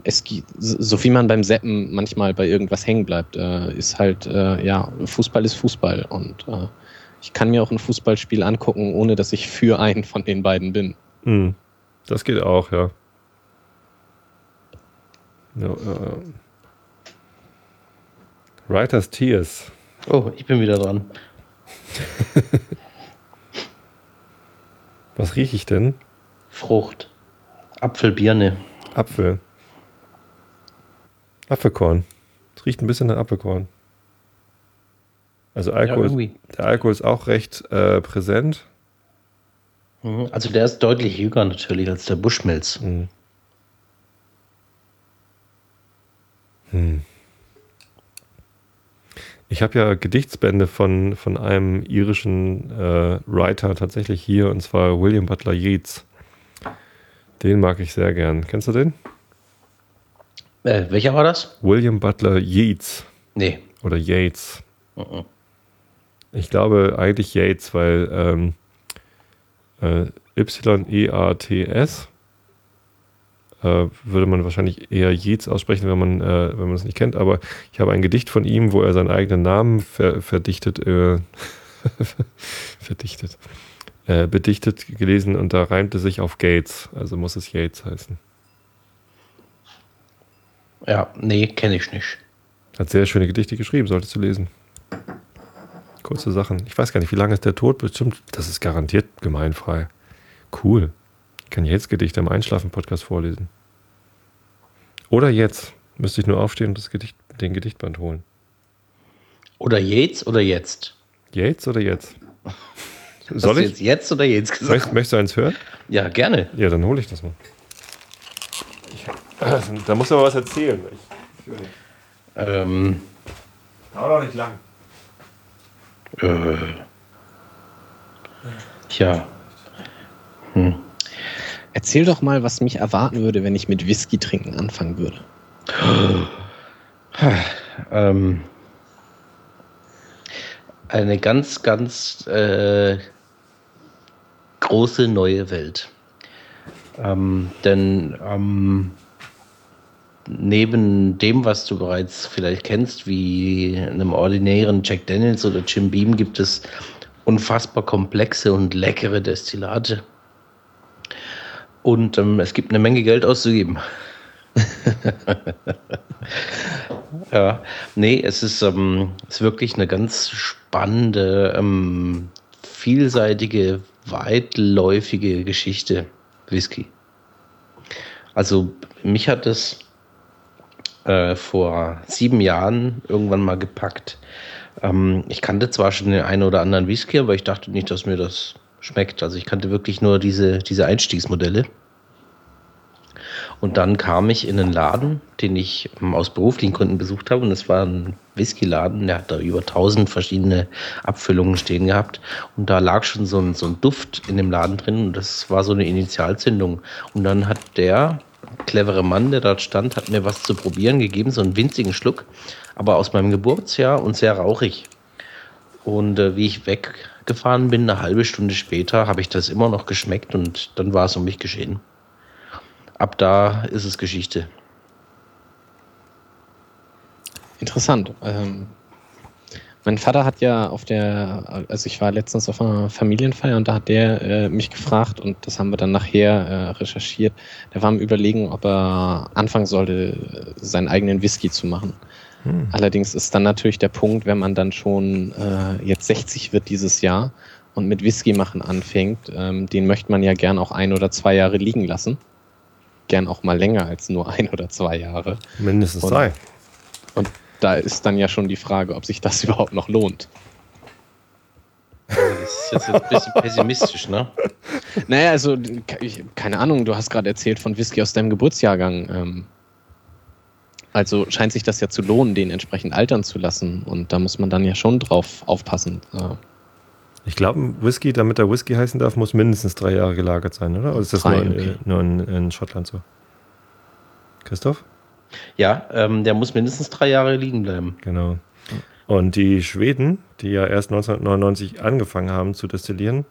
[SPEAKER 3] es so wie man beim Seppen manchmal bei irgendwas hängen bleibt, äh, ist halt, äh, ja, Fußball ist Fußball und ich kann mir auch ein Fußballspiel angucken, ohne dass ich für einen von den beiden bin.
[SPEAKER 1] Mhm. Das geht auch, ja. ja äh. Writers Tears.
[SPEAKER 2] Oh, ich bin wieder dran.
[SPEAKER 1] Was rieche ich denn?
[SPEAKER 2] Frucht. Apfelbirne.
[SPEAKER 1] Apfel. Apfelkorn. Es riecht ein bisschen nach Apfelkorn. Also Alkohol, ja, der Alkohol ist auch recht äh, präsent.
[SPEAKER 2] Mhm. Also der ist deutlich jünger natürlich als der Buschmilz. Mhm.
[SPEAKER 1] Hm. Ich habe ja Gedichtsbände von, von einem irischen äh, Writer tatsächlich hier, und zwar William Butler Yeats. Den mag ich sehr gern. Kennst du den?
[SPEAKER 2] Äh, welcher war das?
[SPEAKER 1] William Butler Yeats.
[SPEAKER 2] Nee.
[SPEAKER 1] Oder Yates. Uh -uh. Ich glaube eigentlich Yates, weil ähm, äh, Y-E-A-T-S äh, würde man wahrscheinlich eher Yeats aussprechen, wenn man, äh, wenn man es nicht kennt. Aber ich habe ein Gedicht von ihm, wo er seinen eigenen Namen ver verdichtet, äh, verdichtet, äh, bedichtet gelesen und da reimte sich auf Gates. Also muss es Yates heißen.
[SPEAKER 2] Ja, nee, kenne ich nicht.
[SPEAKER 1] Hat sehr schöne Gedichte geschrieben, solltest du lesen. Kurze Sachen. Ich weiß gar nicht, wie lange ist der Tod? Bestimmt, das ist garantiert gemeinfrei. Cool. Ich kann jetzt Gedichte im Einschlafen-Podcast vorlesen. Oder jetzt. Müsste ich nur aufstehen und das Gedicht, den Gedichtband holen.
[SPEAKER 2] Oder jetzt oder jetzt?
[SPEAKER 1] Jetzt oder jetzt?
[SPEAKER 2] Soll ich? Jetzt, jetzt oder jetzt
[SPEAKER 1] gesagt? Möchtest, möchtest du eins hören?
[SPEAKER 2] Ja, gerne.
[SPEAKER 1] Ja, dann hole ich das mal. da muss aber was erzählen. Ich,
[SPEAKER 2] ich ähm.
[SPEAKER 1] Dauert auch nicht lang.
[SPEAKER 2] Äh. Tja.
[SPEAKER 3] Hm. Erzähl doch mal, was mich erwarten würde, wenn ich mit Whisky trinken anfangen würde.
[SPEAKER 2] ähm, eine ganz, ganz äh, große neue Welt. Ähm, denn ähm, neben dem, was du bereits vielleicht kennst, wie einem ordinären Jack Daniels oder Jim Beam, gibt es unfassbar komplexe und leckere Destillate. Und ähm, es gibt eine Menge Geld auszugeben. ja, nee, es ist, ähm, ist wirklich eine ganz spannende, ähm, vielseitige, weitläufige Geschichte, Whisky. Also mich hat es äh, vor sieben Jahren irgendwann mal gepackt. Ähm, ich kannte zwar schon den einen oder anderen Whisky, aber ich dachte nicht, dass mir das schmeckt. Also ich kannte wirklich nur diese, diese Einstiegsmodelle. Und dann kam ich in einen Laden, den ich ähm, aus beruflichen Gründen besucht habe. Und es war ein Whisky-Laden, der hat da über tausend verschiedene Abfüllungen stehen gehabt. Und da lag schon so ein, so ein Duft in dem Laden drin. Und das war so eine Initialzündung. Und dann hat der clevere Mann, der dort stand, hat mir was zu probieren gegeben, so einen winzigen Schluck, aber aus meinem Geburtsjahr und sehr rauchig. Und äh, wie ich weggefahren bin, eine halbe Stunde später, habe ich das immer noch geschmeckt und dann war es um mich geschehen. Ab da ist es Geschichte.
[SPEAKER 3] Interessant. Ähm, mein Vater hat ja auf der, also ich war letztens auf einer Familienfeier und da hat der äh, mich gefragt und das haben wir dann nachher äh, recherchiert. Der war am Überlegen, ob er anfangen sollte, seinen eigenen Whisky zu machen. Hm. Allerdings ist dann natürlich der Punkt, wenn man dann schon äh, jetzt 60 wird dieses Jahr und mit Whisky machen anfängt, ähm, den möchte man ja gern auch ein oder zwei Jahre liegen lassen. Gern auch mal länger als nur ein oder zwei Jahre.
[SPEAKER 1] Mindestens und, zwei.
[SPEAKER 3] Und da ist dann ja schon die Frage, ob sich das überhaupt noch lohnt.
[SPEAKER 2] Das ist jetzt ein bisschen pessimistisch, ne?
[SPEAKER 3] Naja, also, keine Ahnung, du hast gerade erzählt von Whisky aus deinem Geburtsjahrgang. Ähm, also scheint sich das ja zu lohnen, den entsprechend altern zu lassen. Und da muss man dann ja schon drauf aufpassen.
[SPEAKER 1] Ich glaube, Whisky, damit er Whisky heißen darf, muss mindestens drei Jahre gelagert sein, oder? Oder ist das drei, nur, okay. nur in, in Schottland so? Christoph?
[SPEAKER 2] Ja, ähm, der muss mindestens drei Jahre liegen bleiben.
[SPEAKER 1] Genau. Und die Schweden, die ja erst 1999 angefangen haben zu destillieren,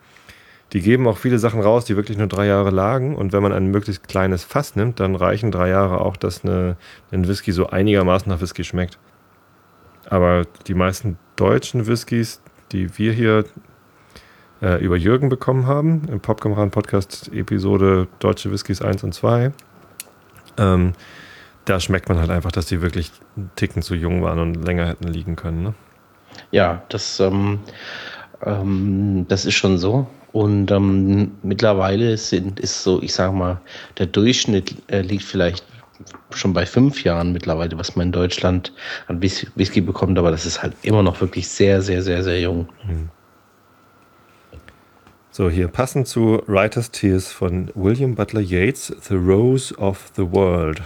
[SPEAKER 1] Die geben auch viele Sachen raus, die wirklich nur drei Jahre lagen. Und wenn man ein möglichst kleines Fass nimmt, dann reichen drei Jahre auch, dass ein Whisky so einigermaßen nach Whisky schmeckt. Aber die meisten deutschen Whiskys, die wir hier äh, über Jürgen bekommen haben, im Popkameraden Podcast Episode Deutsche Whiskys 1 und 2, ähm, da schmeckt man halt einfach, dass die wirklich einen Ticken zu jung waren und länger hätten liegen können. Ne?
[SPEAKER 2] Ja, das, ähm, ähm, das ist schon so. Und ähm, mittlerweile sind, ist so, ich sage mal, der Durchschnitt äh, liegt vielleicht schon bei fünf Jahren mittlerweile, was man in Deutschland an Whisky bekommt, aber das ist halt immer noch wirklich sehr, sehr, sehr, sehr jung. Hm.
[SPEAKER 1] So, hier passend zu Writer's Tears von William Butler Yeats, The Rose of the World.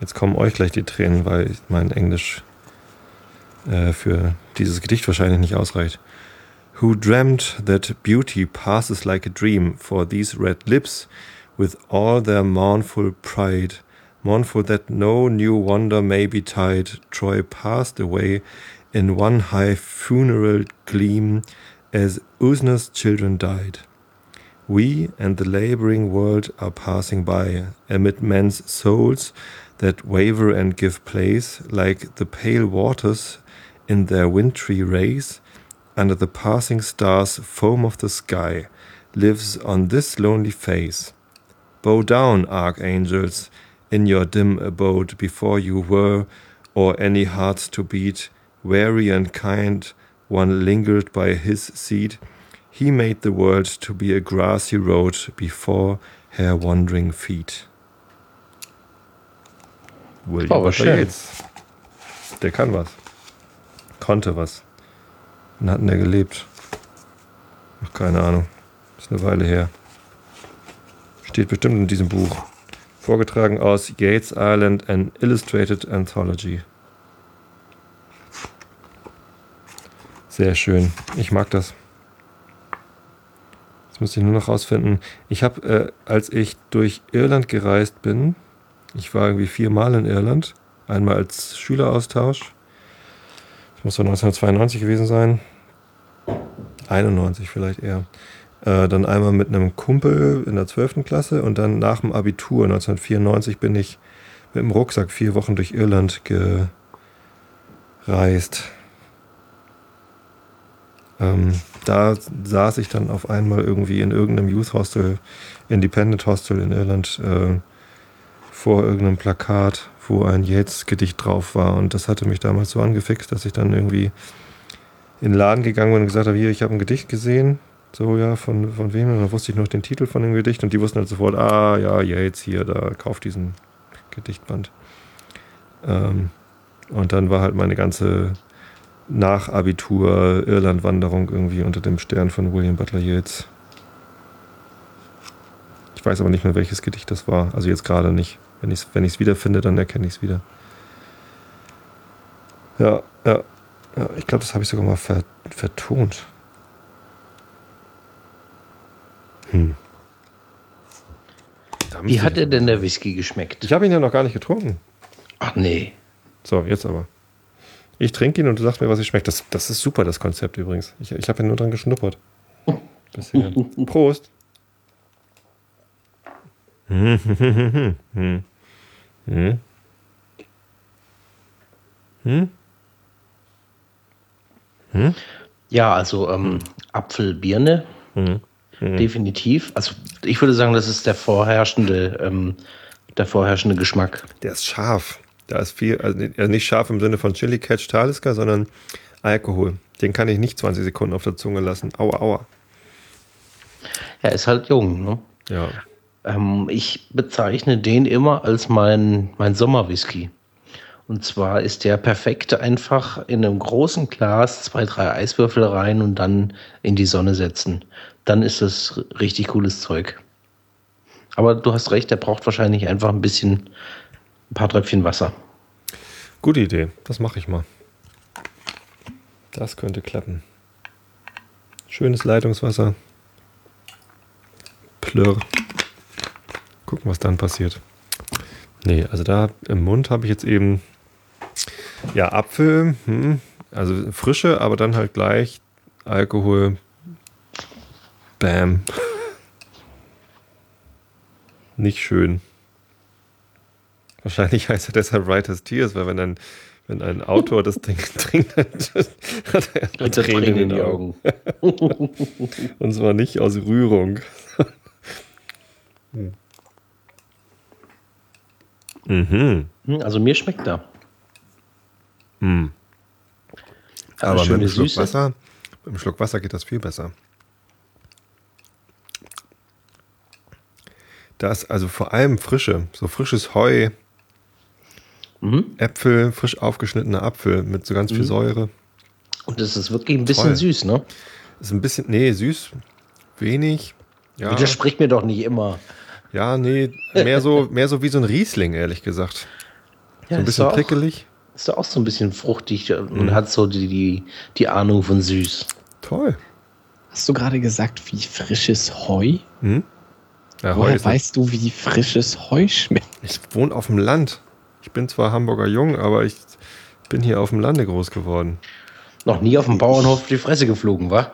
[SPEAKER 1] Jetzt kommen euch gleich die Tränen, weil mein Englisch äh, für dieses Gedicht wahrscheinlich nicht ausreicht. Who dreamt that beauty passes like a dream for these red lips with all their mournful pride, mournful that no new wonder may be tied, Troy passed away in one high funeral gleam as Usna's children died. We and the laboring world are passing by amid men's souls that waver and give place, like the pale waters in their wintry race, under the passing stars foam of the sky, lives on this lonely face. Bow down, archangels, in your dim abode before you were, or any hearts to beat, wary and kind, one lingered by his seat. He made the world to be a grassy road before her wandering feet. William oh, Yeats. Der kann was. Konnte was. Wann hat denn der gelebt? Ach, keine Ahnung. Ist eine Weile her. Steht bestimmt in diesem Buch. Vorgetragen aus Yates Island, an Illustrated Anthology. Sehr schön. Ich mag das. Jetzt müsste ich nur noch rausfinden. Ich habe, äh, als ich durch Irland gereist bin, ich war irgendwie viermal in Irland. Einmal als Schüleraustausch. Das muss so 1992 gewesen sein. 91 vielleicht eher. Äh, dann einmal mit einem Kumpel in der 12. Klasse und dann nach dem Abitur 1994 bin ich mit dem Rucksack vier Wochen durch Irland gereist. Ähm, da saß ich dann auf einmal irgendwie in irgendeinem Youth Hostel, Independent Hostel in Irland, äh, vor irgendeinem Plakat, wo ein Yates-Gedicht drauf war. Und das hatte mich damals so angefixt, dass ich dann irgendwie in den Laden gegangen bin und gesagt habe, hier, ich habe ein Gedicht gesehen. So, ja, von, von wem? Und dann wusste ich noch den Titel von dem Gedicht und die wussten halt sofort, ah, ja, Yates hier, da kauft diesen Gedichtband. Ähm, und dann war halt meine ganze Nachabitur Irlandwanderung irgendwie unter dem Stern von William Butler Yeats. Ich weiß aber nicht mehr, welches Gedicht das war. Also jetzt gerade nicht. Wenn ich es wenn wiederfinde, dann erkenne ich es wieder. Ja, ja, ja ich glaube, das habe ich sogar mal ver vertont.
[SPEAKER 2] Hm. Wie hat dir denn der Whisky geschmeckt?
[SPEAKER 1] Ich habe ihn ja noch gar nicht getrunken.
[SPEAKER 2] Ach nee.
[SPEAKER 1] So, jetzt aber. Ich trinke ihn und du sagst mir, was ich schmeckt. Das, das ist super, das Konzept übrigens. Ich, ich habe ja nur dran geschnuppert. Bisher. Prost. Hm?
[SPEAKER 2] Hm? Hm? Ja, also ähm, Apfelbirne. Hm. Hm. Definitiv. Also ich würde sagen, das ist der vorherrschende, ähm, der vorherrschende Geschmack.
[SPEAKER 1] Der ist scharf. Da ist viel, also nicht scharf im Sinne von Chili Catch Talisker, sondern Alkohol. Den kann ich nicht 20 Sekunden auf der Zunge lassen. Aua, aua.
[SPEAKER 2] Er ist halt jung, ne?
[SPEAKER 1] Ja.
[SPEAKER 2] Ähm, ich bezeichne den immer als mein, mein Sommerwhisky. Und zwar ist der perfekt einfach in einem großen Glas zwei, drei Eiswürfel rein und dann in die Sonne setzen. Dann ist das richtig cooles Zeug. Aber du hast recht, der braucht wahrscheinlich einfach ein bisschen, ein paar Tröpfchen Wasser.
[SPEAKER 1] Gute Idee, das mache ich mal. Das könnte klappen. Schönes Leitungswasser. Plörr. Gucken, was dann passiert. Nee, also da im Mund habe ich jetzt eben ja Apfel, hm, also frische, aber dann halt gleich Alkohol. Bam. Nicht schön. Wahrscheinlich heißt er deshalb Writer's Tears, weil wenn ein, wenn ein Autor das Ding trinkt, dann hat er
[SPEAKER 2] der Tränen in die Augen.
[SPEAKER 1] Und zwar nicht aus Rührung. hm. Mhm.
[SPEAKER 2] Hm, Also mir schmeckt er.
[SPEAKER 1] Hm.
[SPEAKER 2] Eine
[SPEAKER 1] Aber mit einem Schluck
[SPEAKER 2] Süße.
[SPEAKER 1] Wasser, mit einem Schluck Wasser geht das viel besser. Da ist also vor allem Frische, so frisches Heu,
[SPEAKER 2] Mhm.
[SPEAKER 1] Äpfel, frisch aufgeschnittener Apfel mit so ganz viel Säure.
[SPEAKER 2] Und es ist wirklich ein bisschen
[SPEAKER 1] Toll.
[SPEAKER 2] süß, ne?
[SPEAKER 1] Ist ein bisschen, nee, süß, wenig. Ja,
[SPEAKER 2] Widerspricht mir doch nicht immer.
[SPEAKER 1] Ja, nee, mehr so, mehr so wie so ein Riesling, ehrlich gesagt. So ein
[SPEAKER 2] ist
[SPEAKER 1] bisschen
[SPEAKER 2] auch-
[SPEAKER 1] prickelig.
[SPEAKER 2] Ist doch auch so ein bisschen fruchtig und hat so die, die, die Ahnung von süß.
[SPEAKER 1] Toll.
[SPEAKER 3] Hast du gerade gesagt, wie frisches Heu?
[SPEAKER 1] Hm? Ja, Heu
[SPEAKER 3] Woher
[SPEAKER 1] ist
[SPEAKER 3] weißt du, wie frisches Heu schmeckt?
[SPEAKER 1] Ich wohne auf dem Land. Ich bin zwar Hamburger Jung, aber ich bin hier auf dem Lande groß geworden.
[SPEAKER 2] Noch nie auf dem Bauernhof die Fresse geflogen, wa?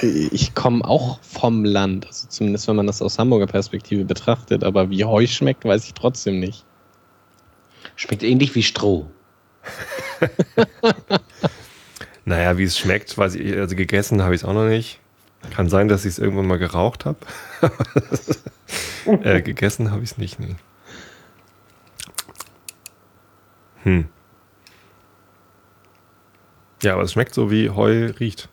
[SPEAKER 3] Ich komme auch vom Land, also zumindest wenn man das aus Hamburger Perspektive betrachtet, aber wie Heu schmeckt, weiß ich trotzdem nicht.
[SPEAKER 2] Schmeckt ähnlich wie Stroh.
[SPEAKER 1] Naja, wie es schmeckt, weiß ich, also gegessen habe ich es auch noch nicht. Kann sein, dass ich es irgendwann mal geraucht habe. äh, gegessen habe ich es nicht. Nee. Hm. Ja, aber es schmeckt so, wie Heu riecht.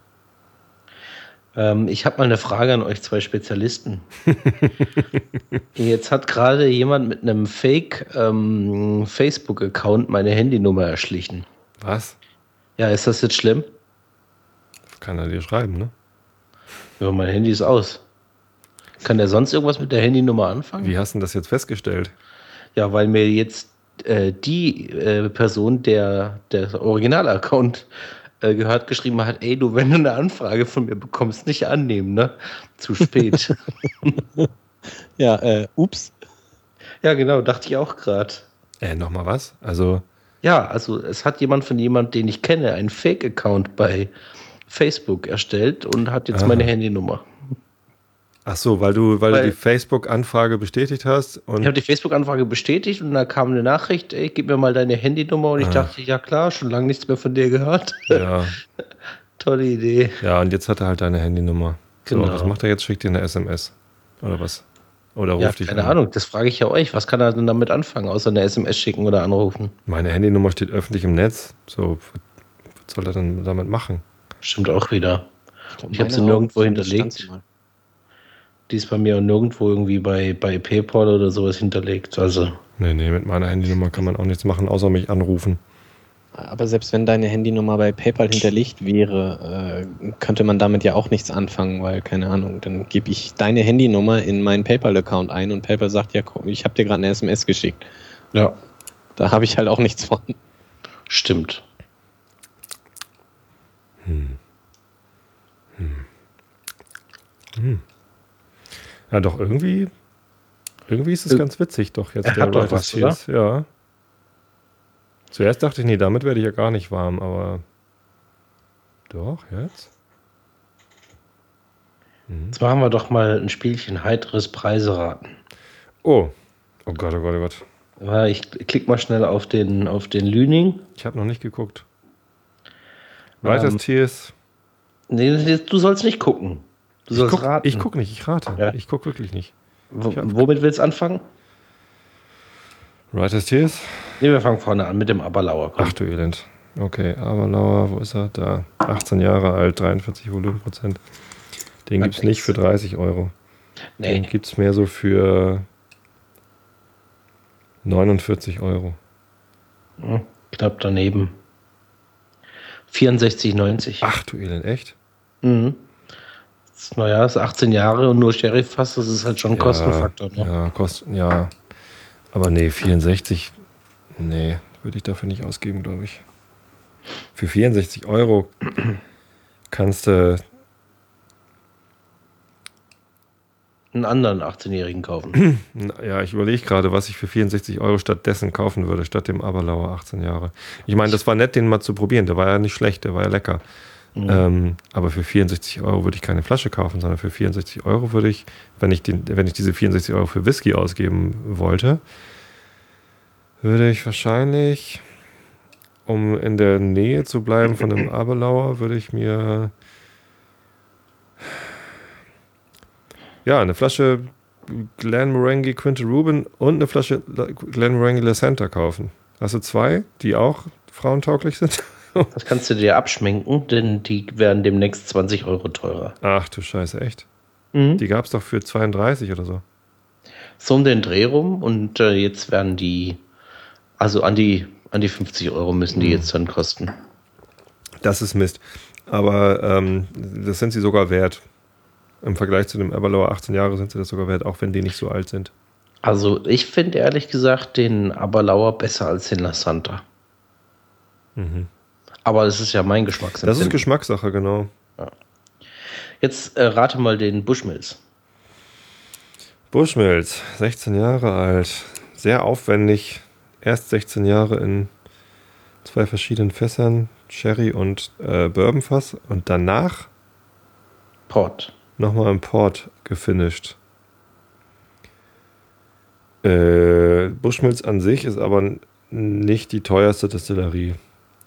[SPEAKER 2] Ähm, ich habe mal eine Frage an euch zwei Spezialisten. Jetzt hat gerade jemand mit einem Fake ähm, Facebook-Account meine Handynummer erschlichen.
[SPEAKER 1] Was?
[SPEAKER 2] Ja, ist das jetzt schlimm?
[SPEAKER 1] Kann er dir schreiben, ne?
[SPEAKER 2] Ja, mein Handy ist aus. Kann der sonst irgendwas mit der Handynummer anfangen?
[SPEAKER 1] Wie hast du denn das jetzt festgestellt?
[SPEAKER 2] Ja, weil mir jetzt äh, die äh, Person, der der Original-Account äh, gehört, geschrieben hat, ey, du, wenn du eine Anfrage von mir bekommst, nicht annehmen, ne? Zu spät.
[SPEAKER 3] Ja, äh, ups.
[SPEAKER 2] ja, genau, dachte ich auch gerade.
[SPEAKER 1] Äh, nochmal was? Also,
[SPEAKER 2] Ja, also es hat jemand von jemand, den ich kenne, einen Fake-Account bei Facebook erstellt und hat jetzt
[SPEAKER 1] Aha.
[SPEAKER 2] meine Handynummer.
[SPEAKER 1] Ach so, weil du, weil,
[SPEAKER 2] Weil-
[SPEAKER 1] du die Facebook-Anfrage bestätigt hast und
[SPEAKER 2] Ich habe die Facebook-Anfrage bestätigt und da kam eine Nachricht, ey, gib mir mal deine Handynummer und ich
[SPEAKER 1] Ah.
[SPEAKER 2] dachte, ja klar, schon lange nichts mehr von dir gehört.
[SPEAKER 1] ja,
[SPEAKER 2] Tolle Idee.
[SPEAKER 1] ja, und jetzt hat er halt deine Handynummer. So,
[SPEAKER 2] Genau.
[SPEAKER 1] was macht er jetzt? Schickt dir eine SMS. Oder was? Oder ruft
[SPEAKER 2] Ja,
[SPEAKER 1] dich
[SPEAKER 2] keine
[SPEAKER 1] an.
[SPEAKER 2] Ahnung, das frage ich ja euch. Was kann er denn damit anfangen, außer eine SMS schicken oder anrufen?
[SPEAKER 1] Meine Handynummer steht öffentlich im Netz. So, was soll er denn damit machen?
[SPEAKER 2] Stimmt auch wieder. Ich hab
[SPEAKER 3] meine
[SPEAKER 2] sie nirgendwo hinterlegt. Die ist bei mir nirgendwo irgendwie bei, bei PayPal oder sowas hinterlegt. Also,
[SPEAKER 1] Nee, nee, mit meiner Handynummer kann man auch nichts machen, außer mich anrufen.
[SPEAKER 3] Aber selbst wenn deine Handynummer bei PayPal hinterlegt wäre, äh, könnte man damit ja auch nichts anfangen, weil, keine Ahnung, dann gebe ich deine Handynummer in meinen PayPal-Account ein und PayPal sagt, ja, ich habe dir gerade eine SMS geschickt.
[SPEAKER 2] ja,
[SPEAKER 3] Da habe ich halt auch nichts von.
[SPEAKER 2] stimmt.
[SPEAKER 1] Ja, doch, irgendwie, irgendwie ist es
[SPEAKER 2] Äh,
[SPEAKER 1] ganz witzig, doch jetzt
[SPEAKER 2] er hat doch was,
[SPEAKER 1] Tears. Ja. Zuerst dachte ich, nee, damit werde ich ja gar nicht warm, aber doch, jetzt?
[SPEAKER 2] Jetzt machen wir doch mal ein Spielchen heiteres Preiseraten.
[SPEAKER 1] Oh. Oh Gott, oh Gott, oh Gott.
[SPEAKER 2] Ich klick mal schnell auf den, auf den Lüning.
[SPEAKER 1] Ich habe noch nicht geguckt. Weiters
[SPEAKER 2] Ähm,
[SPEAKER 1] Tears.
[SPEAKER 2] Nee, du sollst nicht gucken. Du
[SPEAKER 1] Ich
[SPEAKER 2] sollst
[SPEAKER 1] guck,
[SPEAKER 2] raten.
[SPEAKER 1] ich guck nicht, ich rate.
[SPEAKER 2] Ja.
[SPEAKER 1] Ich guck wirklich nicht.
[SPEAKER 2] W
[SPEAKER 1] ich hab-
[SPEAKER 2] womit willst du anfangen?
[SPEAKER 1] Writers Tears?
[SPEAKER 2] Nee, wir fangen vorne an mit dem Aberlauer. Komm.
[SPEAKER 1] Ach du Elend. Okay, Aberlauer, wo ist er? Da. 18 Jahre alt, 43 Volumenprozent. Den
[SPEAKER 2] Hat
[SPEAKER 1] gibt's nicht für 30 Euro. Den
[SPEAKER 2] nee,
[SPEAKER 1] gibt's mehr so für 49 Euro.
[SPEAKER 2] hm, knapp daneben. 64,90.
[SPEAKER 1] Ach du Elend, echt?
[SPEAKER 2] Mhm. Naja, ist 18 Jahre und nur Sheriff fast, das ist halt schon ein Kostenfaktor. Ne?
[SPEAKER 1] Ja, Kosten, ja. Aber nee, 64, nee, würde ich dafür nicht ausgeben, glaube ich. Für 64 Euro kannst du,
[SPEAKER 2] Einen anderen 18-Jährigen kaufen.
[SPEAKER 1] ja, ich überlege gerade, was ich für 64 Euro stattdessen kaufen würde, statt dem Aberlauer 18 Jahre. Ich meine, das war nett, den mal zu probieren. Der war ja nicht schlecht, der war ja lecker. Mhm. Ähm, aber für 64 Euro würde ich keine Flasche kaufen, sondern für 64 Euro würde ich, wenn ich, den, wenn ich diese 64 Euro für Whisky ausgeben wollte, würde ich wahrscheinlich, um in der Nähe zu bleiben von einem Abelauer, würde ich mir ja eine Flasche Glen Morangi Quinte Rubin und eine Flasche Glen Morangi La Santa kaufen. Hast du zwei, die auch frauentauglich sind?
[SPEAKER 2] Das kannst du dir abschminken, denn die werden demnächst 20 Euro teurer.
[SPEAKER 1] Ach du Scheiße, echt? Mhm. Die gab es doch für 32 oder so.
[SPEAKER 2] So um den Dreh rum und äh, jetzt werden die, also an die, an die 50 Euro müssen die mhm. jetzt dann kosten.
[SPEAKER 1] Das ist Mist. Aber ähm, das sind sie sogar wert. Im Vergleich zu dem Aberlour 18 Jahre sind sie das sogar wert, auch wenn die nicht so alt sind.
[SPEAKER 2] Also ich finde ehrlich gesagt den Aberlauer besser als den La Santa. Mhm. Aber es ist ja mein Geschmacksempfinden.
[SPEAKER 1] Das ist Geschmackssache, genau. Ja.
[SPEAKER 2] Jetzt äh, rate mal den Bushmills.
[SPEAKER 1] Bushmills, 16 Jahre alt, sehr aufwendig. Erst 16 Jahre in zwei verschiedenen Fässern, Sherry und äh, Bourbonfass und danach
[SPEAKER 2] Port.
[SPEAKER 1] Nochmal im Port gefinisht. Äh, Bushmills an sich ist aber nicht die teuerste Destillerie.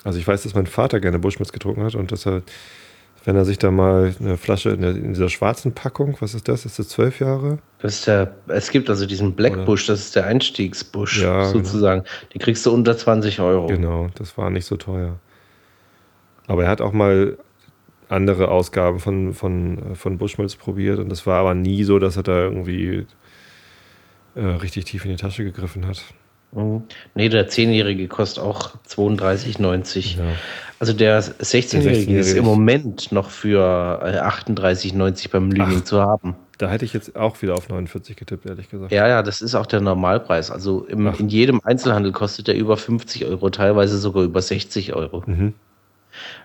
[SPEAKER 1] Also ich weiß, dass mein Vater gerne Bushmills getrunken hat und dass er, wenn er sich da mal eine Flasche in, der, in dieser schwarzen Packung, was ist das? Ist das zwölf Jahre?
[SPEAKER 2] Das ist der, es gibt also diesen Black Bush, das ist der Einstiegsbush ja, genau. sozusagen. Genau. Den kriegst du unter 20 Euro.
[SPEAKER 1] Genau, das war nicht so teuer. Aber er hat auch mal andere Ausgaben von, von, von Bushmills probiert und das war aber nie so, dass er da irgendwie äh, richtig tief in die Tasche gegriffen hat.
[SPEAKER 2] Mhm. Nee, der 10-Jährige kostet auch 32,90. Ja. Also der 16-Jährige ist im Moment noch für 38,90 äh, beim Lüning zu haben.
[SPEAKER 1] Da hätte ich jetzt auch wieder auf 49 getippt, ehrlich gesagt.
[SPEAKER 2] Ja, ja, das ist auch der Normalpreis. Also im, in jedem Einzelhandel kostet der über 50 Euro, teilweise sogar über 60 Euro. Mhm.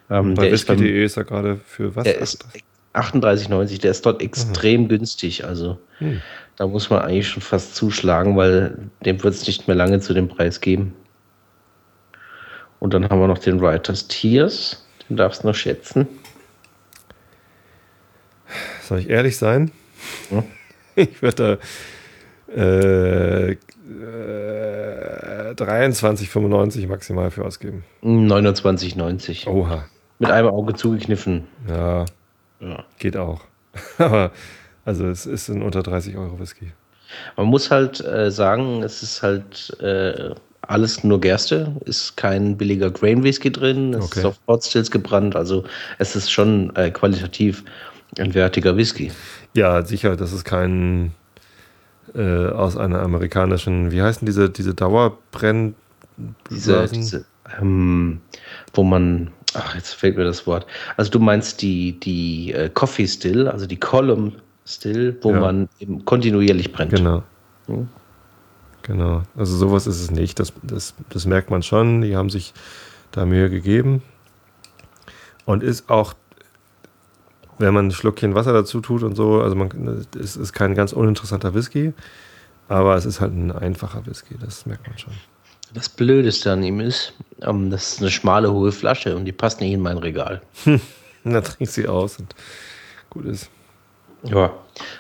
[SPEAKER 1] Ähm, Bei whisky.de ist er gerade für was?
[SPEAKER 2] Der ist 38,90, der ist dort extrem mhm. günstig. Also hm. Da muss man eigentlich schon fast zuschlagen, weil dem wird es nicht mehr lange zu dem Preis geben. Und dann haben wir noch den Writers Tears. Den darfst du noch schätzen.
[SPEAKER 1] Soll ich ehrlich sein? Hm? Ich würde da äh, äh, 23,95 maximal für ausgeben.
[SPEAKER 2] 29,90. Oha. Mit einem Auge zugekniffen.
[SPEAKER 1] Ja. ja. Geht auch. Aber also es ist ein unter 30 Euro Whisky.
[SPEAKER 2] Man muss halt äh, sagen, es ist halt äh, alles nur Gerste, ist kein billiger Grain Whisky drin, es okay. ist auf Potstills gebrannt, also es ist schon äh, qualitativ ein wertiger Whisky.
[SPEAKER 1] Ja, sicher, das ist kein äh, aus einer amerikanischen, wie heißen diese, diese Dauerbrenn...
[SPEAKER 2] Diese, diese ähm, wo man, ach, jetzt fehlt mir das Wort. Also du meinst die, die äh, Coffee Still, also die Column Still, wo ja. man kontinuierlich brennt.
[SPEAKER 1] Genau. Hm? Genau. Also sowas ist es nicht. Das, das, das merkt man schon. Die haben sich da Mühe gegeben. Und ist auch, wenn man ein Schluckchen Wasser dazu tut und so, also man, es ist kein ganz uninteressanter Whisky, aber es ist halt ein einfacher Whisky, das merkt man schon.
[SPEAKER 2] Das Blödeste an ihm ist, um, das ist eine schmale, hohe Flasche und die passt nicht in mein Regal.
[SPEAKER 1] da trinkt sie aus und gut ist.
[SPEAKER 2] Ja,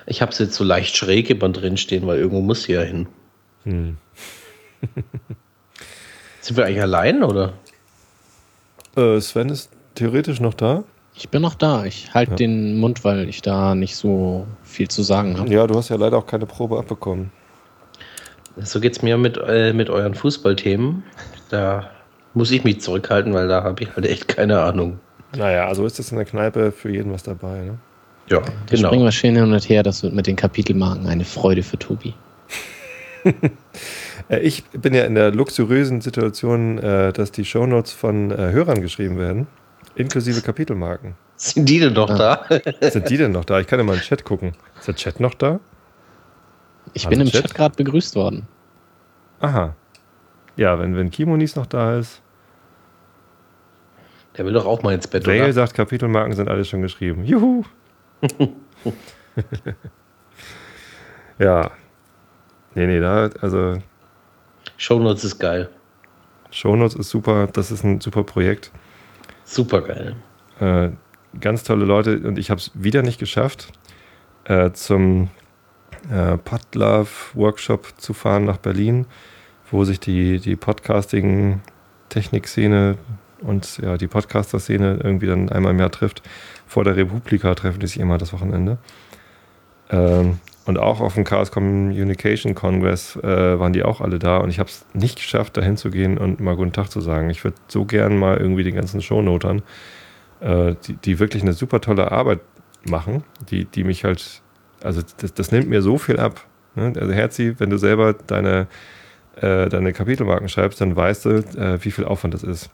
[SPEAKER 2] ich habe es jetzt so leicht schräg immer drin stehen, weil irgendwo muss sie ja hin. Hm. Sind wir eigentlich allein oder?
[SPEAKER 1] Äh, Sven ist theoretisch noch da.
[SPEAKER 3] Ich bin noch da. Ich halte ja. den Mund, weil ich da nicht so viel zu sagen habe.
[SPEAKER 1] Ja, du hast ja leider auch keine Probe abbekommen.
[SPEAKER 2] So geht es mir mit, äh, mit euren Fußballthemen. Da muss ich mich zurückhalten, weil da habe ich halt echt keine Ahnung.
[SPEAKER 1] Naja, also ist das in der Kneipe für jeden was dabei, ne?
[SPEAKER 3] Ja, da genau. springen wir schön hin und her. Das wird mit den Kapitelmarken eine Freude für Tobi.
[SPEAKER 1] Äh, ich bin ja in der luxuriösen Situation, äh, dass die Shownotes von äh, Hörern geschrieben werden, inklusive Kapitelmarken.
[SPEAKER 2] Sind die denn noch ah.
[SPEAKER 1] da? Sind die denn noch da? Ich kann ja mal in den Chat gucken. Ist der Chat noch da?
[SPEAKER 3] Ich Hallo bin im Chat, Chat gerade begrüßt worden.
[SPEAKER 1] Aha. Ja, wenn, wenn Kimonis noch da ist.
[SPEAKER 2] Der will doch auch mal ins Bett,
[SPEAKER 1] Dale oder? sagt, Kapitelmarken sind alle schon geschrieben. Juhu! ja. Nee, nee, da, also.
[SPEAKER 2] Shownotes ist geil.
[SPEAKER 1] Shownotes ist super, das ist ein super Projekt.
[SPEAKER 2] Super geil.
[SPEAKER 1] Äh, ganz tolle Leute und ich habe es wieder nicht geschafft, äh, zum äh, Podlove-Workshop zu fahren nach Berlin, wo sich die, die Podcasting-Technik-Szene und ja, die Podcaster-Szene irgendwie dann einmal im Jahr trifft. Vor der Republika treffen die sich immer das Wochenende. Ähm, und auch auf dem Chaos Communication Congress äh, waren die auch alle da und ich habe es nicht geschafft, da hinzugehen und mal guten Tag zu sagen. Ich würde so gern mal irgendwie die ganzen Shownotern, äh, die, die wirklich eine super tolle Arbeit machen, die, die mich halt, also das, das nimmt mir so viel ab. Ne? Also Herzi, wenn du selber deine, äh, deine Kapitelmarken schreibst, dann weißt du, äh, wie viel Aufwand das ist.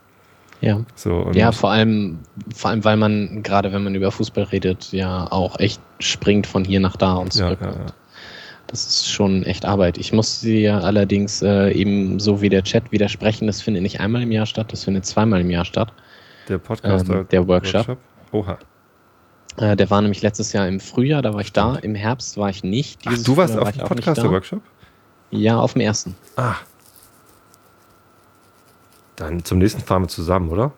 [SPEAKER 3] Ja. So, ja, vor allem, vor allem, weil man, gerade wenn man über Fußball redet, ja auch echt springt von hier nach da und zurück. Ja, ja, ja. Das ist schon echt Arbeit. Ich muss dir allerdings äh, eben so wie der Chat widersprechen, das findet nicht einmal im Jahr statt, das findet zweimal im Jahr statt.
[SPEAKER 1] Der Podcast, ähm,
[SPEAKER 3] der Workshop. Workshop. Oha. Äh, der war nämlich letztes Jahr im Frühjahr, da war ich da. Im Herbst war ich nicht.
[SPEAKER 1] Ach, du warst auf dem Podcaster-Workshop?
[SPEAKER 3] Ja, auf dem ersten.
[SPEAKER 1] Ah, dann zum nächsten fahren wir zusammen, oder?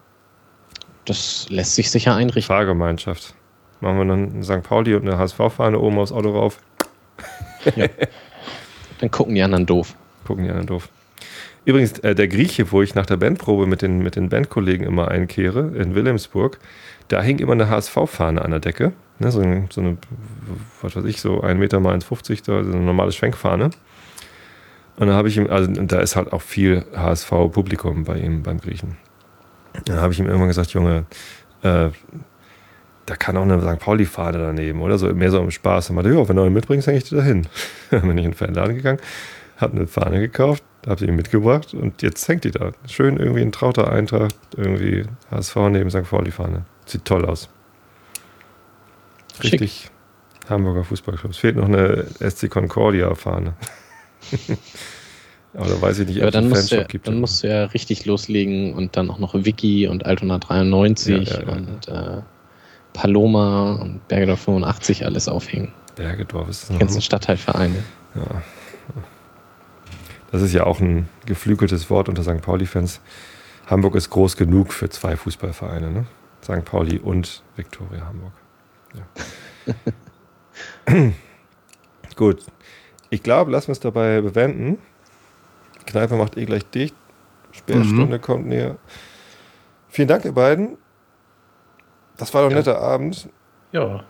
[SPEAKER 3] Das lässt sich sicher einrichten.
[SPEAKER 1] Fahrgemeinschaft. Machen wir dann St. Pauli und eine HSV-Fahne oben aufs Auto rauf.
[SPEAKER 3] Ja. Dann gucken die anderen doof.
[SPEAKER 1] Gucken die anderen doof. Übrigens, äh, der Grieche, wo ich nach der Bandprobe mit den, mit den Bandkollegen immer einkehre, in Wilhelmsburg, da hing immer eine HSV-Fahne an der Decke. Ne, so, eine, so eine, was weiß ich, so ein Meter mal 1,50, so eine normale Schwenkfahne. Und dann habe ich ihm, also da ist halt auch viel HSV-Publikum bei ihm, beim Griechen. Dann habe ich ihm irgendwann gesagt, Junge, äh, da kann auch eine St. Pauli-Fahne daneben, oder? So mehr so im Spaß. Dann meinte, ja, wenn du eine mitbringst, hänge ich dir dahin. Dann bin ich in den Fanladen gegangen, habe eine Fahne gekauft, habe sie ihm mitgebracht und jetzt hängt die da. Schön irgendwie ein trauter Eintrag, irgendwie HSV neben St. Pauli-Fahne. Sieht toll aus. Richtig Schick. Hamburger Fußballclub. Es fehlt noch eine SC Concordia-Fahne. Aber da weiß ich nicht,
[SPEAKER 3] ob es dann, musst du, gibt. Dann musst du ja richtig loslegen und dann auch noch Wiki und Altona 93 ja, ja, ja. und äh, Paloma und Bergedorf 85 alles aufhängen.
[SPEAKER 1] Bergedorf ist
[SPEAKER 3] das Die ganzen Stadtteilvereine.
[SPEAKER 1] Ja. Das ist ja auch ein geflügeltes Wort unter St. Pauli-Fans. Hamburg ist groß genug für zwei Fußballvereine, ne? St. Pauli und Viktoria Hamburg. Ja. Gut, ich glaube, lassen wir es dabei bewenden. Kneipe macht eh gleich dicht. Sperrstunde mhm. kommt näher. Vielen Dank, ihr beiden. Das war doch ein ja. netter Abend.
[SPEAKER 3] Ja.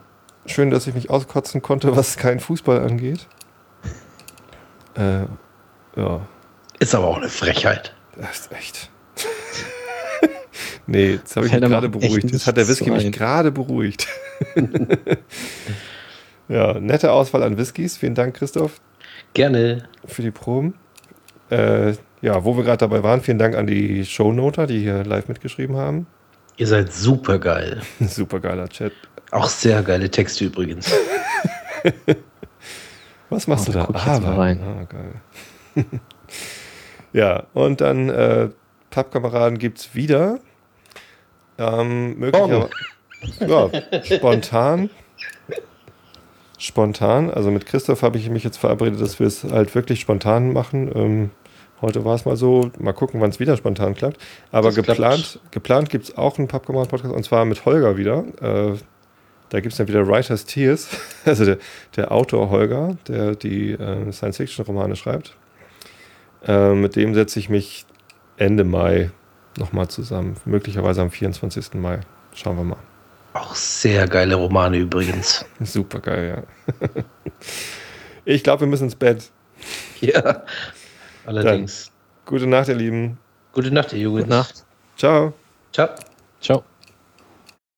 [SPEAKER 1] Schön, dass ich mich auskotzen konnte, was kein Fußball angeht. Äh, ja.
[SPEAKER 2] Ist aber auch eine Frechheit.
[SPEAKER 1] Das ist echt. nee, jetzt habe ich mich gerade beruhigt. Jetzt hat der Whisky mich gerade beruhigt. Ja, nette Auswahl an Whiskys. Vielen Dank, Christoph.
[SPEAKER 2] Gerne.
[SPEAKER 1] Für die Proben. Äh, ja, wo wir gerade dabei waren, vielen Dank an die Shownoter, die hier live mitgeschrieben haben.
[SPEAKER 2] Ihr seid super geil.
[SPEAKER 1] super geiler Chat.
[SPEAKER 2] Auch sehr geile Texte übrigens.
[SPEAKER 1] Was machst oh, du da? Ah, rein. Ah, geil. ja, und dann äh, Pappkameraden gibt es wieder. Ähm, möglicherweise. Ja, spontan spontan. Also mit Christoph habe ich mich jetzt verabredet, dass wir es halt wirklich spontan machen. Ähm, heute war es mal so. Mal gucken, wann es wieder spontan klappt. Aber das geplant, geplant gibt es auch einen Pappkameraden-Podcast und zwar mit Holger wieder. Äh, da gibt es dann wieder Writer's Tears, also der, der Autor Holger, der die äh, Science-Fiction-Romane schreibt. Äh, mit dem setze ich mich Ende Mai nochmal zusammen. Möglicherweise am 24. Mai. Schauen wir mal.
[SPEAKER 2] Auch sehr geile Romane übrigens.
[SPEAKER 1] Super geil, ja. Ich glaube, wir müssen ins Bett.
[SPEAKER 2] Ja, allerdings.
[SPEAKER 1] Dann, gute Nacht, ihr Lieben.
[SPEAKER 2] Gute Nacht, ihr Jugend. Gute Nacht.
[SPEAKER 1] Ciao.
[SPEAKER 2] Ciao.
[SPEAKER 3] Ciao.